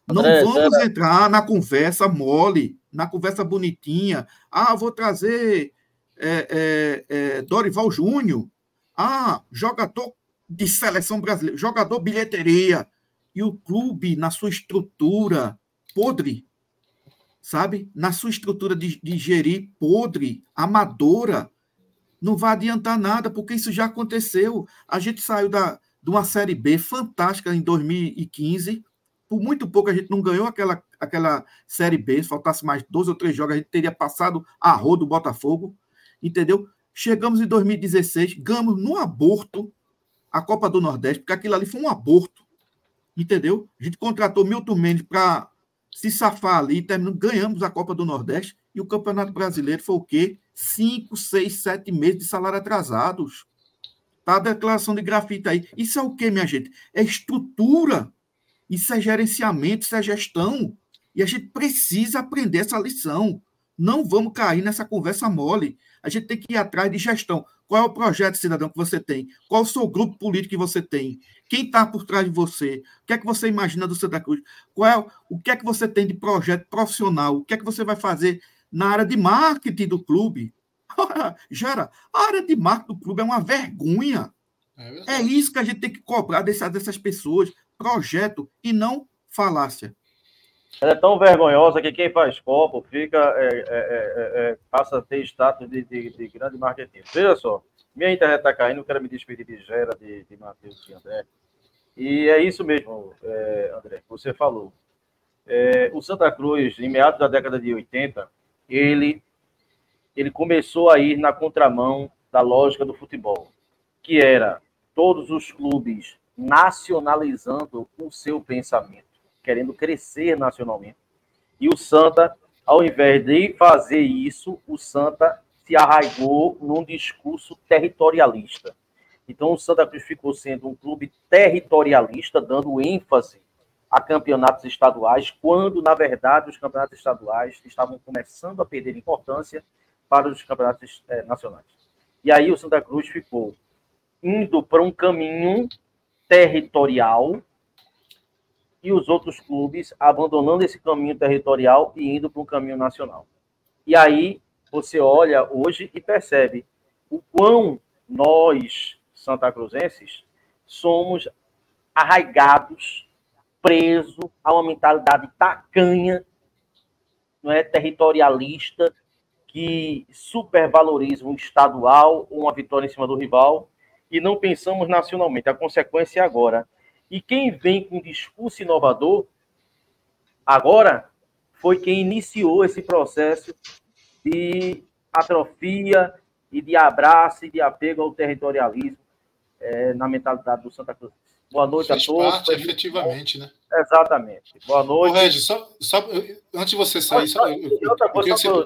Não é, vamos é, entrar na conversa mole, na conversa bonitinha. Ah, vou trazer é, é, é, Dorival Júnior. Ah, jogador de seleção brasileira, jogador bilheteria. E o clube, na sua estrutura podre, sabe? Na sua estrutura de, de gerir podre, amadora, não vai adiantar nada, porque isso já aconteceu. A gente saiu da, de uma Série B fantástica em 2015. Por muito pouco a gente não ganhou aquela, aquela Série B. Se faltasse mais dois ou três jogos, a gente teria passado a roda do Botafogo. Entendeu? Chegamos em 2016, ganhamos no aborto a Copa do Nordeste, porque aquilo ali foi um aborto. Entendeu? A gente contratou Milton Mendes para se safar ali, terminou, ganhamos a Copa do Nordeste e o Campeonato Brasileiro foi o quê? Cinco, seis, sete meses de salário atrasados. Tá a declaração de grafite aí. Isso é o que, minha gente? É estrutura. Isso é gerenciamento, isso é gestão. E a gente precisa aprender essa lição. Não vamos cair nessa conversa mole. A gente tem que ir atrás de gestão. Qual é o projeto cidadão que você tem? Qual é o seu grupo político que você tem? Quem está por trás de você? O que é que você imagina do Santa Cruz? Qual é, o que é que você tem de projeto profissional? O que é que você vai fazer na área de marketing do clube? Gera, a área de marketing do clube é uma vergonha. É, é isso que a gente tem que cobrar dessas, dessas pessoas, projeto e não falácia. Ela é tão vergonhosa que quem faz copo fica, é, é, é, é passa a ter status de, de, de, grande marketing. Veja só, minha internet está caindo, quero me despedir de Gera, de, de Matheus e André. E é isso mesmo, é, André, você falou. o Santa Cruz, em meados da década de 80, ele ele começou a ir na contramão da lógica do futebol, que era todos os clubes nacionalizando o seu pensamento, querendo crescer nacionalmente. E o Santa, ao invés de fazer isso, o Santa se arraigou num discurso territorialista. Então, o Santa Cruz ficou sendo um clube territorialista, dando ênfase a campeonatos estaduais, quando, na verdade, os campeonatos estaduais estavam começando a perder importância para os campeonatos é, nacionais. E aí o Santa Cruz ficou indo para um caminho territorial e os outros clubes abandonando esse caminho territorial e indo para um caminho nacional. E aí você olha hoje e percebe o quão nós, santa cruzenses, somos arraigados, presos a uma mentalidade tacanha, não é territorialista, que supervaloriza um estadual ou uma vitória em cima do rival e não pensamos nacionalmente. A consequência é agora. E quem vem com discurso inovador agora foi quem iniciou esse processo de atrofia e de abraço e de apego ao territorialismo é, na mentalidade do Santa Cruz. Boa noite Fez a todos. Parte, efetivamente, né? Exatamente. Boa noite. Ô, Regis, só, só, antes de você sair, só, eu, eu, eu, eu queria que você, eu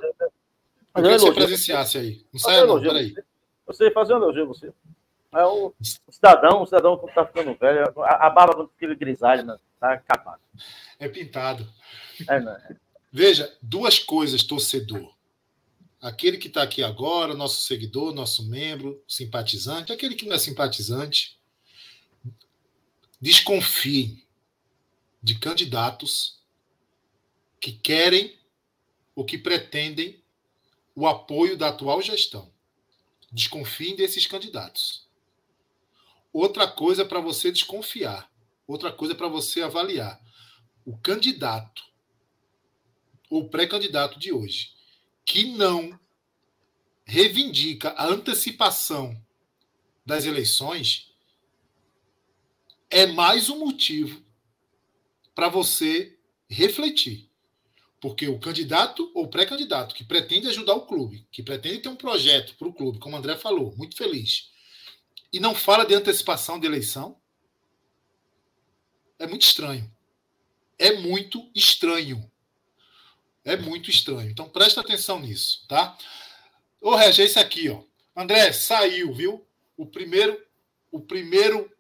queria que você presenciasse aí. Não saia não, peraí. Você fazer um elogio, você. É o, cidadão, o cidadão que está ficando velho, a, a barba fica grisalha, né? tá capado. É pintado. É, é. Veja, duas coisas, torcedor. Aquele que está aqui agora, nosso seguidor, nosso membro, simpatizante, aquele que não é simpatizante, desconfiem de candidatos que querem ou que pretendem o apoio da atual gestão. Desconfiem desses candidatos. Outra coisa para você desconfiar, outra coisa para você avaliar. O candidato ou pré-candidato de hoje que não reivindica a antecipação das eleições é mais um motivo para você refletir. Porque o candidato ou pré-candidato que pretende ajudar o clube, que pretende ter um projeto para o clube, como o André falou, muito feliz, e não fala de antecipação de eleição, é muito estranho. É muito estranho. É muito estranho. Então presta atenção nisso, tá? Ô, Regi, é esse aqui, ó. André, saiu, viu? O primeiro, o primeiro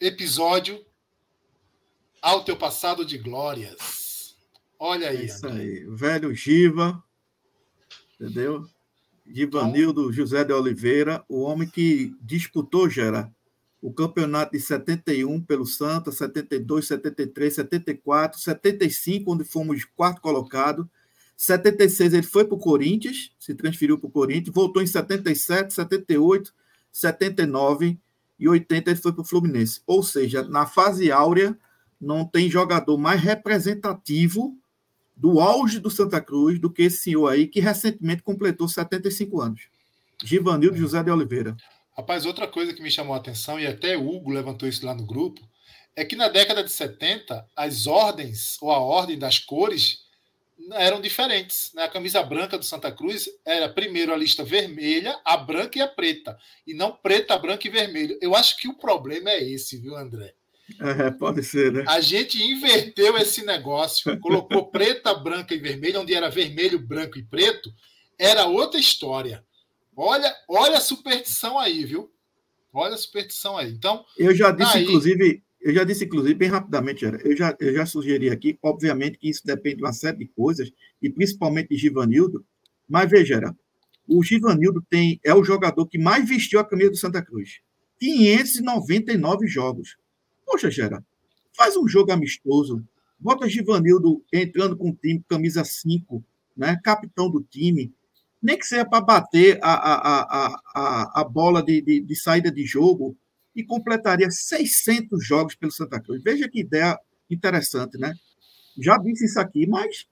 episódio ao teu passado de glórias. Olha aí. É isso aí. Velho Giva, entendeu? Givanildo José de Oliveira, o homem que disputou, Gera, o campeonato de 71 pelo Santa, 72, 73, 74, 75, onde fomos quarto colocado. 76 ele foi para o Corinthians, se transferiu para o Corinthians, voltou em 77, 78, 79 e 80 ele foi para o Fluminense. Ou seja, na fase áurea, não tem jogador mais representativo do auge do Santa Cruz do que esse senhor aí, que recentemente completou 75 anos. Givanildo José de Oliveira. Rapaz, outra coisa que me chamou a atenção, e até o Hugo levantou isso lá no grupo, é que na década de 70, as ordens, ou a ordem das cores, eram diferentes. Né? A camisa branca do Santa Cruz era primeiro a lista vermelha, a branca e a preta, e não preta, branca e vermelho. Eu acho que o problema é esse, viu, André? É, pode ser, né? A gente inverteu esse negócio, colocou preta, branca e vermelha, onde era vermelho, branco e preto, era outra história. Olha, olha a superstição aí, viu? Olha a superstição aí. Então, eu já disse, inclusive, eu já disse, inclusive, bem rapidamente, eu já, eu já sugeri aqui, obviamente que isso depende de uma série de coisas, e principalmente de Givanildo, mas veja, o Givanildo tem, é o jogador que mais vestiu a camisa do Santa Cruz. 599 jogos. Poxa, Gera, faz um jogo amistoso, bota Givanildo entrando com o time, camisa 5, né, capitão do time, nem que seja para bater a, a, a, a, a bola de, de, de, saída de jogo, e completaria 600 jogos pelo Santa Cruz. Veja que ideia interessante, né? Já disse isso aqui, mas.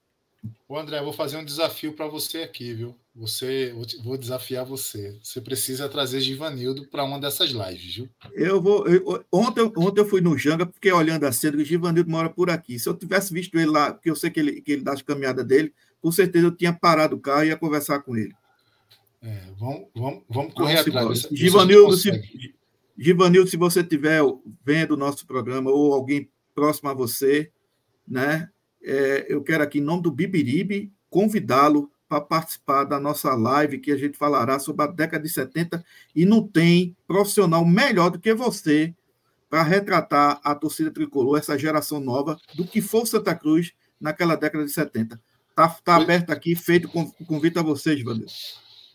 Ô André, eu vou fazer um desafio para você aqui, viu? Você, vou desafiar você. Você precisa trazer Givanildo para uma dessas lives, viu? Eu vou. Eu, ontem, ontem eu fui no Janga, porque olhando a cena, o Givanildo mora por aqui. Se eu tivesse visto ele lá, porque eu sei que ele, que ele dá as caminhadas dele, com certeza eu tinha parado o carro e ia conversar com ele. É, vamos, vamos, vamos correr vamos atrás. Givanildo, se, Givanildo, se você estiver vendo o nosso programa ou alguém próximo a você, né? É, eu quero aqui, em nome do Bibiribe, convidá-lo para participar da nossa live, que a gente falará sobre a década de 70, e não tem profissional melhor do que você para retratar a torcida tricolor, essa geração nova, do que for Santa Cruz naquela década de 70. Está tá aberto aqui, feito com convite a vocês, Vanildo.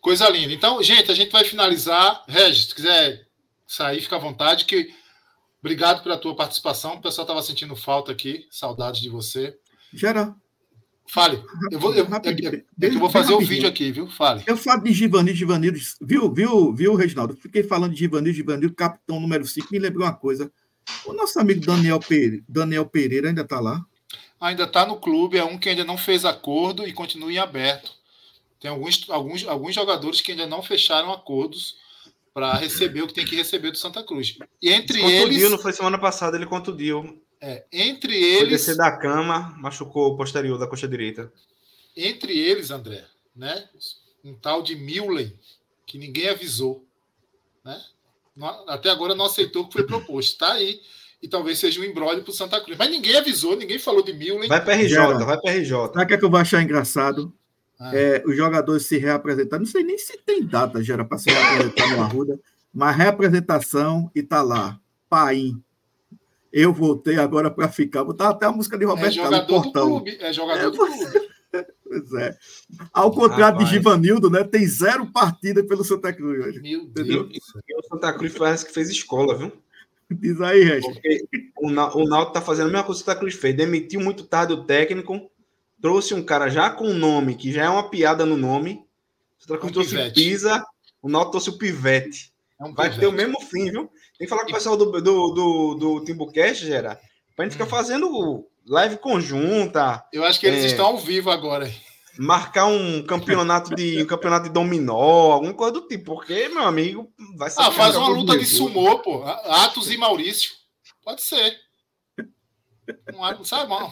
Coisa linda. Então, gente, a gente vai finalizar. Regis, se quiser sair, fica à vontade. Que... Obrigado pela tua participação. O pessoal estava sentindo falta aqui. Saudades de você. Geral. Fale. Eu vou, eu, eu, eu vou fazer o vídeo aqui, viu? Fale. Eu falo de Givanildo, Givanildo. Viu, viu, viu, Reginaldo? Fiquei falando de Givanildo, Givanildo, capitão número 5. Me lembrou uma coisa. O nosso amigo Daniel Pereira, Daniel Pereira ainda está lá? ainda está no clube, é um que ainda não fez acordo e continua em aberto. Tem alguns, alguns, alguns jogadores que ainda não fecharam acordos para receber o que tem que receber do Santa Cruz. E entre ele eles. Não foi semana passada, ele contundiu. É, entre eles. Foi descer da cama, machucou o posterior da coxa direita. Entre eles, André, né? Um tal de Millen, que ninguém avisou. Né? Até agora não aceitou o que foi proposto. Está aí e talvez seja um embrólio para o Santa Cruz. Mas ninguém avisou, ninguém falou de mil. Vai para RJ, vai para RJ. Sabe o que, é que eu vou achar engraçado? Ah. É, os jogadores se reapresentar. Não sei nem se tem data já para se reapresentar no Arruda, mas reapresentação e tá lá. Paim. Eu voltei agora para ficar. Botar até a música de Roberto é jogador Carlos, do clube. É jogador é, do clube. Pois é. Ao contrário Rapaz. de Givanildo, né? Tem zero partida pelo Santa Cruz hoje. Meu Deus. E o Santa Cruz parece que fez escola, viu? Diz aí, Regis. o, Náutico tá fazendo a mesma coisa que o Santa Cruz fez. Demitiu muito tarde o técnico, trouxe um cara já com um nome, que já é uma piada no nome. O Santa Cruz um trouxe pivete. Pisa, o Náutico trouxe o Pivete. É um Vai pivete. ter o mesmo fim, viu? Tem que falar com o pessoal do, do, do, do Timbucast, Gera, pra gente hum. ficar fazendo live conjunta. Eu acho que eles é... estão ao vivo agora marcar um campeonato de um campeonato de dominó, alguma coisa do tipo, porque meu amigo vai ser Ah, faz uma luta de sumô, pô, Atos e Maurício. Pode ser. Não sai mal.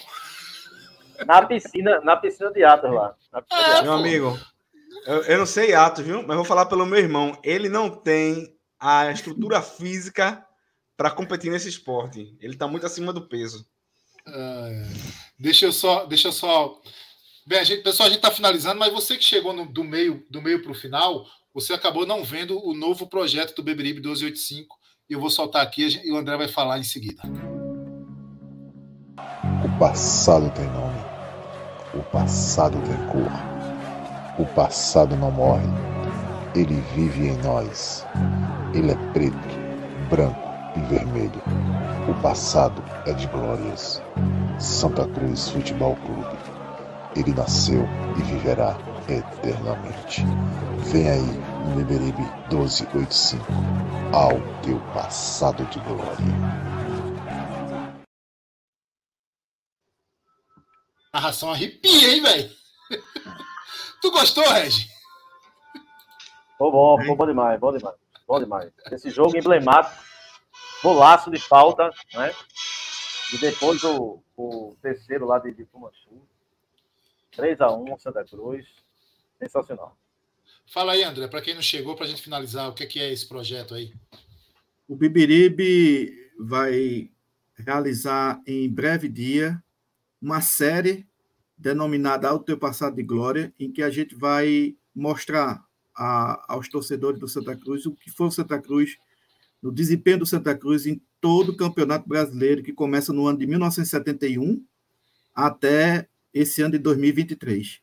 Na piscina, na piscina de Atos lá. É, meu amigo, eu, eu não sei Atos, viu? Mas vou falar pelo meu irmão. Ele não tem a estrutura física para competir nesse esporte. Ele está muito acima do peso. deixa eu só, deixa eu só Bem, a gente, pessoal, a gente está finalizando, mas você que chegou no, do meio do meio para o final, você acabou não vendo o novo projeto do Beberibe 1285. E eu vou soltar aqui e o André vai falar em seguida. O passado tem nome. O passado tem cor. O passado não morre. Ele vive em nós. Ele é preto, branco e vermelho. O passado é de glórias. Santa Cruz Futebol Clube ele nasceu e viverá eternamente. Vem aí, Beberibe 1285, ao teu passado de glória. Narração arrepia, hein, velho? <laughs> tu gostou, Regi? Foi bom, foi bom demais, bom demais, bom demais. Esse jogo emblemático, golaço de falta, né? E depois o, o terceiro lá de, de Fumanchu. 3x1, Santa Cruz. Sensacional. Fala aí, André, para quem não chegou, para a gente finalizar, o que é, que é esse projeto aí? O Bibiribe vai realizar em breve dia uma série denominada Ao Teu Passado de Glória, em que a gente vai mostrar a, aos torcedores do Santa Cruz o que foi o Santa Cruz, no desempenho do Santa Cruz em todo o Campeonato Brasileiro, que começa no ano de 1971 até esse ano de 2023.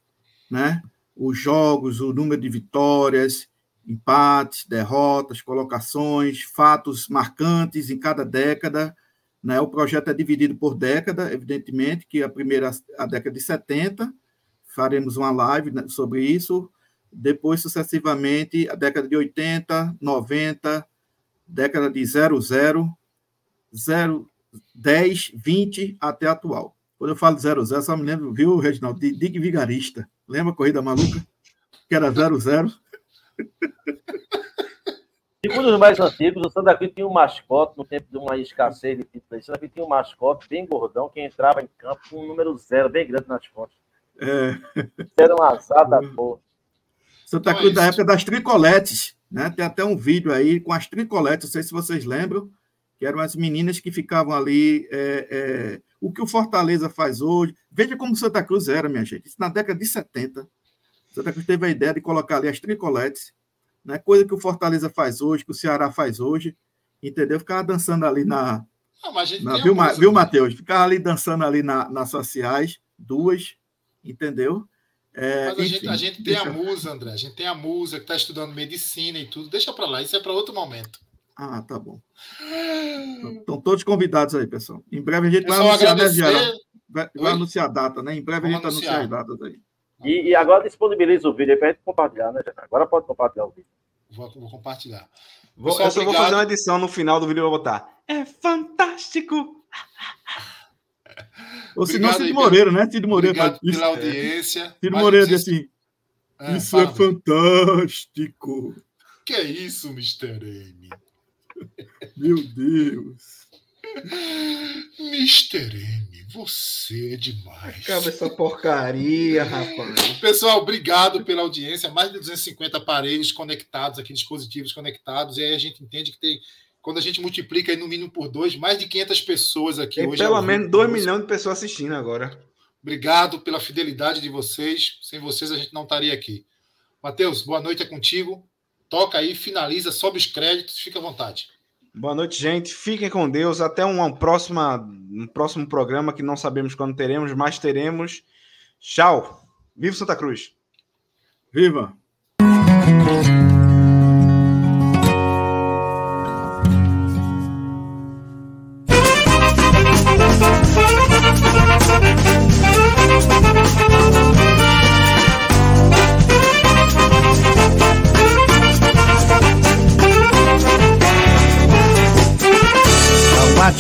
Né? Os jogos, o número de vitórias, empates, derrotas, colocações, fatos marcantes em cada década. Né? O projeto é dividido por década, evidentemente, que a primeira, a década de 70, faremos uma live né, sobre isso. Depois, sucessivamente, a década de 80, 90, década de 00, 0, 10, 20 até atual. Quando eu falo 00, só me lembro, viu, Reginaldo, de Dig Vigarista. Lembra a corrida maluca? Que era 00. <laughs> Segundo os mais antigos, o Santa Cruz tinha um mascote, no tempo de uma escassez de títulos, o Santa Cruz tinha um mascote bem gordão, que entrava em campo com um número zero, bem grande nas fontes. É. Era um azar da porra. Santa Cruz da época das tricoletes, né? Tem até um vídeo aí com as tricoletes, não sei se vocês lembram, que eram as meninas que ficavam ali. É, é, o que o Fortaleza faz hoje. Veja como Santa Cruz era, minha gente. Isso na década de 70. Santa Cruz teve a ideia de colocar ali as tricoletes, né? coisa que o Fortaleza faz hoje, que o Ceará faz hoje, entendeu? Ficava dançando ali na. Não, na viu, viu, Matheus? Ficava ali dançando ali na, nas sociais, duas, entendeu? É, Mas a, enfim, gente, a gente tem deixa... a musa, André. A gente tem a musa que está estudando medicina e tudo. Deixa para lá, isso é para outro momento. Ah, tá bom. Estão todos convidados aí, pessoal. Em breve a gente vai anunciar, né, vai, vai anunciar a data, né? Em breve Vamos a gente anunciar. anuncia as datas aí. E, e, agora disponibiliza o vídeo aí para a gente compartilhar, né, Agora pode compartilhar o vídeo. Vou, vou compartilhar. Vou, Pessoal, eu só vou fazer uma edição no final do vídeo, eu vou botar. É fantástico! Ou se não, Cid Moreira, né? Cid Moreira. Obrigado pela isso. audiência. Cid Moreira diz assim, é, isso é fantástico. Que é isso, Mr. M? Meu Deus. <laughs> Mr. M, você é demais. Acaba essa porcaria, <laughs> rapaz. Pessoal, obrigado pela audiência. Mais de 250 aparelhos conectados aqui, dispositivos conectados. E aí a gente entende que tem, quando a gente multiplica aí no mínimo por dois, mais de 500 pessoas aqui tem hoje. Pelo menos 2 milhões de pessoas assistindo agora. Obrigado pela fidelidade de vocês. Sem vocês a gente não estaria aqui. Matheus, boa noite é contigo. Toca aí, finaliza, sobe os créditos, fica à vontade. Boa noite, gente. Fiquem com Deus. Até uma próxima, um próximo programa que não sabemos quando teremos, mas teremos. Tchau. Viva Santa Cruz. Viva!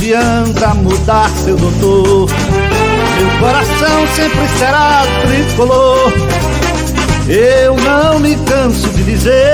Adianta mudar seu doutor. Meu coração sempre será tricolor. Eu não me canso de dizer.